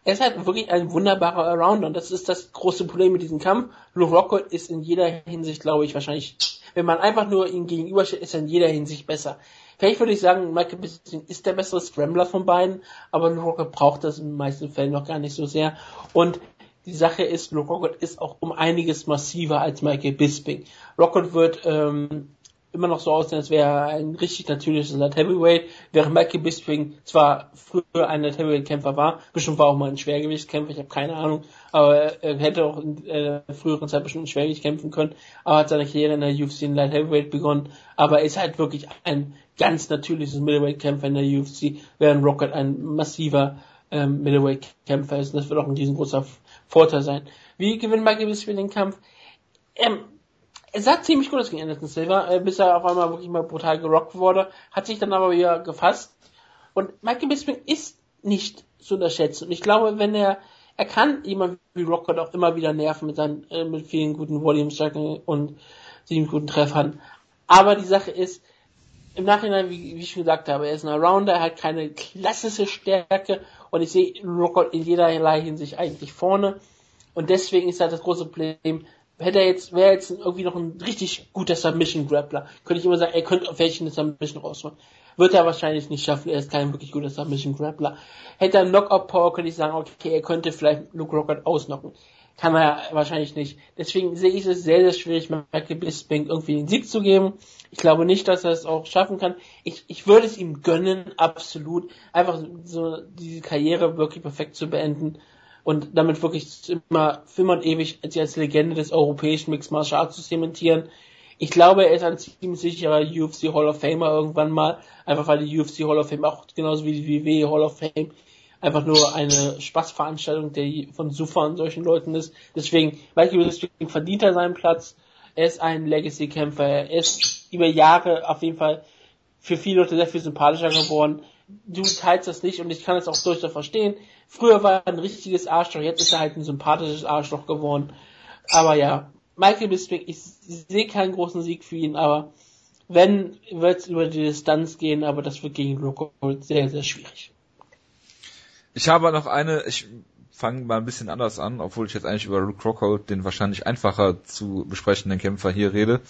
er ist halt wirklich ein wunderbarer Arounder und das ist das große Problem mit diesem Kampf. Luke Rockhold ist in jeder Hinsicht, glaube ich, wahrscheinlich, wenn man einfach nur ihn gegenübersteht, ist er in jeder Hinsicht besser. Vielleicht würde ich sagen, Michael Bisping ist der bessere Scrambler von beiden, aber Luke Rockhold braucht das in den meisten Fällen noch gar nicht so sehr. Und die Sache ist, Luke Rockhold ist auch um einiges massiver als Michael Bisping. Rockhold wird ähm, immer noch so aussehen, als wäre er ein richtig natürliches Light Heavyweight, während Michael Bisping zwar früher ein Light Heavyweight Kämpfer war, bestimmt war auch mal ein Schwergewichtskämpfer, ich habe keine Ahnung, aber er hätte auch in äh, früheren Zeit bestimmt ein Schwergewicht kämpfen können, aber hat seine Karriere in der UFC in Light Heavyweight begonnen, aber er ist halt wirklich ein ganz natürliches Middleweight Kämpfer in der UFC, während Rocket ein massiver ähm, Middleweight Kämpfer ist und das wird auch ein riesengroßer Vorteil sein. Wie gewinnt Michael Bisping den Kampf? Ähm, es sah ziemlich gut aus gegen Anderson Silva, äh, bis er auf einmal wirklich mal brutal gerockt wurde, hat sich dann aber wieder gefasst. Und Michael Bisping ist nicht zu unterschätzen. Und ich glaube, wenn er, er kann jemand wie Rockford auch immer wieder nerven mit seinen, äh, mit vielen guten Volume-Stärken und sieben guten Treffern. Aber die Sache ist, im Nachhinein, wie, wie ich schon gesagt habe, er ist ein Arounder, er hat keine klassische Stärke und ich sehe Rockford in jederlei Hinsicht eigentlich vorne. Und deswegen ist halt das große Problem, hätte er jetzt, wäre jetzt irgendwie noch ein richtig guter Submission Grappler, könnte ich immer sagen, er könnte auf welchen Submission rausholen. Wird er wahrscheinlich nicht schaffen, er ist kein wirklich guter Submission Grappler. Hätte er Knockout Power, könnte ich sagen, okay, er könnte vielleicht Luke Rockert ausnocken. Kann er wahrscheinlich nicht. Deswegen sehe ich es sehr, sehr schwierig, Michael Bisping irgendwie den Sieg zu geben. Ich glaube nicht, dass er es auch schaffen kann. Ich, ich würde es ihm gönnen, absolut. Einfach so diese Karriere wirklich perfekt zu beenden und damit wirklich immer für immer und ewig als Legende des europäischen Mixed Martial Arts zu zementieren. Ich glaube, er ist ein ziemlich sicherer UFC Hall of Famer irgendwann mal, einfach weil die UFC Hall of Fame auch genauso wie die WWE Hall of Fame einfach nur eine Spaßveranstaltung, der von Sufa und solchen Leuten ist. Deswegen, Michael Bisping verdient er seinen Platz. Er ist ein Legacy-Kämpfer. Er ist über Jahre auf jeden Fall für viele Leute sehr viel sympathischer geworden. Du teilst das nicht und ich kann es auch durchaus verstehen. Früher war er ein richtiges Arschloch, jetzt ist er halt ein sympathisches Arschloch geworden. Aber ja, Michael Bisping, ich sehe keinen großen Sieg für ihn, aber wenn, wird es über die Distanz gehen, aber das wird gegen Rockhold sehr, sehr schwierig. Ich habe noch eine, ich fange mal ein bisschen anders an, obwohl ich jetzt eigentlich über Luke Rockhold, den wahrscheinlich einfacher zu besprechenden Kämpfer hier rede.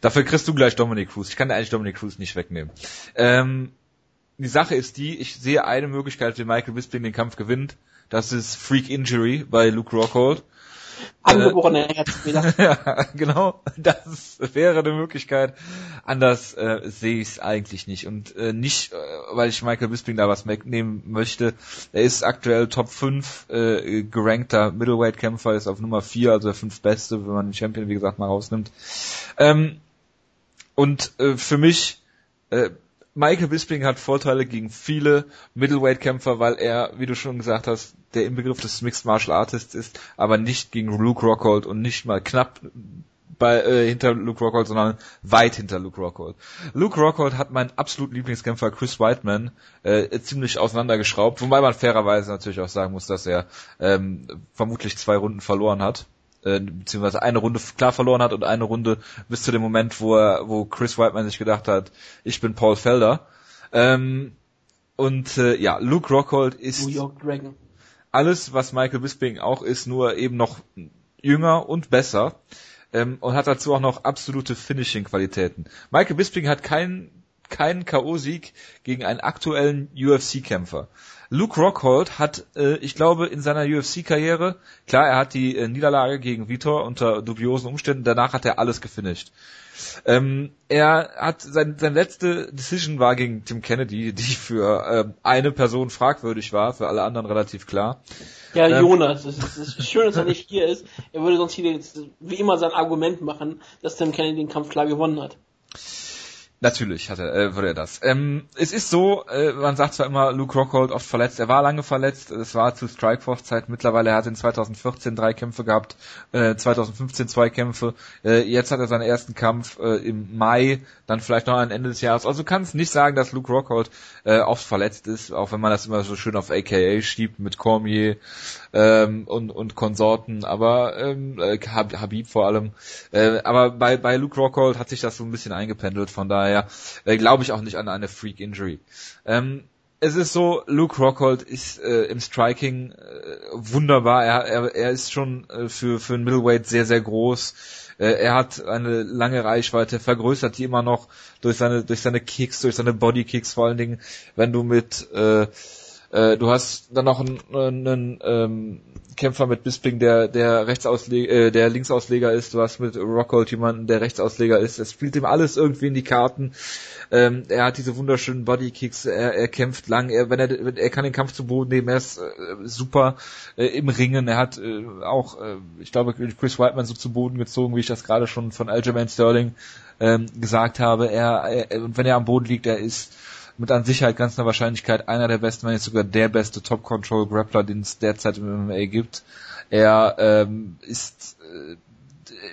Dafür kriegst du gleich Dominic Cruz. Ich kann dir eigentlich Dominic Cruz nicht wegnehmen. Ähm, die Sache ist die, ich sehe eine Möglichkeit, wie Michael Bisping den Kampf gewinnt. Das ist Freak Injury bei Luke Rockhold. Angeborene äh, Herzfehler. ja, genau. Das wäre eine Möglichkeit. Anders äh, sehe ich es eigentlich nicht. Und äh, nicht, äh, weil ich Michael Bisping da was wegnehmen möchte. Er ist aktuell Top 5 äh, gerankter Middleweight-Kämpfer, ist auf Nummer 4, also der 5 Beste, wenn man den Champion, wie gesagt, mal rausnimmt. Ähm, und äh, für mich äh, Michael Bisping hat Vorteile gegen viele Middleweight-Kämpfer, weil er, wie du schon gesagt hast, der Inbegriff des Mixed Martial Artists ist, aber nicht gegen Luke Rockhold und nicht mal knapp bei, äh, hinter Luke Rockhold, sondern weit hinter Luke Rockhold. Luke Rockhold hat meinen absoluten Lieblingskämpfer Chris Whiteman äh, ziemlich auseinandergeschraubt, wobei man fairerweise natürlich auch sagen muss, dass er ähm, vermutlich zwei Runden verloren hat äh, beziehungsweise eine Runde klar verloren hat und eine Runde bis zu dem Moment, wo er, wo Chris Whiteman sich gedacht hat, ich bin Paul Felder. Ähm, und äh, ja, Luke Rockhold ist alles, was Michael Bisping auch ist, nur eben noch jünger und besser ähm, und hat dazu auch noch absolute Finishing-Qualitäten. Michael Bisping hat keinen keinen K.O.-Sieg gegen einen aktuellen UFC-Kämpfer. Luke Rockhold hat, äh, ich glaube, in seiner UFC-Karriere, klar, er hat die äh, Niederlage gegen Vitor unter dubiosen Umständen, danach hat er alles gefinisht. Ähm, er hat sein, sein letzte Decision war gegen Tim Kennedy, die für äh, eine Person fragwürdig war, für alle anderen relativ klar. Ja, ähm, Jonas, es ist, es ist schön, dass er nicht hier ist. Er würde sonst hier wie immer sein Argument machen, dass Tim Kennedy den Kampf klar gewonnen hat. Natürlich hat er, äh, würde er das. Ähm, es ist so, äh, man sagt zwar immer, Luke Rockhold oft verletzt, er war lange verletzt, es war zu Strikeforce-Zeit, mittlerweile er hat in 2014 drei Kämpfe gehabt, äh, 2015 zwei Kämpfe, äh, jetzt hat er seinen ersten Kampf äh, im Mai, dann vielleicht noch am Ende des Jahres. Also kann es nicht sagen, dass Luke Rockhold äh, oft verletzt ist, auch wenn man das immer so schön auf AKA schiebt mit Cormier ähm, und, und Konsorten, aber ähm, äh, Habib vor allem. Äh, aber bei, bei Luke Rockhold hat sich das so ein bisschen eingependelt, von daher äh, glaube ich auch nicht an eine Freak Injury. Ähm, es ist so, Luke Rockhold ist äh, im Striking äh, wunderbar. Er, er, er ist schon äh, für, für ein Middleweight sehr, sehr groß. Äh, er hat eine lange Reichweite, vergrößert die immer noch durch seine, durch seine Kicks, durch seine Bodykicks vor allen Dingen, wenn du mit äh, äh, du hast dann noch einen, einen ähm, Kämpfer mit Bisping, der der Rechtsausleger, äh, der Linksausleger ist. Du hast mit Rockhold jemanden, der Rechtsausleger ist. Es spielt ihm alles irgendwie in die Karten. Ähm, er hat diese wunderschönen Bodykicks. Er, er kämpft lang. Er, wenn er, er kann den Kampf zu Boden nehmen. Er ist äh, super äh, im Ringen. Er hat äh, auch, äh, ich glaube, Chris Whiteman so zu Boden gezogen, wie ich das gerade schon von Aljamain Sterling ähm, gesagt habe. Er, er, wenn er am Boden liegt, er ist mit an Sicherheit ganz einer Wahrscheinlichkeit einer der besten, wenn nicht sogar der beste Top-Control-Grappler, den es derzeit im MMA gibt. Er ähm, ist äh,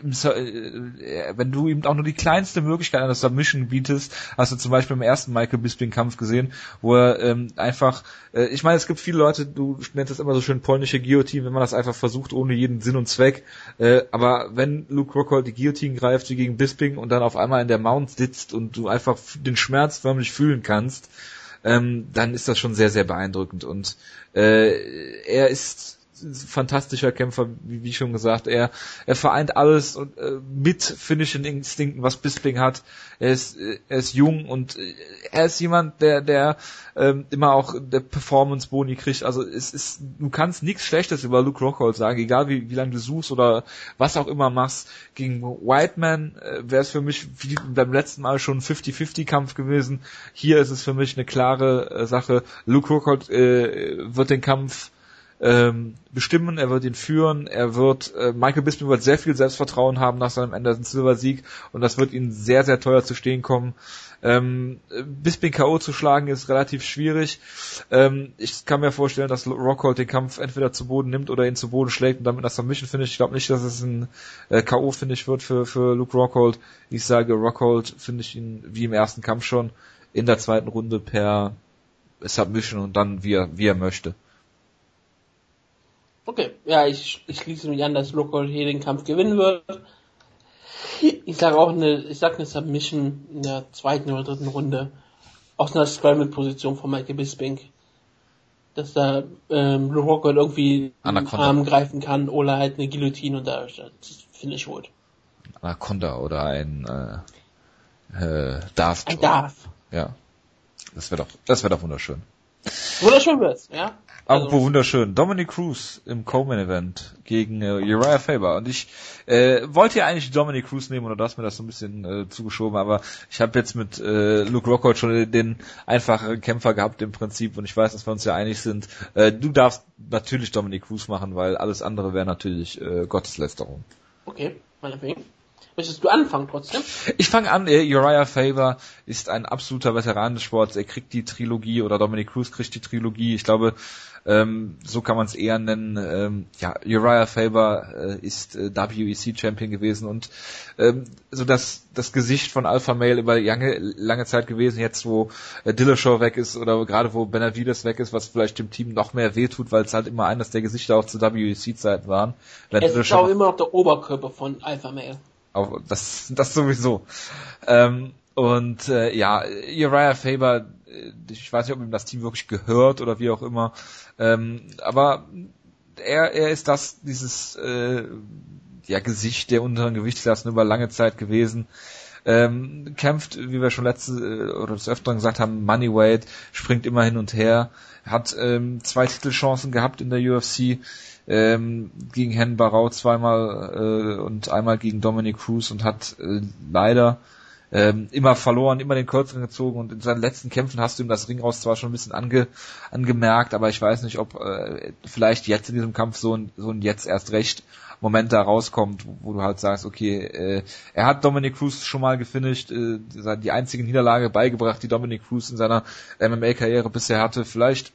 wenn du ihm auch nur die kleinste Möglichkeit einer Submission bietest, hast du zum Beispiel im ersten Michael Bisping Kampf gesehen, wo er ähm, einfach, äh, ich meine, es gibt viele Leute, du nennst das immer so schön polnische Guillotine, wenn man das einfach versucht ohne jeden Sinn und Zweck, äh, aber wenn Luke Rockhold die Guillotine greift wie gegen Bisping und dann auf einmal in der Mount sitzt und du einfach den Schmerz förmlich fühlen kannst, ähm, dann ist das schon sehr, sehr beeindruckend und äh, er ist fantastischer Kämpfer, wie, wie schon gesagt. Er, er vereint alles und, äh, mit finnischen Instinkten, was Bisping hat. Er ist, äh, er ist jung und äh, er ist jemand, der, der ähm, immer auch der Performance-Boni kriegt. Also es ist, du kannst nichts Schlechtes über Luke Rockhold sagen, egal wie, wie lange du suchst oder was auch immer machst. Gegen Whiteman äh, wäre es für mich wie beim letzten Mal schon ein 50-50-Kampf gewesen. Hier ist es für mich eine klare äh, Sache. Luke Rockhold äh, wird den Kampf ähm, bestimmen, er wird ihn führen, er wird, äh, Michael Bisping wird sehr viel Selbstvertrauen haben nach seinem Anderson Silver Sieg und das wird ihm sehr, sehr teuer zu stehen kommen. Ähm, Bisping K.O. zu schlagen ist relativ schwierig. Ähm, ich kann mir vorstellen, dass Rockhold den Kampf entweder zu Boden nimmt oder ihn zu Boden schlägt und damit das Submission Finish. Ich glaube nicht, dass es ein äh, K.O. Finish wird für, für Luke Rockhold. Ich sage, Rockhold finde ich ihn wie im ersten Kampf schon in der zweiten Runde per Submission und dann wie er, wie er möchte. Okay, ja, ich, ich schließe mich an, dass Rockhold hier den Kampf gewinnen wird. Ich sage auch eine, ich sage eine Submission in der zweiten oder dritten Runde aus einer Scramble-Position von Michael Bisping. Dass da ähm, Rockhold irgendwie Anaconda. den Arm greifen kann oder halt eine Guillotine und da finde ich gut. Anaconda oder ein äh, äh, Daft. Ein Darf. Ja. Das wäre doch, das wäre doch wunderschön. Wunderschön wird's, ja. Apropos wunderschön. Dominic Cruz im Coleman Event gegen äh, Uriah Faber. Und ich äh, wollte ja eigentlich Dominic Cruz nehmen oder du hast mir das so ein bisschen äh, zugeschoben, aber ich habe jetzt mit äh, Luke Rockhold schon den einfachen Kämpfer gehabt im Prinzip und ich weiß, dass wir uns ja einig sind. Äh, du darfst natürlich Dominic Cruz machen, weil alles andere wäre natürlich äh, Gotteslästerung. Okay, meinetwegen. Möchtest du anfangen trotzdem? Ich fange an, Uriah Faber ist ein absoluter Veteran des Sports. Er kriegt die Trilogie oder Dominic Cruz kriegt die Trilogie. Ich glaube, ähm, so kann man es eher nennen. Ähm, ja, Uriah Faber äh, ist äh, WEC Champion gewesen und ähm, so das das Gesicht von Alpha Male über lange lange Zeit gewesen. Jetzt wo äh, Dillashaw weg ist oder gerade wo Benavides weg ist, was vielleicht dem Team noch mehr wehtut, weil es halt immer eines der Gesichter auch zu WEC Zeiten waren. Es ist auch immer noch der Oberkörper von Alpha Male. Auch das, das sowieso. Ähm, und äh, ja, Uriah Faber, äh, ich weiß nicht, ob ihm das Team wirklich gehört oder wie auch immer, ähm, aber er, er ist das, dieses äh, ja, Gesicht der unteren Gewichtsklassen über lange Zeit gewesen. Ähm, kämpft, wie wir schon letzte äh, oder des Öfteren gesagt haben, Moneyweight, springt immer hin und her, hat ähm, zwei Titelchancen gehabt in der UFC, ähm, gegen Hen Barau zweimal äh, und einmal gegen Dominic Cruz und hat äh, leider ähm, immer verloren, immer den kürzeren gezogen und in seinen letzten Kämpfen hast du ihm das Ring aus zwar schon ein bisschen ange, angemerkt, aber ich weiß nicht, ob äh, vielleicht jetzt in diesem Kampf so ein, so ein jetzt erst recht Moment da rauskommt, wo du halt sagst, okay, äh, er hat Dominic Cruz schon mal gefinisht, äh, die einzige Niederlage beigebracht, die Dominic Cruz in seiner MMA-Karriere bisher hatte. Vielleicht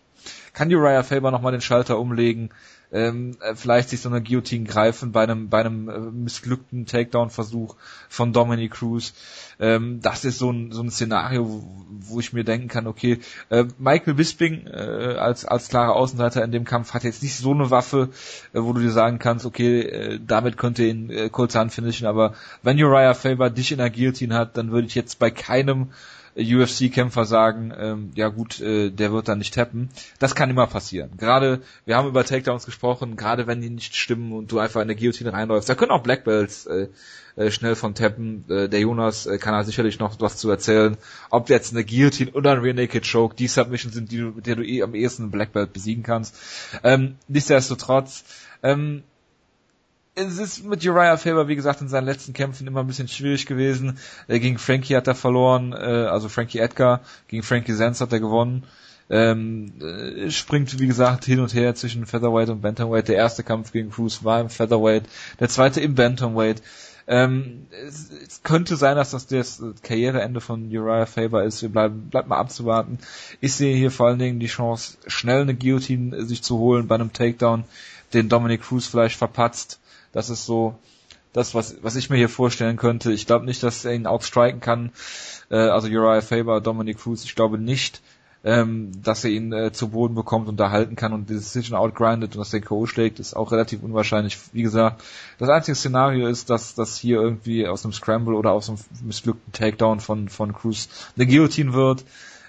kann Uriah Faber nochmal den Schalter umlegen, ähm, äh, vielleicht sich so eine Guillotine greifen bei einem, bei einem äh, missglückten Takedown-Versuch von Dominic Cruz. Ähm, das ist so ein, so ein Szenario, wo, wo ich mir denken kann, okay, äh, Michael Bisping äh, als, als klarer Außenseiter in dem Kampf hat jetzt nicht so eine Waffe, äh, wo du dir sagen kannst, okay, äh, damit könnte ihn äh, kurzhand finishen, aber wenn Uriah Faber dich in der Guillotine hat, dann würde ich jetzt bei keinem UFC-Kämpfer sagen, ähm, ja gut, äh, der wird dann nicht tappen. Das kann immer passieren. Gerade, wir haben über Takedowns gesprochen, gerade wenn die nicht stimmen und du einfach in der Guillotine reinläufst. Da können auch Black Belts äh, äh, schnell von tappen. Äh, der Jonas äh, kann da sicherlich noch was zu erzählen. Ob jetzt eine Guillotine oder ein Rear Naked Choke, die Submission sind, die du, mit der du eh am ehesten Black Belt besiegen kannst. Ähm, nichtsdestotrotz, ähm, es ist mit Uriah Faber, wie gesagt, in seinen letzten Kämpfen immer ein bisschen schwierig gewesen. Äh, gegen Frankie hat er verloren, äh, also Frankie Edgar, gegen Frankie Zenz hat er gewonnen. Ähm, äh, springt, wie gesagt, hin und her zwischen Featherweight und Bantamweight. Der erste Kampf gegen Cruz war im Featherweight, der zweite im Bantamweight. Ähm, es, es könnte sein, dass das das Karriereende von Uriah Faber ist. Wir bleiben, bleibt mal abzuwarten. Ich sehe hier vor allen Dingen die Chance, schnell eine Guillotine sich zu holen bei einem Takedown, den Dominic Cruz vielleicht verpatzt. Das ist so das, was, was ich mir hier vorstellen könnte. Ich glaube nicht, dass er ihn outstriken kann. Äh, also Uriah Faber, Dominic Cruz, ich glaube nicht, ähm, dass er ihn äh, zu Boden bekommt und da halten kann und die Decision outgrindet und dass der K.O. schlägt, ist auch relativ unwahrscheinlich. Wie gesagt, das einzige Szenario ist, dass das hier irgendwie aus einem Scramble oder aus einem missglückten Takedown von, von Cruz eine Guillotine wird.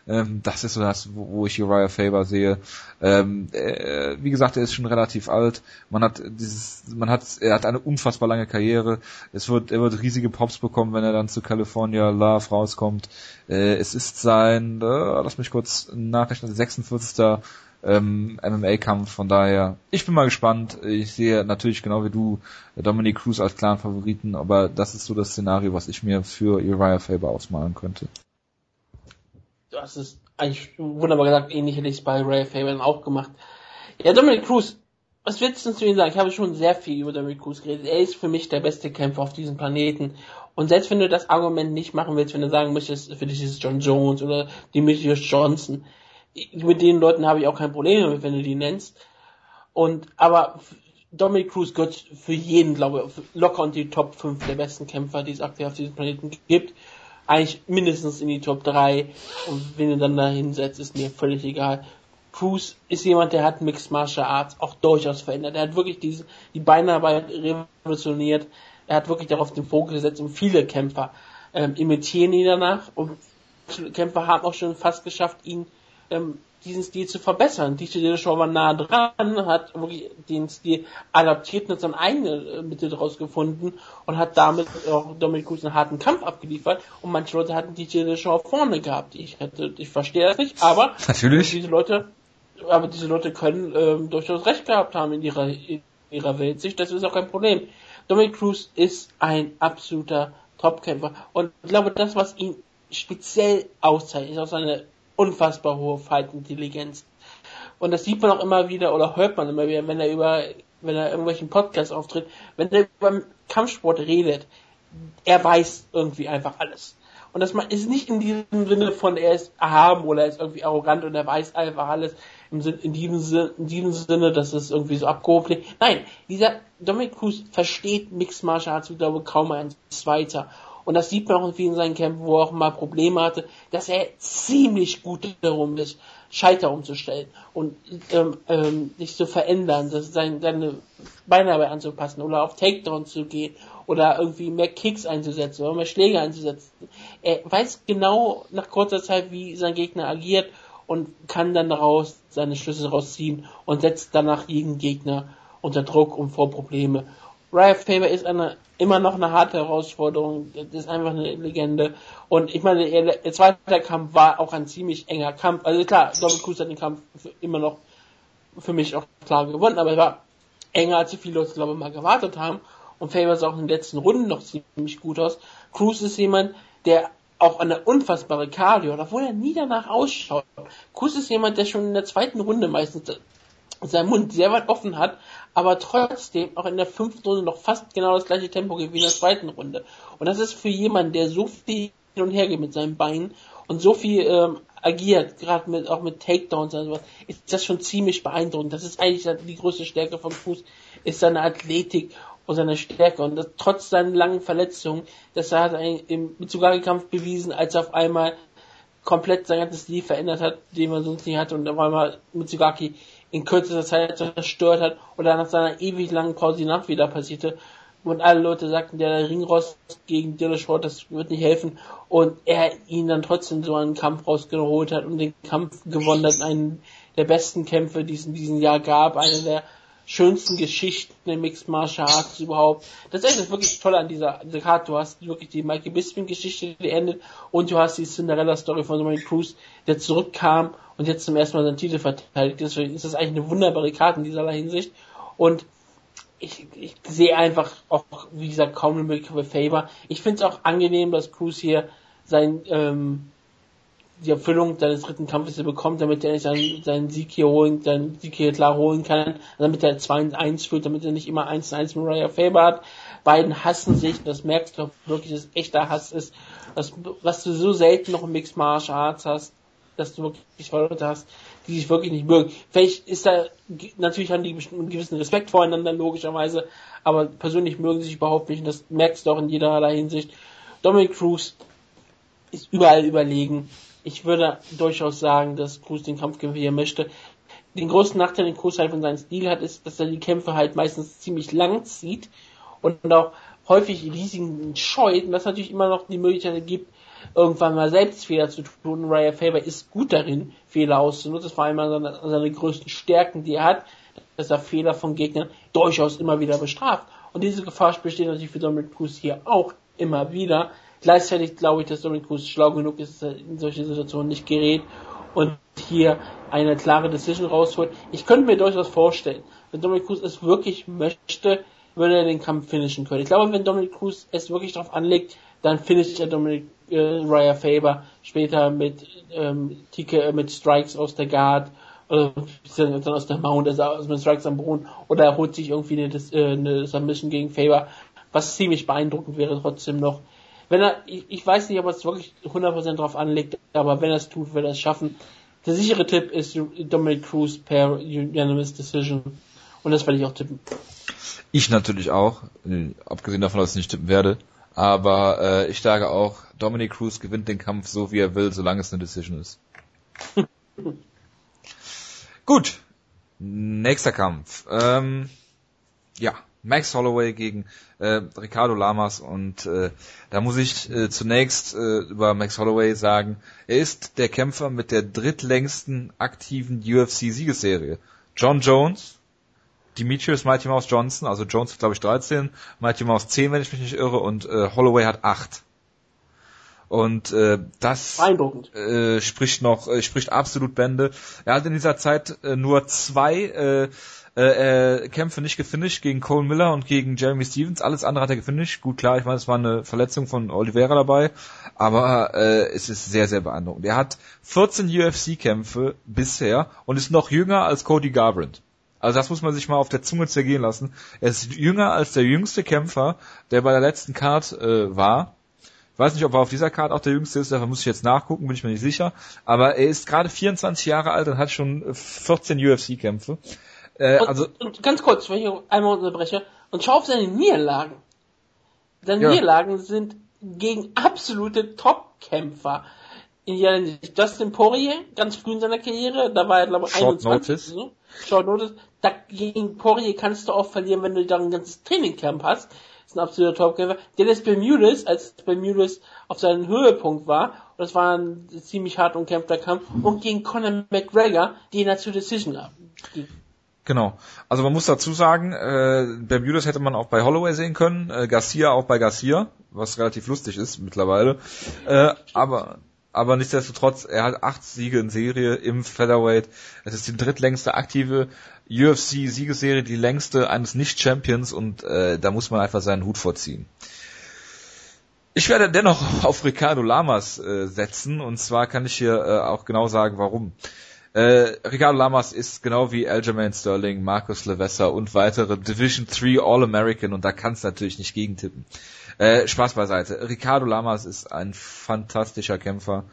Ähm, das ist so das, wo, wo ich Uriah Faber sehe. Ähm, äh, wie gesagt, er ist schon relativ alt. Man hat dieses, man hat, er hat eine unfassbar lange Karriere. Es wird, er wird riesige Pops bekommen, wenn er dann zu California Love rauskommt. Äh, es ist sein, äh, lass mich kurz nachrechnen, 46 ähm, MMA-Kampf. Von daher, ich bin mal gespannt. Ich sehe natürlich genau wie du Dominic Cruz als klaren Favoriten, aber das ist so das Szenario, was ich mir für Uriah Faber ausmalen könnte du hast es eigentlich wunderbar gesagt, ähnlich hätte ich es bei Ray Fabian auch gemacht. Ja, Dominic Cruz, was willst du zu ihm sagen? Ich habe schon sehr viel über Dominic Cruz geredet. Er ist für mich der beste Kämpfer auf diesem Planeten. Und selbst wenn du das Argument nicht machen willst, wenn du sagen möchtest, für dich ist es John Jones oder Demetrius Johnson, mit den Leuten habe ich auch kein Problem damit, wenn du die nennst. Und, aber Dominic Cruz gehört für jeden, glaube ich, locker und die Top 5 der besten Kämpfer, die es aktuell auf diesem Planeten gibt. Eigentlich mindestens in die Top 3. Und wenn du dann da hinsetzt, ist mir völlig egal. Cruz ist jemand, der hat Mixed Martial Arts auch durchaus verändert. Er hat wirklich diese, die Beinarbeit revolutioniert. Er hat wirklich darauf den Fokus gesetzt und viele Kämpfer ähm, imitieren ihn danach und Kämpfer haben auch schon fast geschafft, ihn ähm, diesen Stil zu verbessern. DJ Dillashaw war nah dran, hat wirklich den Stil adaptiert und hat seine eigene äh, Mittel daraus gefunden und hat damit auch Dominic Cruz einen harten Kampf abgeliefert und manche Leute hatten DJ Dillashaw vorne gehabt. Ich hätte, ich verstehe das nicht, aber Natürlich. diese Leute aber diese Leute können ähm, durchaus recht gehabt haben in ihrer, in ihrer Weltsicht, das ist auch kein Problem. Dominic Cruz ist ein absoluter Topkämpfer und ich glaube, das, was ihn speziell auszeichnet, ist auch seine unfassbar hohe Fight-Intelligenz. Und das sieht man auch immer wieder oder hört man immer wieder, wenn er über, wenn er irgendwelchen Podcasts auftritt, wenn er über Kampfsport redet, er weiß irgendwie einfach alles. Und das ist nicht in diesem Sinne von, er ist erhaben oder er ist irgendwie arrogant und er weiß einfach alles im Sinn, in diesem Sinne, in diesem Sinne, dass es irgendwie so abgehoben Nein, dieser Dominic Cruz versteht Mixed Martial Arts, ich glaube, kaum ein zweiter. Und das sieht man auch in vielen seinen Kämpfen, wo er auch mal Probleme hatte, dass er ziemlich gut darum ist, Schalter umzustellen und ähm, ähm, sich zu verändern, dass sein, seine Beine dabei anzupassen oder auf Takedown zu gehen oder irgendwie mehr Kicks einzusetzen oder mehr Schläge einzusetzen. Er weiß genau nach kurzer Zeit, wie sein Gegner agiert und kann dann daraus seine Schlüsse rausziehen und setzt danach jeden Gegner unter Druck und vor Probleme. Riot Faber ist eine, immer noch eine harte Herausforderung, das ist einfach eine Legende. Und ich meine, der zweite Kampf war auch ein ziemlich enger Kampf. Also klar, Dominic Cruz hat den Kampf immer noch für mich auch klar gewonnen, aber er war enger, als viele Leute, glaube ich, mal gewartet haben. Und Faber sah auch in den letzten Runden noch ziemlich gut aus. Cruz ist jemand, der auch eine unfassbare Cardio, obwohl er nie danach ausschaut. Cruz ist jemand, der schon in der zweiten Runde meistens seinen Mund sehr weit offen hat, aber trotzdem auch in der fünften Runde noch fast genau das gleiche Tempo geht wie in der zweiten Runde. Und das ist für jemanden, der so viel hin und her geht mit seinen Beinen und so viel ähm, agiert, gerade mit auch mit Takedowns und sowas, ist das schon ziemlich beeindruckend. Das ist eigentlich die größte Stärke vom Fuß, ist seine Athletik und seine Stärke. Und das, trotz seinen langen Verletzungen, das hat er im Mitsugaki-Kampf bewiesen, als er auf einmal komplett sein ganzes Stil verändert hat, den man sonst nie hatte und auf einmal Mitsugaki in kürzester Zeit zerstört hat oder nach seiner ewig langen Pause die Nacht wieder passierte. Und alle Leute sagten, der Ringrost gegen Dillashaw, das wird nicht helfen. Und er ihn dann trotzdem so einen Kampf rausgeholt hat und den Kampf gewonnen hat. Einen der besten Kämpfe, die es in diesem Jahr gab. Einer der schönsten Geschichten im Mixed Martial Arts überhaupt. Das ist wirklich toll an dieser, dieser Karte. Du hast wirklich die Mikey Bisping Geschichte, die endet und du hast die Cinderella Story von Dominic Cruz, der zurückkam und jetzt zum ersten Mal seinen Titel verteidigt. Deswegen ist das eigentlich eine wunderbare Karte in dieser Hinsicht und ich, ich sehe einfach auch, wie gesagt, kaum eine Möglichkeit für Favor. Ich finde es auch angenehm, dass Cruz hier sein ähm, die Erfüllung seines dritten Kampfes bekommt, damit er seinen, seinen Sieg hier holen, seinen Sieg hier klar holen kann, damit er 2-1 führt, damit er nicht immer 1-1 mit Mariah Faber hat. Beiden hassen sich, das merkst du wirklich, dass echter Hass ist, dass, was du so selten noch im Mixed Martial Arts hast, dass du wirklich Leute hast, die sich wirklich nicht mögen. Vielleicht ist da, natürlich haben die einen gewissen Respekt voreinander, logischerweise, aber persönlich mögen sie sich überhaupt nicht und das merkst du auch in jeder Hinsicht. Dominic Cruz ist überall überlegen ich würde durchaus sagen, dass Cruz den Kampf gewinnen möchte. Den größten Nachteil, den Cruz halt von seinem Stil hat, ist, dass er die Kämpfe halt meistens ziemlich lang zieht und auch häufig Risiken scheut und das natürlich immer noch die Möglichkeit gibt, irgendwann mal selbst Fehler zu tun. Raya Faber ist gut darin, Fehler auszunutzen. Das vor allem seine, seine größten Stärken, die er hat, dass er Fehler von Gegnern durchaus immer wieder bestraft. Und diese Gefahr besteht natürlich für Dominic Cruz hier auch immer wieder. Gleichzeitig glaube ich, dass Dominic Cruz schlau genug ist, dass er in solche Situationen nicht gerät und hier eine klare Decision rausholt. Ich könnte mir durchaus vorstellen, wenn Dominic Cruz es wirklich möchte, würde er den Kampf finishen können. Ich glaube, wenn Dominic Cruz es wirklich darauf anlegt, dann finisht er Dominic äh, Raya Faber später mit ähm, TK, äh, mit Strikes aus der Guard dann aus der Mount, also dem Strikes am Boden, oder er holt sich irgendwie eine, äh, eine Submission gegen Faber, was ziemlich beeindruckend wäre trotzdem noch. Wenn er, ich, ich weiß nicht, ob er es wirklich 100% drauf anlegt, aber wenn er es tut, wird er es schaffen. Der sichere Tipp ist Dominic Cruz per Unanimous Decision. Und das werde ich auch tippen. Ich natürlich auch, abgesehen davon, dass ich nicht tippen werde. Aber äh, ich sage auch, Dominic Cruz gewinnt den Kampf so, wie er will, solange es eine Decision ist. Gut, nächster Kampf. Ähm, ja, Max Holloway gegen äh, Ricardo Lamas und äh, da muss ich äh, zunächst äh, über Max Holloway sagen, er ist der Kämpfer mit der drittlängsten aktiven UFC-Siegesserie. John Jones, Demetrius Mighty Mouse Johnson, also Jones hat glaube ich 13, Mighty Mouse 10, wenn ich mich nicht irre, und äh, Holloway hat 8. Und äh, das äh, spricht noch, äh, spricht absolut Bände. Er hat in dieser Zeit äh, nur zwei äh, äh, Kämpfe nicht gefinisht gegen Cole Miller und gegen Jeremy Stevens. Alles andere hat er gefinisht. Gut, klar, ich meine, es war eine Verletzung von Oliveira dabei, aber äh, es ist sehr, sehr beeindruckend. Er hat 14 UFC-Kämpfe bisher und ist noch jünger als Cody Garbrandt. Also das muss man sich mal auf der Zunge zergehen lassen. Er ist jünger als der jüngste Kämpfer, der bei der letzten Card äh, war. Ich weiß nicht, ob er auf dieser Card auch der jüngste ist, dafür muss ich jetzt nachgucken, bin ich mir nicht sicher. Aber er ist gerade 24 Jahre alt und hat schon 14 UFC-Kämpfe. Äh, und, also und ganz kurz, wenn ich einmal unterbreche, und schau auf seine Niederlagen. Seine ja. Niederlagen sind gegen absolute Top-Kämpfer. Ja, Justin Poirier, ganz früh in seiner Karriere, da war er glaube ich 21. Notice. So. Short Notice dagegen Poirier kannst du auch verlieren, wenn du da ein ganzes Trainingcamp hast. Das ist ein absoluter Topkämpfer. Dennis Bermudez, als Bermudez auf seinem Höhepunkt war, und das war ein ziemlich hart umkämpfter Kampf, und gegen Conor McGregor, den er zur Decision ging. Genau. Also man muss dazu sagen, äh, Bermudez hätte man auch bei Holloway sehen können, äh, Garcia auch bei Garcia, was relativ lustig ist mittlerweile. Äh, aber aber nichtsdestotrotz, er hat acht Siege in Serie im Featherweight. Es ist die drittlängste aktive UFC-Siegesserie, die längste eines Nicht-Champions und äh, da muss man einfach seinen Hut vorziehen. Ich werde dennoch auf Ricardo Lamas äh, setzen und zwar kann ich hier äh, auch genau sagen, warum. Äh, Ricardo Lamas ist genau wie Aljamain Sterling, Marcus Levesser und weitere Division 3 All-American und da kannst du natürlich nicht gegentippen. Äh, Spaß beiseite. Ricardo Lamas ist ein fantastischer Kämpfer.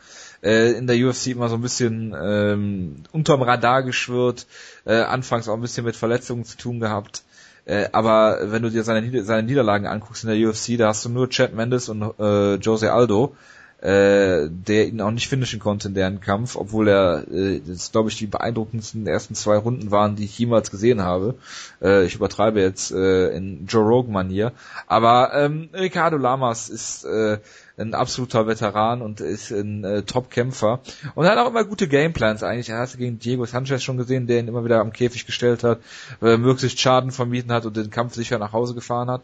Äh, in der UFC immer so ein bisschen ähm, unterm Radar geschwirrt, äh, anfangs auch ein bisschen mit Verletzungen zu tun gehabt. Äh, aber wenn du dir seine, seine Niederlagen anguckst in der UFC, da hast du nur Chad Mendes und äh, Jose Aldo äh, der ihn auch nicht finishen konnte in deren Kampf, obwohl er, äh, das glaube ich, die beeindruckendsten ersten zwei Runden waren, die ich jemals gesehen habe. Äh, ich übertreibe jetzt äh, in Joe Rogan-Manier. Aber ähm, Ricardo Lamas ist äh, ein absoluter Veteran und ist ein äh, Top-Kämpfer. Und er hat auch immer gute Gameplans eigentlich. Er hat gegen Diego Sanchez schon gesehen, der ihn immer wieder am Käfig gestellt hat, äh, möglichst Schaden vermieden hat und den Kampf sicher nach Hause gefahren hat.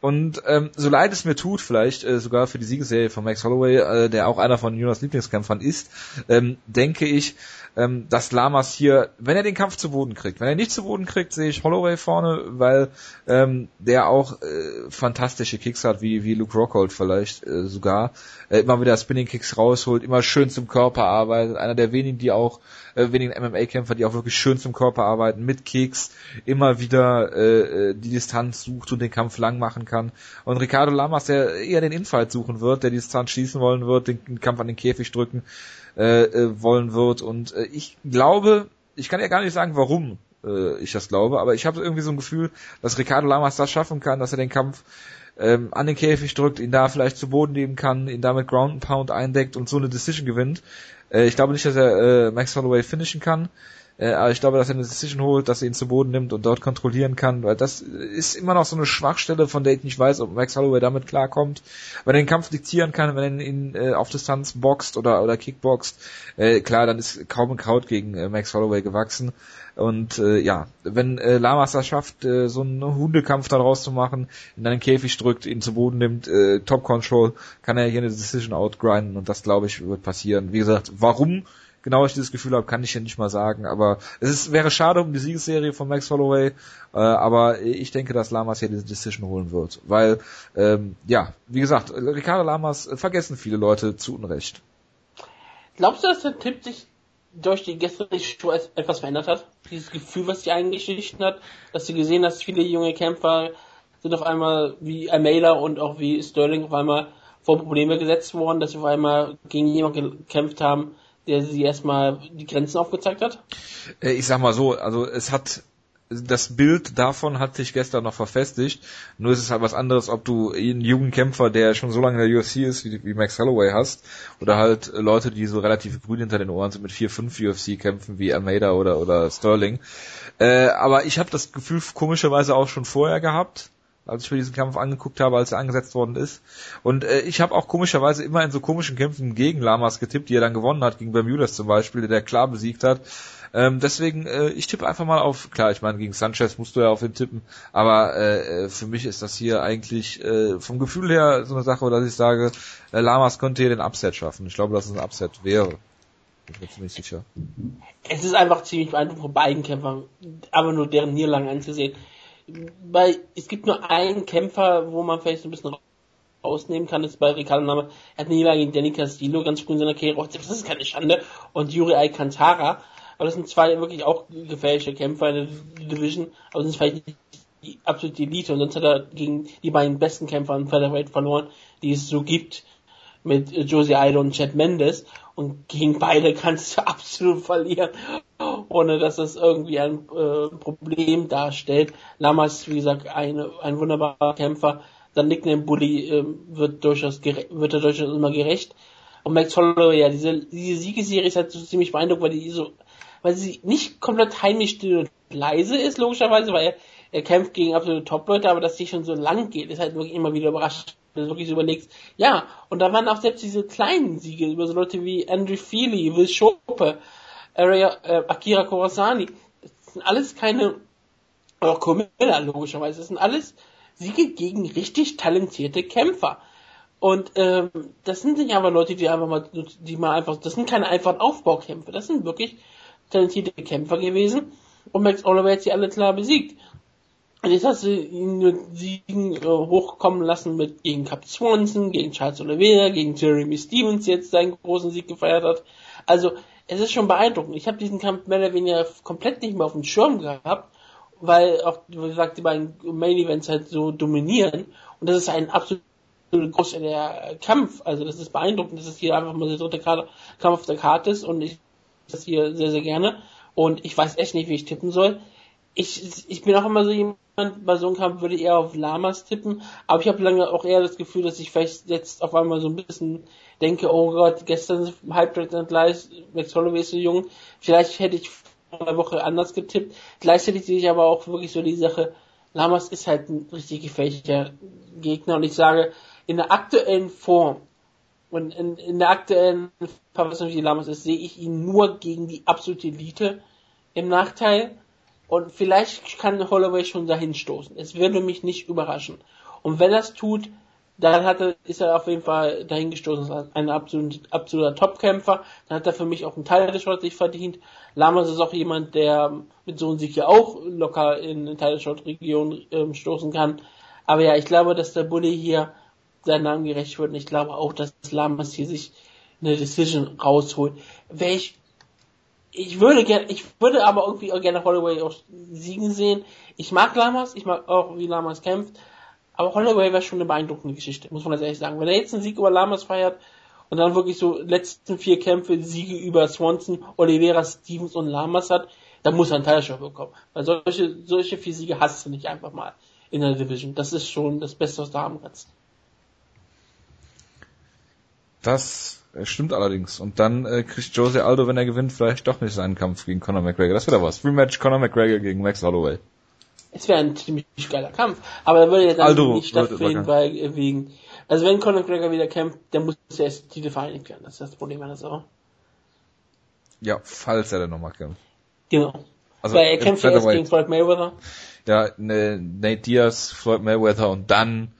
Und ähm, so leid es mir tut, vielleicht äh, sogar für die Siegesserie von Max Holloway, äh, der auch einer von Jonas Lieblingskämpfern ist, ähm, denke ich, ähm, dass Lamas hier, wenn er den Kampf zu Boden kriegt, wenn er nicht zu Boden kriegt, sehe ich Holloway vorne, weil ähm, der auch äh, fantastische Kicks hat, wie, wie Luke Rockhold vielleicht äh, sogar, äh, immer wieder Spinning Kicks rausholt, immer schön zum Körper arbeitet, einer der wenigen, die auch äh, wenigen MMA-Kämpfer, die auch wirklich schön zum Körper arbeiten, mit Kicks, immer wieder äh, äh, die Distanz sucht und den Kampf lang machen kann. Und Ricardo Lamas, der eher den Infight suchen wird, der die Distanz schießen wollen wird, den Kampf an den Käfig drücken, äh, äh, wollen wird. Und äh, ich glaube, ich kann ja gar nicht sagen, warum äh, ich das glaube, aber ich habe irgendwie so ein Gefühl, dass Ricardo Lamas das schaffen kann, dass er den Kampf ähm, an den Käfig drückt, ihn da vielleicht zu Boden nehmen kann, ihn damit Ground and Pound eindeckt und so eine Decision gewinnt. Äh, ich glaube nicht, dass er äh, Max Holloway finishen kann. Äh, aber ich glaube, dass er eine Decision holt, dass er ihn zu Boden nimmt und dort kontrollieren kann, weil das ist immer noch so eine Schwachstelle, von der ich nicht weiß, ob Max Holloway damit klarkommt. Wenn er den Kampf diktieren kann, wenn er ihn äh, auf Distanz boxt oder, oder kickboxt, äh, klar, dann ist kaum ein Kraut gegen äh, Max Holloway gewachsen. Und äh, ja, wenn äh, Lamas das schafft, äh, so einen Hundekampf daraus zu machen, in einen Käfig drückt, ihn zu Boden nimmt, äh, Top Control, kann er hier eine Decision outgrinden und das glaube ich wird passieren. Wie gesagt, warum genau ich dieses Gefühl habe, kann ich hier nicht mal sagen. Aber es ist, wäre schade um die Siegesserie von Max Holloway, äh, aber ich denke, dass Lamas hier diese Decision holen wird. Weil, ähm, ja, wie gesagt, Ricardo Lamas vergessen viele Leute zu Unrecht. Glaubst du, dass der Tipp sich durch die gestrige Show etwas verändert hat. Dieses Gefühl, was sie eingeschlichen hat, dass sie gesehen, dass viele junge Kämpfer sind auf einmal wie Almeida und auch wie Sterling auf einmal vor Probleme gesetzt worden, dass sie auf einmal gegen jemanden gekämpft haben, der sie erstmal die Grenzen aufgezeigt hat? Äh, ich sag mal so, also es hat das Bild davon hat sich gestern noch verfestigt. Nur ist es halt was anderes, ob du einen jungen Kämpfer, der schon so lange in der UFC ist, wie, wie Max Holloway hast, oder halt Leute, die so relativ grün hinter den Ohren sind mit vier, fünf UFC-Kämpfen wie Almeida oder, oder Sterling. Äh, aber ich habe das Gefühl komischerweise auch schon vorher gehabt, als ich mir diesen Kampf angeguckt habe, als er angesetzt worden ist. Und äh, ich habe auch komischerweise immer in so komischen Kämpfen gegen Lamas getippt, die er dann gewonnen hat, gegen Bermudas zum Beispiel, der, klar besiegt hat. Ähm, deswegen, äh, ich tippe einfach mal auf, klar, ich meine, gegen Sanchez musst du ja auf ihn tippen, aber äh, äh, für mich ist das hier eigentlich äh, vom Gefühl her so eine Sache, dass ich sage, äh, Lamas könnte hier den Upset schaffen. Ich glaube, dass es ein Upset wäre. Bin mir ziemlich sicher. Es ist einfach ziemlich beeindruckend von beiden Kämpfern, aber nur deren Niederlagen anzusehen. Weil es gibt nur einen Kämpfer, wo man vielleicht so ein bisschen ausnehmen kann, ist bei Ricardo Name. Er hat eine Niederlage gegen Danny Castillo ganz früh in seiner Karriere. Das ist keine Schande. Und Yuri Alcantara. Aber das sind zwei wirklich auch gefährliche Kämpfer in der Division, aber sind vielleicht nicht die absolute Elite. Und sonst hat er gegen die beiden besten Kämpfer in Featherweight verloren, die es so gibt, mit Josie Aldo und Chad Mendes. Und gegen beide kannst du absolut verlieren, ohne dass das irgendwie ein äh, Problem darstellt. Lamas, wie gesagt, eine, ein wunderbarer Kämpfer. Sein Nickname Bully äh, wird durchaus wird er durchaus immer gerecht. Und Max Holloway, ja, diese, diese Siegesserie ist halt so ziemlich beeindruckend, weil die so weil sie nicht komplett heimlich still und leise ist, logischerweise, weil er, er kämpft gegen absolute Top-Leute, aber dass die schon so lang geht, ist halt wirklich immer wieder überraschend, wenn du wirklich überlegst. Ja, und da waren auch selbst diese kleinen Siege über so Leute wie Andrew Feely, Will Schope, Akira Kurosani. Das sind alles keine, auch Komilla, logischerweise, das sind alles Siege gegen richtig talentierte Kämpfer. Und ähm, das sind nicht einfach Leute, die einfach mal, die mal einfach, das sind keine einfachen Aufbaukämpfe, das sind wirklich talentierte Kämpfer gewesen und Max Holloway hat sie alle klar besiegt. Und jetzt hast du ihn mit Siegen äh, hochkommen lassen mit gegen Cap Swanson, gegen Charles Oliveira, gegen Jeremy Stevens jetzt seinen großen Sieg gefeiert hat. Also es ist schon beeindruckend. Ich habe diesen Kampf mehr oder weniger komplett nicht mehr auf dem Schirm gehabt, weil auch, wie gesagt, die beiden Main Events halt so dominieren. Und das ist ein absolut großer Kampf. Also das ist beeindruckend, dass es hier einfach mal der dritte Kampf auf der Karte ist und ich das hier sehr, sehr gerne. Und ich weiß echt nicht, wie ich tippen soll. Ich, ich bin auch immer so jemand, bei so einem Kampf würde ich eher auf Lamas tippen, aber ich habe lange auch eher das Gefühl, dass ich vielleicht jetzt auf einmal so ein bisschen denke, oh Gott, gestern und gleich, Max Holloway ist so jung, vielleicht hätte ich vor einer Woche anders getippt. Gleichzeitig sehe ich aber auch wirklich so die Sache, Lamas ist halt ein richtig gefährlicher Gegner und ich sage, in der aktuellen Form und in, in der aktuellen Verfassung, wie Lamas ist, sehe ich ihn nur gegen die absolute Elite im Nachteil. Und vielleicht kann Holloway schon dahin stoßen. Es würde mich nicht überraschen. Und wenn es tut, dann hat er, ist er auf jeden Fall dahin gestoßen ein absolut, absoluter Topkämpfer. Dann hat er für mich auch einen Teil des Shots sich verdient. Lamas ist auch jemand, der mit so einem Sieg ja auch locker in eine Teil der Shot-Region ähm, stoßen kann. Aber ja, ich glaube, dass der Bully hier seinen Namen gerecht wird. Und ich glaube auch, dass Lamas hier sich eine Decision rausholt. Welch ich würde gerne, ich würde aber irgendwie auch gerne Holloway auch siegen sehen. Ich mag Lamas, ich mag auch, wie Lamas kämpft. Aber Holloway wäre schon eine beeindruckende Geschichte, muss man das ehrlich sagen. Wenn er jetzt einen Sieg über Lamas feiert und dann wirklich so letzten vier Kämpfe Siege über Swanson, Oliveira, Stevens und Lamas hat, dann muss er einen Teilshow bekommen. Weil solche, solche vier Siege hast du nicht einfach mal in der Division. Das ist schon das Beste, was du haben kannst. Das stimmt allerdings. Und dann äh, kriegt Jose Aldo, wenn er gewinnt, vielleicht doch nicht seinen Kampf gegen Conor McGregor. Das wäre was. Rematch Conor McGregor gegen Max Holloway. Es wäre ein ziemlich geiler Kampf. Aber er würde ja dann Aldo nicht stattfinden, weil äh, wegen. Also wenn Conor McGregor wieder kämpft, dann muss er erst die Titel vereinigt werden. Das ist das Problem an der Sache. Ja, falls er dann nochmal kämpft. Genau. Also weil er kämpft ja erst gegen Floyd Mayweather. Ja, ne, Nate Diaz, Floyd Mayweather und dann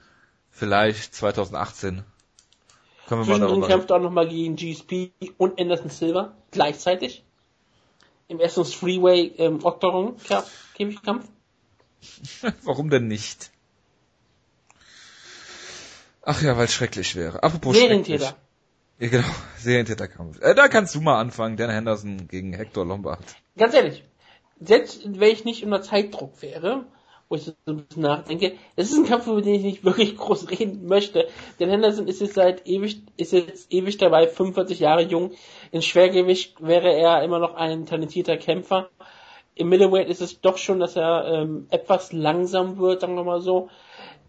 vielleicht 2018 können wir Zwischendrin kämpft auch nochmal gegen GSP und Anderson Silver gleichzeitig. Im ersten Freeway ähm, Octagon Käfigkampf. Warum denn nicht? Ach ja, weil es schrecklich wäre. Apropos Serientäter. Ja, genau, sehr intensiver Kampf. Äh, da kannst du mal anfangen, Dan Henderson gegen Hector Lombard. Ganz ehrlich, selbst wenn ich nicht unter Zeitdruck wäre, wo ich so ein bisschen nachdenke, es ist ein Kampf, über den ich nicht wirklich groß reden möchte. Denn Henderson ist jetzt seit ewig, ist jetzt ewig dabei, 45 Jahre jung. In Schwergewicht wäre er immer noch ein talentierter Kämpfer. Im Middleweight ist es doch schon, dass er ähm, etwas langsam wird, sagen wir mal so.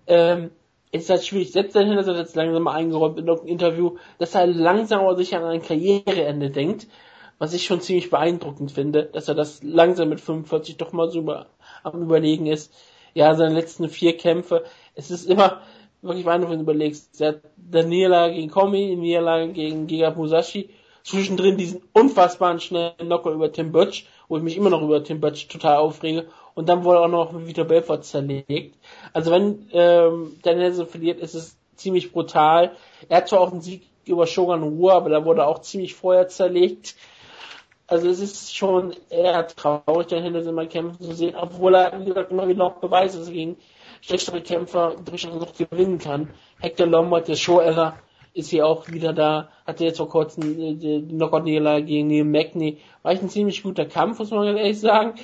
Ähm, es ist halt schwierig. Selbst der Henderson hat jetzt langsam eingeräumt in irgendeinem Interview, dass er langsam aber sicher an ein Karriereende denkt, was ich schon ziemlich beeindruckend finde, dass er das langsam mit 45 doch mal so über, am überlegen ist. Ja, seine letzten vier Kämpfe, es ist immer wirklich beeindruckend, wenn du überlegst. Der, der Niederlage gegen Komi, Niederlage gegen Giga Musashi, zwischendrin diesen unfassbaren schnellen Knocker über Tim Butch, wo ich mich immer noch über Tim Butch total aufrege, und dann wurde auch noch Vitor Belfort zerlegt. Also wenn ähm, Daniel so verliert, ist es ziemlich brutal. Er hat zwar auch einen Sieg über Shogun Ruhr, aber da wurde auch ziemlich vorher zerlegt. Also es ist schon eher traurig, den Henderson mal kämpfen zu sehen, obwohl er, wie gesagt, immer wieder noch Beweise gegen schlechtere Kämpfer durchaus noch gewinnen kann. Hector Lombard, der Show-Error, ist hier auch wieder da, hatte jetzt vor kurzem äh, die Knockout-Niederlage gegen Neil Magny. War echt ein ziemlich guter Kampf, muss man ganz ehrlich sagen.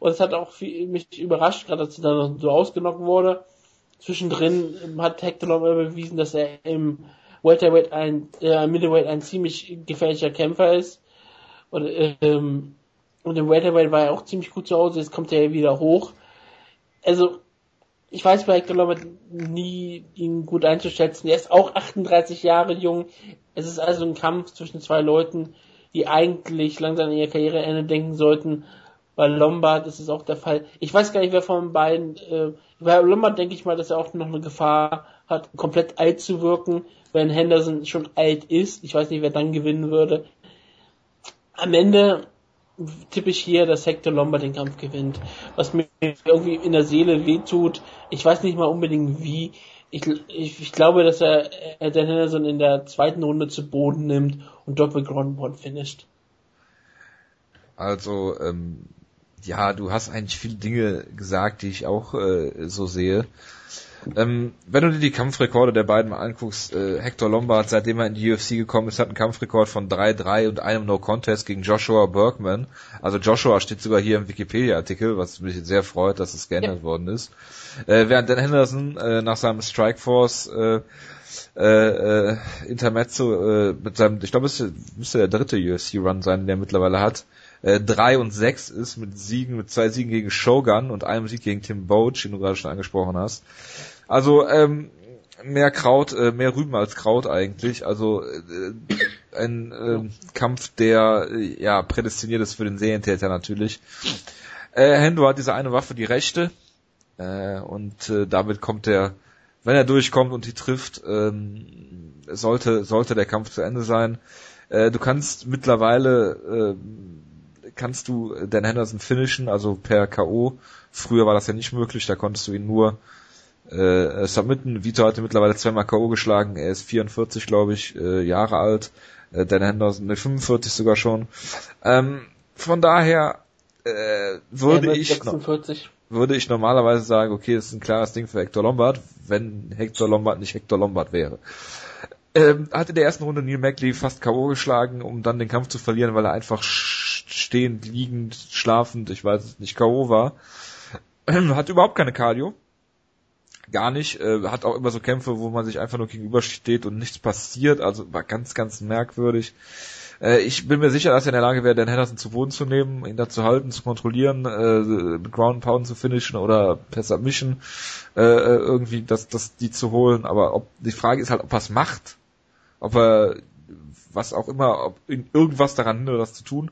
Und es hat auch viel, mich überrascht, gerade dass er dann so ausgenockt wurde. Zwischendrin hat Hector Lombard bewiesen, dass er im Welterweight ein, äh, Middleweight ein ziemlich gefährlicher Kämpfer ist. Und, ähm, und im Welterweight war er auch ziemlich gut zu Hause, jetzt kommt er wieder hoch. Also, ich weiß bei Hector Lombard nie, ihn gut einzuschätzen. Er ist auch 38 Jahre jung. Es ist also ein Kampf zwischen zwei Leuten, die eigentlich langsam an ihr Karriereende denken sollten. Bei Lombard ist es auch der Fall. Ich weiß gar nicht, wer von beiden, äh, bei Lombard denke ich mal, dass er auch noch eine Gefahr hat, komplett alt zu wirken, wenn Henderson schon alt ist. Ich weiß nicht, wer dann gewinnen würde. Am Ende tippe ich hier, dass Hector Lombard den Kampf gewinnt. Was mir irgendwie in der Seele wehtut. Ich weiß nicht mal unbedingt wie. Ich, ich, ich glaube, dass er, er Dan Henderson in der zweiten Runde zu Boden nimmt und dort mit Groundboard finisht. Also, ähm, ja, du hast eigentlich viele Dinge gesagt, die ich auch äh, so sehe. Ähm, wenn du dir die Kampfrekorde der beiden mal anguckst, äh, Hector Lombard, seitdem er in die UFC gekommen ist, hat einen Kampfrekord von 3-3 und einem No-Contest gegen Joshua Bergman. Also Joshua steht sogar hier im Wikipedia-Artikel, was mich sehr freut, dass es geändert ja. worden ist. Äh, während Dan Henderson äh, nach seinem Strikeforce äh, äh, äh, Intermezzo äh, mit seinem, ich glaube, es müsste der dritte UFC-Run sein, den er mittlerweile hat, äh, 3 und 6 ist mit Siegen, mit zwei Siegen gegen Shogun und einem Sieg gegen Tim Boach, den du gerade schon angesprochen hast. Also ähm, mehr Kraut, äh, mehr Rüben als Kraut eigentlich. Also äh, ein äh, Kampf, der äh, ja prädestiniert ist für den Serientäter natürlich. Äh, Hendo hat diese eine Waffe, die rechte, äh, und äh, damit kommt er, wenn er durchkommt und die trifft, ähm, sollte sollte der Kampf zu Ende sein. Äh, du kannst mittlerweile äh, kannst du Dan Henderson finishen, also per KO. Früher war das ja nicht möglich, da konntest du ihn nur äh, submitten. Vito hatte mittlerweile zweimal K.O. geschlagen. Er ist 44, glaube ich, äh, Jahre alt. Äh, Dan Henderson, ne, 45 sogar schon. Ähm, von daher äh, würde ich 46. würde ich normalerweise sagen, okay, das ist ein klares Ding für Hector Lombard, wenn Hector Lombard nicht Hector Lombard wäre. Ähm, hat in der ersten Runde Neil Mackley fast K.O. geschlagen, um dann den Kampf zu verlieren, weil er einfach stehend, liegend, schlafend, ich weiß es nicht, K.O. war. hat überhaupt keine Cardio gar nicht. Äh, hat auch immer so Kämpfe, wo man sich einfach nur gegenübersteht und nichts passiert. Also war ganz, ganz merkwürdig. Äh, ich bin mir sicher, dass er in der Lage wäre, den Henderson zu Boden zu nehmen, ihn da zu halten, zu kontrollieren, äh, mit Ground Pound zu finishen oder per Submission äh, äh, irgendwie das, das die zu holen. Aber ob die Frage ist halt, ob er es macht. Ob er was auch immer, ob irgendwas daran hindert, das zu tun.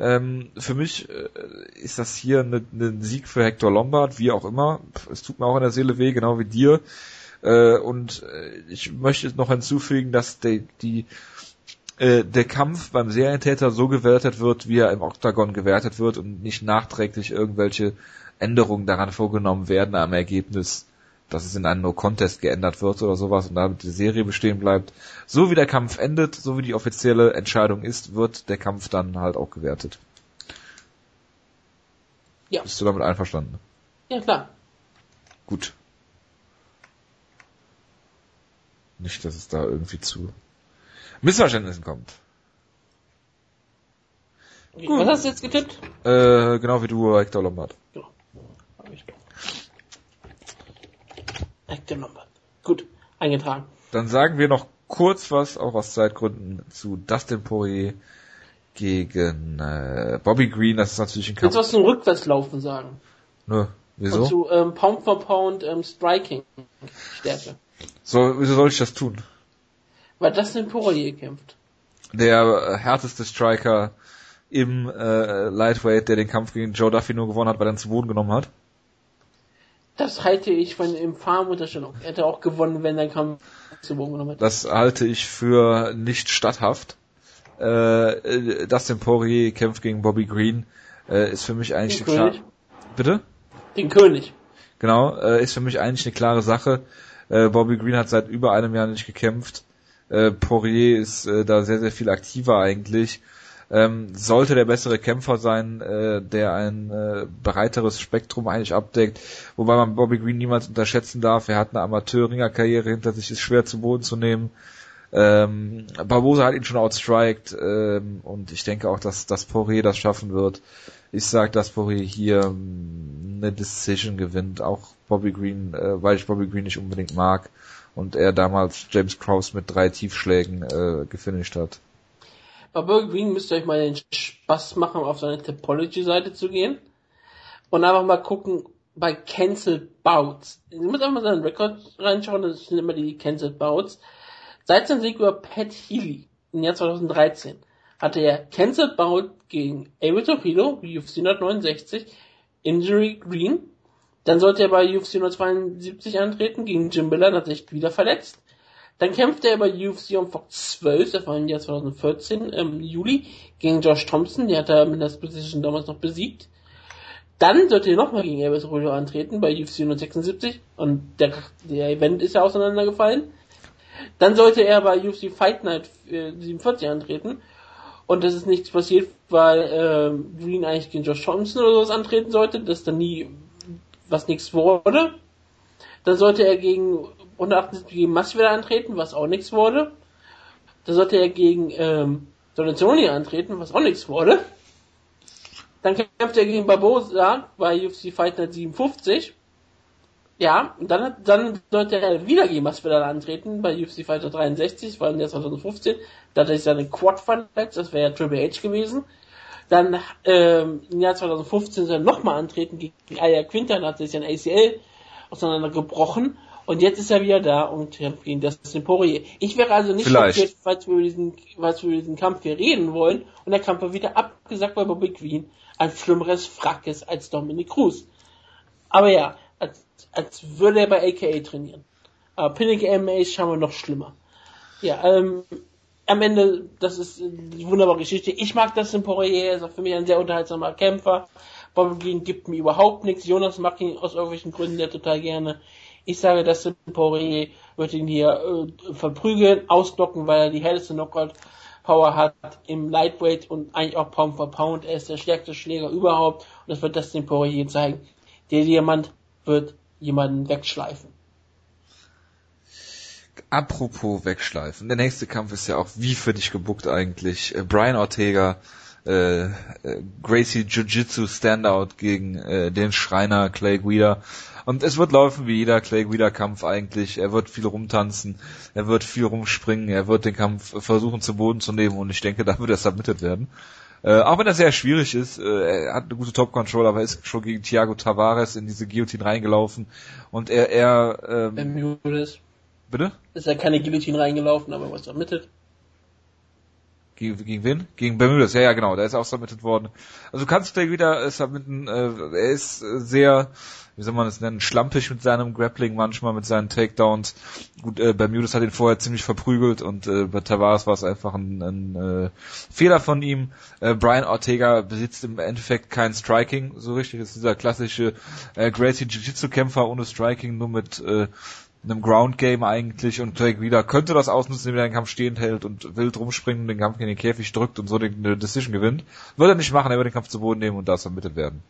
Ähm, für mich äh, ist das hier ein ne, ne Sieg für Hector Lombard, wie auch immer. Es tut mir auch in der Seele weh, genau wie dir. Äh, und äh, ich möchte noch hinzufügen, dass die, die äh, der Kampf beim Serientäter so gewertet wird, wie er im Octagon gewertet wird und nicht nachträglich irgendwelche Änderungen daran vorgenommen werden am Ergebnis dass es in einen No-Contest geändert wird oder sowas und damit die Serie bestehen bleibt. So wie der Kampf endet, so wie die offizielle Entscheidung ist, wird der Kampf dann halt auch gewertet. Ja. Bist du damit einverstanden? Ja, klar. Gut. Nicht, dass es da irgendwie zu. Missverständnissen kommt. Was hast du jetzt getippt? Äh, genau wie du, Hector Lombard. Genau. Hab ich. Hector Lombard. Gut, eingetragen. Dann sagen wir noch kurz was, auch aus Zeitgründen, zu Dustin Poirier gegen äh, Bobby Green. Das ist natürlich ein Kampf. du was zum Rückwärtslaufen sagen? Nö, Und wieso? zu ähm, Pound for Pound ähm, Striking Stärke. So, wieso soll ich das tun? Weil Dustin Poirier kämpft. Der äh, härteste Striker im äh, Lightweight, der den Kampf gegen Joe Duffy nur gewonnen hat, weil er ihn zu Boden genommen hat. Das halte ich von im Farmunterstellung. Er hätte auch gewonnen, wenn der Kampf zu Boden genommen hätte. Das halte ich für nicht statthaft. Äh, äh, Dustin Poirier kämpft gegen Bobby Green. Äh, ist für mich eigentlich Den klar- König. Bitte? Den König. Genau, äh, ist für mich eigentlich eine klare Sache. Äh, Bobby Green hat seit über einem Jahr nicht gekämpft. Äh, Poirier ist äh, da sehr, sehr viel aktiver eigentlich. Ähm, sollte der bessere Kämpfer sein, äh, der ein äh, breiteres Spektrum eigentlich abdeckt, wobei man Bobby Green niemals unterschätzen darf. Er hat eine Amateur-Ringer-Karriere hinter sich, ist schwer zu Boden zu nehmen. Ähm, Barbosa hat ihn schon outstriked ähm, und ich denke auch, dass, dass Poirier das schaffen wird. Ich sag, dass Poirier hier ähm, eine Decision gewinnt, auch Bobby Green, äh, weil ich Bobby Green nicht unbedingt mag und er damals James Krause mit drei Tiefschlägen äh, gefinisht hat. Bei Burger Green müsst ihr euch mal den Spaß machen, auf seine Topology-Seite zu gehen und einfach mal gucken bei Cancelled Bouts. Ihr müsst einfach mal seinen Rekord reinschauen, das sind immer die Cancelled Bouts. Seit seinem Sieg über Pat Healy im Jahr 2013 hatte er Cancelled Bout gegen Abel Torpedo, UFC 169, Injury Green. Dann sollte er bei UFC 172 antreten gegen Jim Miller, hat sich wieder verletzt. Dann kämpfte er bei UFC um Fox 12, das war im Jahr 2014, im Juli, gegen Josh Thompson, der hat er mit der Position damals noch besiegt. Dann sollte er nochmal gegen Elvis Rollo antreten bei UFC 176 und der, der Event ist ja auseinandergefallen. Dann sollte er bei UFC Fight Night äh, 47 antreten und das ist nichts passiert, weil ähm, Green eigentlich gegen Josh Thompson oder sowas antreten sollte, das dann nie, was nichts wurde. Dann sollte er gegen 178 gegen Masvidal antreten, was auch nichts wurde. Dann sollte er gegen ähm, Donationi antreten, was auch nichts wurde. Dann kämpfte er gegen Barbosa bei UFC Fight Night 57. Ja, und dann, dann sollte er wieder gegen Masvidal antreten bei UFC Fighter 63, das war im Jahr 2015. Da hat er sich seine Quad verletzt, das wäre ja Triple H gewesen. Dann ähm, im Jahr 2015 soll er nochmal antreten gegen Aya Quinter, dann hat sich sein ACL auseinandergebrochen. Und jetzt ist er wieder da und kämpft gegen Dustin Poirier. Ich wäre also nicht schockiert, falls wir über diesen, falls wir über diesen Kampf hier reden wollen und der Kampf wird wieder abgesagt bei Bobby Green ein schlimmeres Frack ist als Dominic Cruz. Aber ja, als, als würde er bei AKA trainieren. Aber Pinnacle MMA ist scheinbar noch schlimmer. Ja, ähm, am Ende, das ist eine wunderbare Geschichte. Ich mag das in Poirier, er ist auch für mich ein sehr unterhaltsamer Kämpfer. Bobby Green gibt mir überhaupt nichts. Jonas mag ihn aus irgendwelchen Gründen ja total gerne. Ich sage, dass Poirier wird ihn hier äh, verprügeln, ausdocken, weil er die hellste Knockout Power hat im Lightweight und eigentlich auch Pound for Pound. Er ist der stärkste Schläger überhaupt und das wird das den Poirier zeigen. Der Diamant wird jemanden wegschleifen. Apropos wegschleifen. Der nächste Kampf ist ja auch wie für dich gebuckt eigentlich. Äh, Brian Ortega, äh, äh, Gracie Jiu-Jitsu Standout gegen äh, den Schreiner Clay Guida. Und es wird laufen wie jeder Clay Guida Kampf eigentlich. Er wird viel rumtanzen, er wird viel rumspringen, er wird den Kampf versuchen zu Boden zu nehmen und ich denke, da wird er submitted werden. Äh, auch wenn er sehr schwierig ist, äh, er hat eine gute Top-Control, aber er ist schon gegen Thiago Tavares in diese Guillotine reingelaufen und er, er ähm, Bermudes bitte? ist ja keine Guillotine reingelaufen, aber was submitted. Gegen, gegen wen? Gegen Bermudas, ja, ja, genau, der ist auch submitted worden. Also du kannst dir wieder äh, submitten, äh, er ist äh, sehr, wie soll man das nennen, schlampig mit seinem Grappling manchmal, mit seinen Takedowns. Gut, äh, Bermudas hat ihn vorher ziemlich verprügelt und äh, bei Tavares war es einfach ein, ein äh, Fehler von ihm. Äh, Brian Ortega besitzt im Endeffekt kein Striking, so richtig, das ist dieser klassische äh, Gracie Jiu-Jitsu-Kämpfer ohne Striking, nur mit äh, einem Ground Game eigentlich und Clay Guida könnte das ausnutzen, indem er den Kampf stehend hält und wild rumspringen, den Kampf in den Käfig drückt und so den, eine Decision gewinnt. Würde er nicht machen, er würde den Kampf zu Boden nehmen und da submitted werden.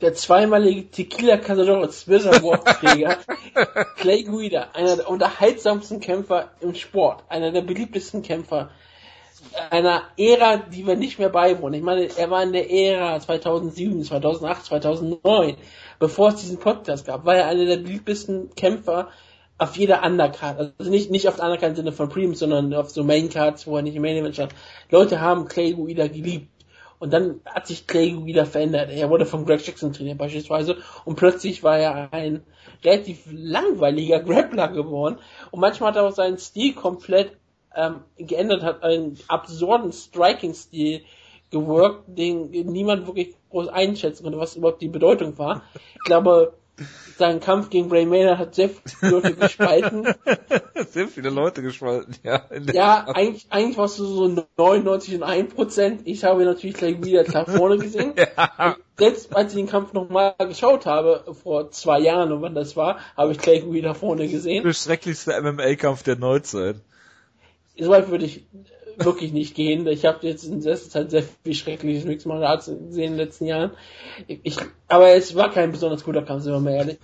Der zweimalige Tequila Cazadores Swisser Award-Träger Clay Guida, einer der unterhaltsamsten Kämpfer im Sport, einer der beliebtesten Kämpfer einer Ära, die wir nicht mehr beiwohnen. Ich meine, er war in der Ära 2007, 2008, 2009, bevor es diesen Podcast gab, war er einer der beliebtesten Kämpfer auf jeder Undercard. Also nicht, nicht auf der Undercard im Sinne von Premium, sondern auf so Maincards, wo er nicht im Main Event stand. Leute haben Clay Guida geliebt. Und dann hat sich Clay wieder verändert. Er wurde von Greg Jackson trainiert beispielsweise und plötzlich war er ein relativ langweiliger Grappler geworden und manchmal hat er auch seinen Stil komplett ähm, geändert, hat einen absurden Striking-Stil gewirkt, den niemand wirklich groß einschätzen konnte, was überhaupt die Bedeutung war. Ich glaube, sein Kampf gegen Bray Maynard hat sehr viele Leute gespalten. sehr viele Leute gespalten, ja. Ja, eigentlich, eigentlich warst du so 99 und 1 Prozent. Ich habe natürlich gleich wieder klar vorne gesehen. ja. Selbst als ich den Kampf nochmal geschaut habe, vor zwei Jahren und wann das war, habe ich gleich wieder vorne gesehen. Der schrecklichste MMA-Kampf der Neuzeit. Soweit würde ich wirklich nicht gehen. Ich habe jetzt in letzter Zeit sehr viel schreckliches Mixed gesehen in den letzten Jahren. Ich, aber es war kein besonders guter Kampf, sind wir mal ehrlich.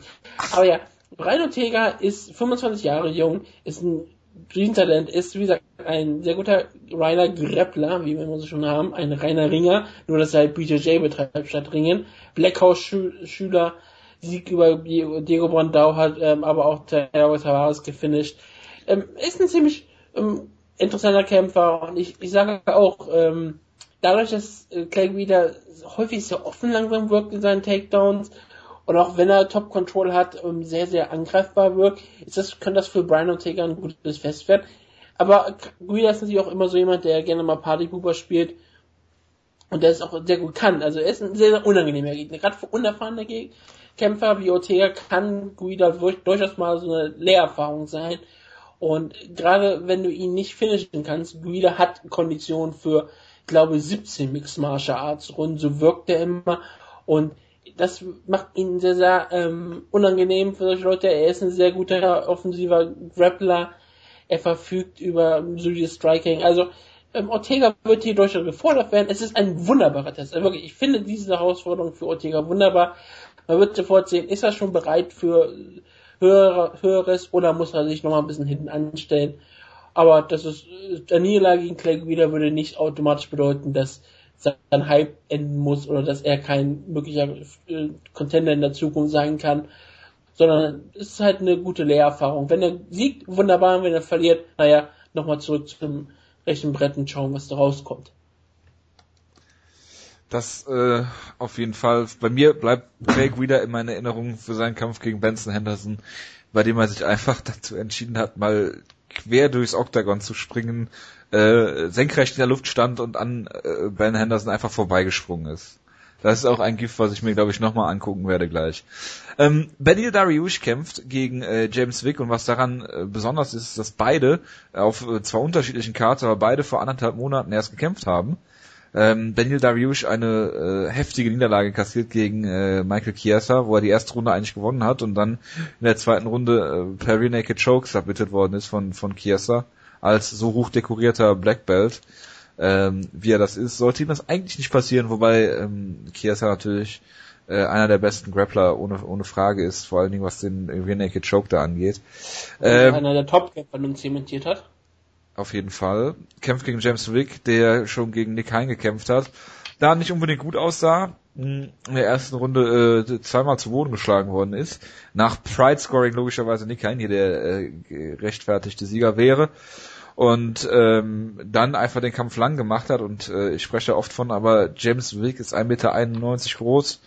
Aber ja, Brian Ortega ist 25 Jahre jung, ist ein Riesentalent, ist wie gesagt ein sehr guter reiner Grappler, wie wir immer so schon haben, ein reiner Ringer, nur dass er halt BJJ betreibt statt Ringen. Blackhouse-Schüler, Sieg über Diego Brandau hat ähm, aber auch Taylor Tavares gefinisht. Ähm, ist ein ziemlich ähm, interessanter Kämpfer und ich, ich sage auch, ähm, dadurch, dass äh, Clay wieder häufig sehr offen langsam wirkt in seinen Takedowns und auch wenn er Top Control hat, ähm, sehr, sehr angreifbar wirkt, ist das, kann das für Brian Ortega ein gutes Fest werden. Aber Guida ist natürlich auch immer so jemand, der gerne mal Partypooper spielt und der es auch sehr gut kann. Also er ist ein sehr, sehr unangenehmer Gegner. Gerade für unerfahrene Kämpfer wie Ortega kann Guida durchaus mal so eine Lehrerfahrung sein. Und gerade wenn du ihn nicht finishen kannst, Guida hat Konditionen für, ich glaube, 17 Mixed Martial Arts Runden, so wirkt er immer. Und das macht ihn sehr, sehr ähm, unangenehm für solche Leute. Er ist ein sehr guter offensiver Grappler. Er verfügt über solides Striking. Also ähm, Ortega wird hier durchaus gefordert werden. Es ist ein wunderbarer Test. Also wirklich, ich finde diese Herausforderung für Ortega wunderbar. Man wird sofort sehen, ist er schon bereit für höhere, höheres oder muss er sich nochmal ein bisschen hinten anstellen. Aber das ist, der Niederlage gegen Clay wieder würde nicht automatisch bedeuten, dass sein Hype enden muss oder dass er kein möglicher äh, Contender in der Zukunft sein kann, sondern es ist halt eine gute Lehrerfahrung. Wenn er siegt, wunderbar, wenn er verliert, naja, nochmal zurück zum rechten Brett und schauen, was da rauskommt. Das äh, auf jeden Fall. Bei mir bleibt Craig wieder in meiner Erinnerung für seinen Kampf gegen Benson Henderson, bei dem er sich einfach dazu entschieden hat, mal quer durchs Oktagon zu springen, äh, senkrecht in der Luft stand und an äh, Ben Henderson einfach vorbeigesprungen ist. Das ist auch ein Gift, was ich mir, glaube ich, nochmal angucken werde gleich. Ähm, Benil Dariush kämpft gegen äh, James Wick und was daran äh, besonders ist, ist, dass beide auf äh, zwar unterschiedlichen Karten, aber beide vor anderthalb Monaten erst gekämpft haben ähm, Daniel Dariush eine äh, heftige Niederlage kassiert gegen äh, Michael Chiesa, wo er die erste Runde eigentlich gewonnen hat und dann in der zweiten Runde äh, per Rear Naked Choke submitted worden ist von, von Chiesa als so hochdekorierter Black Belt. Ähm, wie er das ist, sollte ihm das eigentlich nicht passieren, wobei ähm, Chiesa natürlich äh, einer der besten Grappler ohne, ohne Frage ist, vor allen Dingen was den Rear Naked Choke da angeht. Ähm, einer der Top-Grappler nun zementiert hat auf jeden Fall. Kämpft gegen James Wick, der schon gegen Nick Hein gekämpft hat. Da nicht unbedingt gut aussah, hm, in der ersten Runde äh, zweimal zu Boden geschlagen worden ist. Nach Pride Scoring logischerweise Nick Hein hier der äh, gerechtfertigte Sieger wäre. Und ähm, dann einfach den Kampf lang gemacht hat und äh, ich spreche oft von, aber James Wick ist 1,91 Meter groß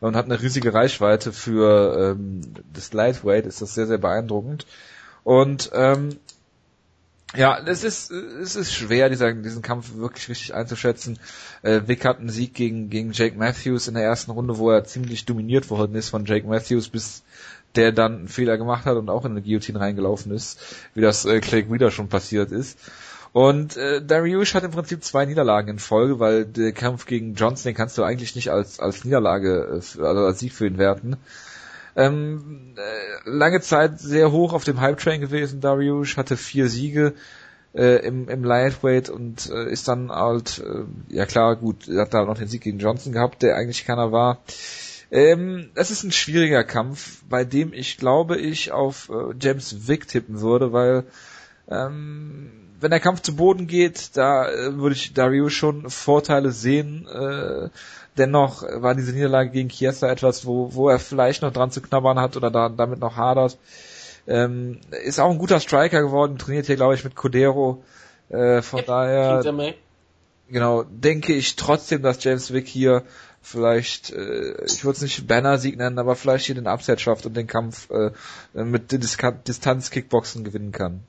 und hat eine riesige Reichweite für ähm, das Lightweight, ist das sehr, sehr beeindruckend. Und ähm, ja, es ist, es ist schwer, dieser, diesen Kampf wirklich richtig einzuschätzen. Äh, Vic hat einen Sieg gegen, gegen Jake Matthews in der ersten Runde, wo er ziemlich dominiert worden ist von Jake Matthews, bis der dann einen Fehler gemacht hat und auch in eine Guillotine reingelaufen ist, wie das äh, Clay wieder schon passiert ist. Und äh, Dariush hat im Prinzip zwei Niederlagen in Folge, weil der Kampf gegen Johnson, den kannst du eigentlich nicht als, als Niederlage, äh, also als Sieg für ihn werten. Ähm, äh, lange Zeit sehr hoch auf dem Hype Train gewesen, Dariush, hatte vier Siege äh, im, im Lightweight und äh, ist dann halt, äh, ja klar, gut, hat da noch den Sieg gegen Johnson gehabt, der eigentlich keiner war. Ähm, es ist ein schwieriger Kampf, bei dem ich glaube ich auf äh, James Vick tippen würde, weil ähm, wenn der Kampf zu Boden geht, da äh, würde ich Dario schon Vorteile sehen. Äh, dennoch war diese Niederlage gegen Chiesa etwas, wo, wo er vielleicht noch dran zu knabbern hat oder da, damit noch hadert. Ähm, ist auch ein guter Striker geworden, trainiert hier, glaube ich, mit Codero. Äh, von daher, genau, denke ich trotzdem, dass James Wick hier vielleicht, äh, ich würde es nicht Banner-Sieg nennen, aber vielleicht hier den Upset schafft und den Kampf äh, mit Distanz-Kickboxen gewinnen kann.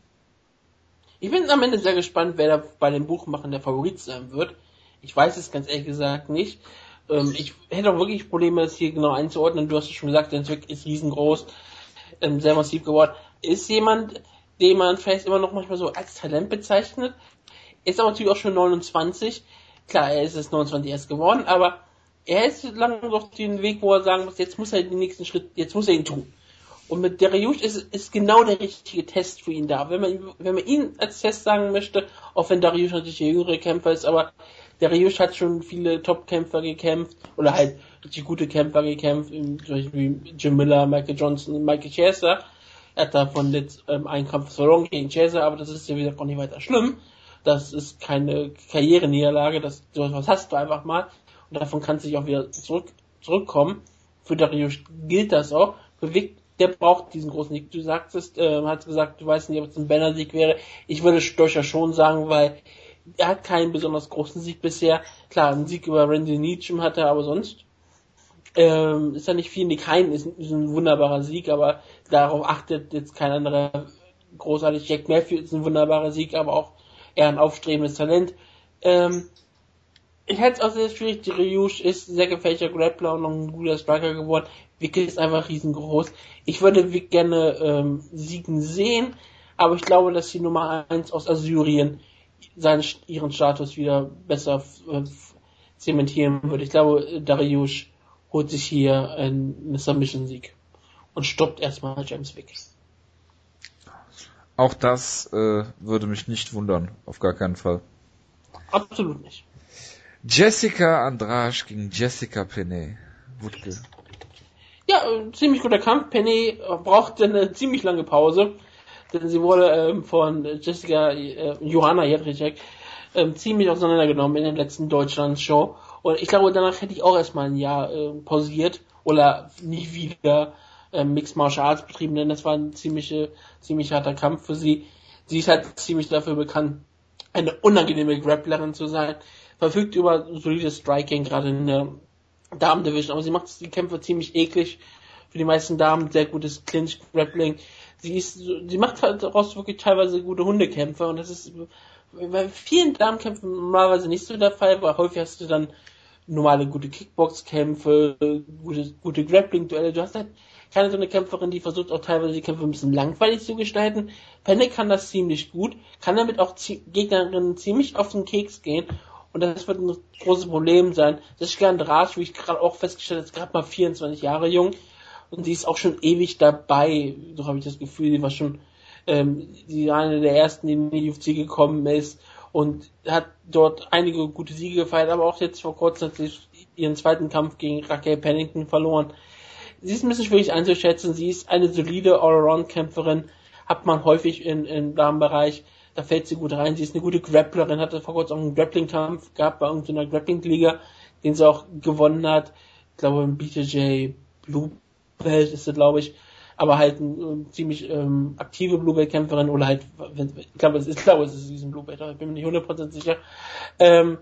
Ich bin am Ende sehr gespannt, wer da bei dem Buchmachen der Favorit sein wird. Ich weiß es ganz ehrlich gesagt nicht. Ähm, ich hätte auch wirklich Probleme, das hier genau einzuordnen. Du hast es schon gesagt, der Zweck ist riesengroß, ähm, sehr massiv geworden. Ist jemand, den man vielleicht immer noch manchmal so als Talent bezeichnet, ist aber natürlich auch schon 29. Klar, er ist es 29 erst geworden, aber er ist lange noch den Weg, wo er sagen muss, jetzt muss er den nächsten Schritt, jetzt muss er ihn tun. Und mit Dariush ist, ist genau der richtige Test für ihn da. Wenn man, wenn man ihn als Test sagen möchte, auch wenn Dariush natürlich der jüngere Kämpfer ist, aber Dariush hat schon viele Top-Kämpfer gekämpft oder halt richtig gute Kämpfer gekämpft, wie Jim Miller, Michael Johnson, Michael Chaser. Er hat davon jetzt ähm, einen Kampf verloren gegen Chaser, aber das ist ja wieder auch nicht weiter schlimm. Das ist keine Karriereniederlage, das sowas hast du einfach mal und davon kannst du dich auch wieder zurück, zurückkommen. Für Dariush gilt das auch. Vic der braucht diesen großen Sieg. Du sagtest, äh, hast gesagt, du weißt nicht, ob es ein Banner-Sieg wäre. Ich würde durchaus schon sagen, weil er hat keinen besonders großen Sieg bisher. Klar, einen Sieg über Randy Nietzsche hat er, aber sonst ähm, ist er nicht viel. Kein ist, ist ein wunderbarer Sieg, aber darauf achtet jetzt kein anderer großartig. Jack Matthew ist ein wunderbarer Sieg, aber auch eher ein aufstrebendes Talent. Ähm, ich hätte es auch sehr schwierig. Die Ryush ist ein sehr gefährlicher Grappler und noch ein guter Striker geworden. Wickel ist einfach riesengroß. Ich würde Wick gerne ähm, siegen sehen, aber ich glaube, dass die Nummer 1 aus Assyrien seinen, ihren Status wieder besser äh, zementieren würde. Ich glaube, Dariush holt sich hier einen Submission-Sieg und stoppt erstmal James Wick. Auch das äh, würde mich nicht wundern, auf gar keinen Fall. Absolut nicht. Jessica Andrasch gegen Jessica Penne. Wutke. Ja, ziemlich guter Kampf. Penny brauchte eine ziemlich lange Pause, denn sie wurde ähm, von Jessica äh, Johanna Jedrzejczyk ähm, ziemlich auseinandergenommen in der letzten Deutschland-Show. Und ich glaube, danach hätte ich auch erstmal ein Jahr äh, pausiert oder nie wieder äh, Mixed Martial Arts betrieben, denn das war ein ziemlich, ziemlich harter Kampf für sie. Sie ist halt ziemlich dafür bekannt, eine unangenehme Grapplerin zu sein, verfügt über solides Striking, gerade in der Damen-Division, aber sie macht die Kämpfe ziemlich eklig. Für die meisten Damen sehr gutes Clinch-Grappling. Sie ist, sie macht halt daraus wirklich teilweise gute Hundekämpfe und das ist bei vielen Damenkämpfen normalerweise nicht so der Fall, weil häufig hast du dann normale gute Kickbox-Kämpfe, gute, gute Grappling-Duelle. Du hast halt keine so eine Kämpferin, die versucht auch teilweise die Kämpfe ein bisschen langweilig zu gestalten. Penne kann das ziemlich gut, kann damit auch Gegnerinnen ziemlich auf den Keks gehen und das wird ein großes Problem sein. Jessica Andrade, wie ich gerade auch festgestellt habe, ist gerade mal 24 Jahre jung. Und sie ist auch schon ewig dabei. So habe ich das Gefühl, sie war schon ähm, die eine der ersten, die in die UFC gekommen ist und hat dort einige gute Siege gefeiert, aber auch jetzt vor kurzem hat sie ihren zweiten Kampf gegen Raquel Pennington verloren. Sie ist ein bisschen schwierig einzuschätzen. Sie ist eine solide Allround-Kämpferin, hat man häufig in, im Damenbereich. Da fällt sie gut rein. Sie ist eine gute Grapplerin, hatte vor kurzem auch einen Grappling-Kampf gehabt bei irgendeiner Grappling-Liga, den sie auch gewonnen hat. Ich glaube, im BTJ Blue Belt ist sie, glaube ich. Aber halt eine ziemlich ähm, aktive Blue Belt-Kämpferin oder halt, ich glaube, es ist, glaube, es ist diesen Blue Belt, ich bin mir nicht 100% sicher. Ähm,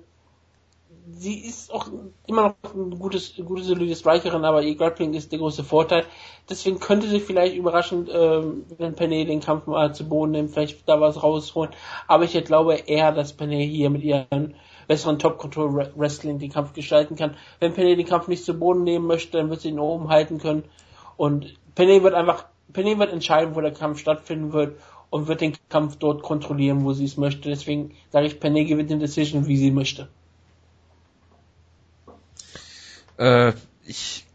sie ist auch immer noch ein gutes, gute solide Strikerin, aber ihr Grappling ist der große Vorteil. Deswegen könnte sie vielleicht überraschend, ähm, wenn Penny den Kampf mal zu Boden nimmt, vielleicht da was rausholen. Aber ich glaube eher, dass Penny hier mit ihren besseren Top-Control Wrestling den Kampf gestalten kann. Wenn Penny den Kampf nicht zu Boden nehmen möchte, dann wird sie ihn oben halten können. Und Penny wird einfach, Penny wird entscheiden, wo der Kampf stattfinden wird und wird den Kampf dort kontrollieren, wo sie es möchte. Deswegen sage ich, Penny gewinnt den Decision, wie sie möchte. Äh, ich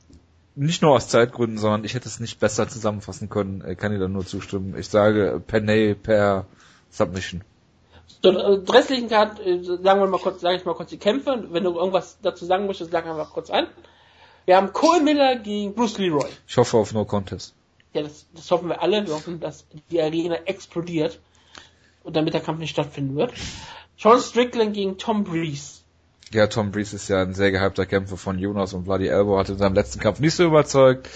nicht nur aus Zeitgründen, sondern ich hätte es nicht besser zusammenfassen können. Ich kann dir da nur zustimmen. Ich sage Penny per Submission. So, äh, restlichen Card, äh, sagen wir mal kurz, sage ich mal kurz die Kämpfe. Wenn du irgendwas dazu sagen möchtest, sag einfach kurz ein. Wir haben Cole Miller gegen Bruce Leroy. Ich hoffe auf No Contest. Ja, das, das hoffen wir alle. Wir hoffen, dass die Arena explodiert und damit der Kampf nicht stattfinden wird. Sean Strickland gegen Tom Breeze. Ja, Tom Breeze ist ja ein sehr gehypter Kämpfer von Jonas und Bloody Elbow hat in seinem letzten Kampf nicht so überzeugt.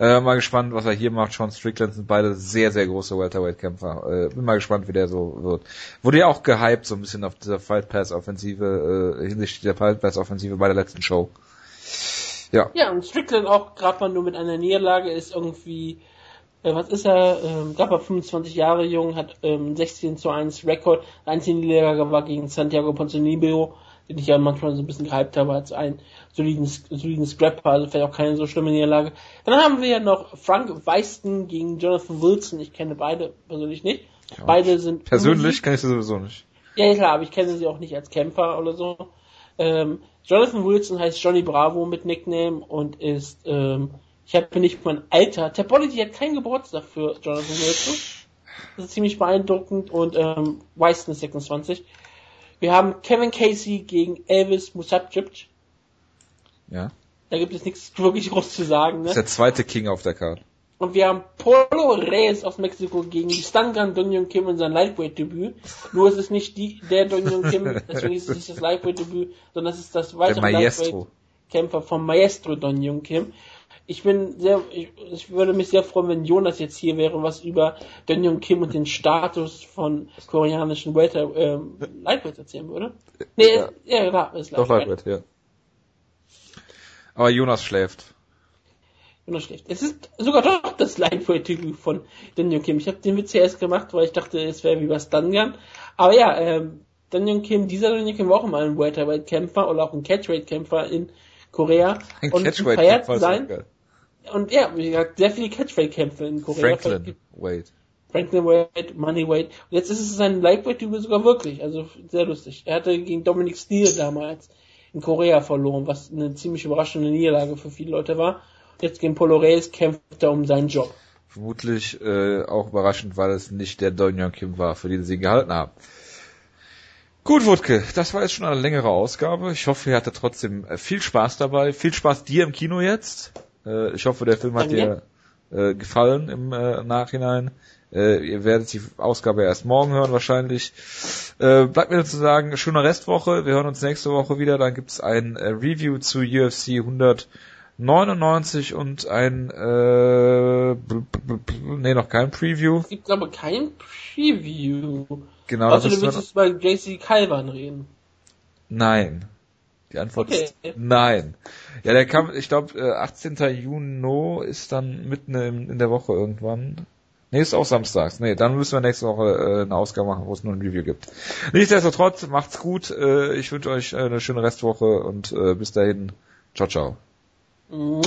Äh, mal gespannt, was er hier macht. Sean Strickland sind beide sehr, sehr große Welterweight-Kämpfer. Äh, bin mal gespannt, wie der so wird. Wurde ja auch gehypt, so ein bisschen auf dieser Fight Pass-Offensive, äh, hinsichtlich der Fight Pass-Offensive bei der letzten Show. Ja. Ja, und Strickland auch gerade mal nur mit einer Niederlage ist irgendwie, äh, was ist er, ähm, gerade mal 25 Jahre jung, hat ähm, 16 zu 1 Rekord. Einzige Niederlage war gegen Santiago Ponzinibbio den ich ja manchmal so ein bisschen gehypt habe als einen soliden, soliden Scrapper, also vielleicht auch keine so schlimme Niederlage. Dann haben wir ja noch Frank Weisten gegen Jonathan Wilson. Ich kenne beide persönlich nicht. Ja, beide sind. Persönlich kenne ich sie sowieso nicht. Ja, klar, aber ich kenne sie auch nicht als Kämpfer oder so. Ähm, Jonathan Wilson heißt Johnny Bravo mit Nickname und ist, ähm, ich habe nicht mein Alter. Tapology hat keinen Geburtstag für Jonathan Wilson. Das ist ziemlich beeindruckend und ähm, Weisten ist 26. Wir haben Kevin Casey gegen Elvis Musabjic. Ja. Da gibt es nichts wirklich groß zu sagen. Ne? Das ist der zweite King auf der Karte. Und wir haben Polo Reyes aus Mexiko gegen die Stangan Donyon Kim in sein Lightweight-Debüt. Nur ist es nicht die, der Donyon Kim, deswegen ist es nicht das Lightweight-Debüt, sondern es ist das weitere Lightweight-Kämpfer vom Maestro Donyon Kim ich bin sehr, ich, ich, würde mich sehr freuen, wenn Jonas jetzt hier wäre, was über Daniel Kim und den Status von koreanischen Welter, ähm, Lightweight erzählen würde. Nee, ja, ja klar, ist Lightweight. Doch Lightweight, ja. Aber Jonas schläft. Jonas schläft. Es ist sogar doch das Lightweight-Debüt von Daniel Kim. Ich habe den Witz erst gemacht, weil ich dachte, es wäre wie was Dangan. Aber ja, ähm, Daniel Kim, dieser Daniel Kim war auch mal ein Welterweight-Kämpfer oder auch ein Catchweight-Kämpfer in Korea. Ein und Catchweight-Kämpfer sein. Und ja, wie gesagt, sehr viele Catchweight-Kämpfe in Korea. Franklin Wade. Franklin Wade, Money Wade. Und jetzt ist es sein Lightweight-Debüt sogar wirklich. Also sehr lustig. Er hatte gegen Dominic Steele damals in Korea verloren, was eine ziemlich überraschende Niederlage für viele Leute war. Jetzt gegen Polo Reyes kämpft er um seinen Job. Vermutlich äh, auch überraschend, weil es nicht der Don Kim war, für den sie ihn gehalten haben. Gut, Wutke, das war jetzt schon eine längere Ausgabe. Ich hoffe, ihr hattet trotzdem äh, viel Spaß dabei. Viel Spaß dir im Kino jetzt. Äh, ich hoffe, der Film hat dir äh, gefallen im äh, Nachhinein. Äh, ihr werdet die Ausgabe erst morgen hören wahrscheinlich. Äh, bleibt mir zu sagen, schöne Restwoche. Wir hören uns nächste Woche wieder. Dann gibt's ein äh, Review zu UFC 199 und ein äh, nee, noch kein Preview. Es gibt aber kein Preview. Genau. Also du willst jetzt bei JC Calvan reden. Nein. Die Antwort okay. ist nein. Ja, der kam, ich glaube, 18. Juni ist dann mitten in, in der Woche irgendwann. Nee, ist auch samstags. Nee, dann müssen wir nächste Woche äh, eine Ausgabe machen, wo es nur ein Review gibt. Nichtsdestotrotz, macht's gut. Äh, ich wünsche euch eine schöne Restwoche und äh, bis dahin. Ciao, ciao. Mhm.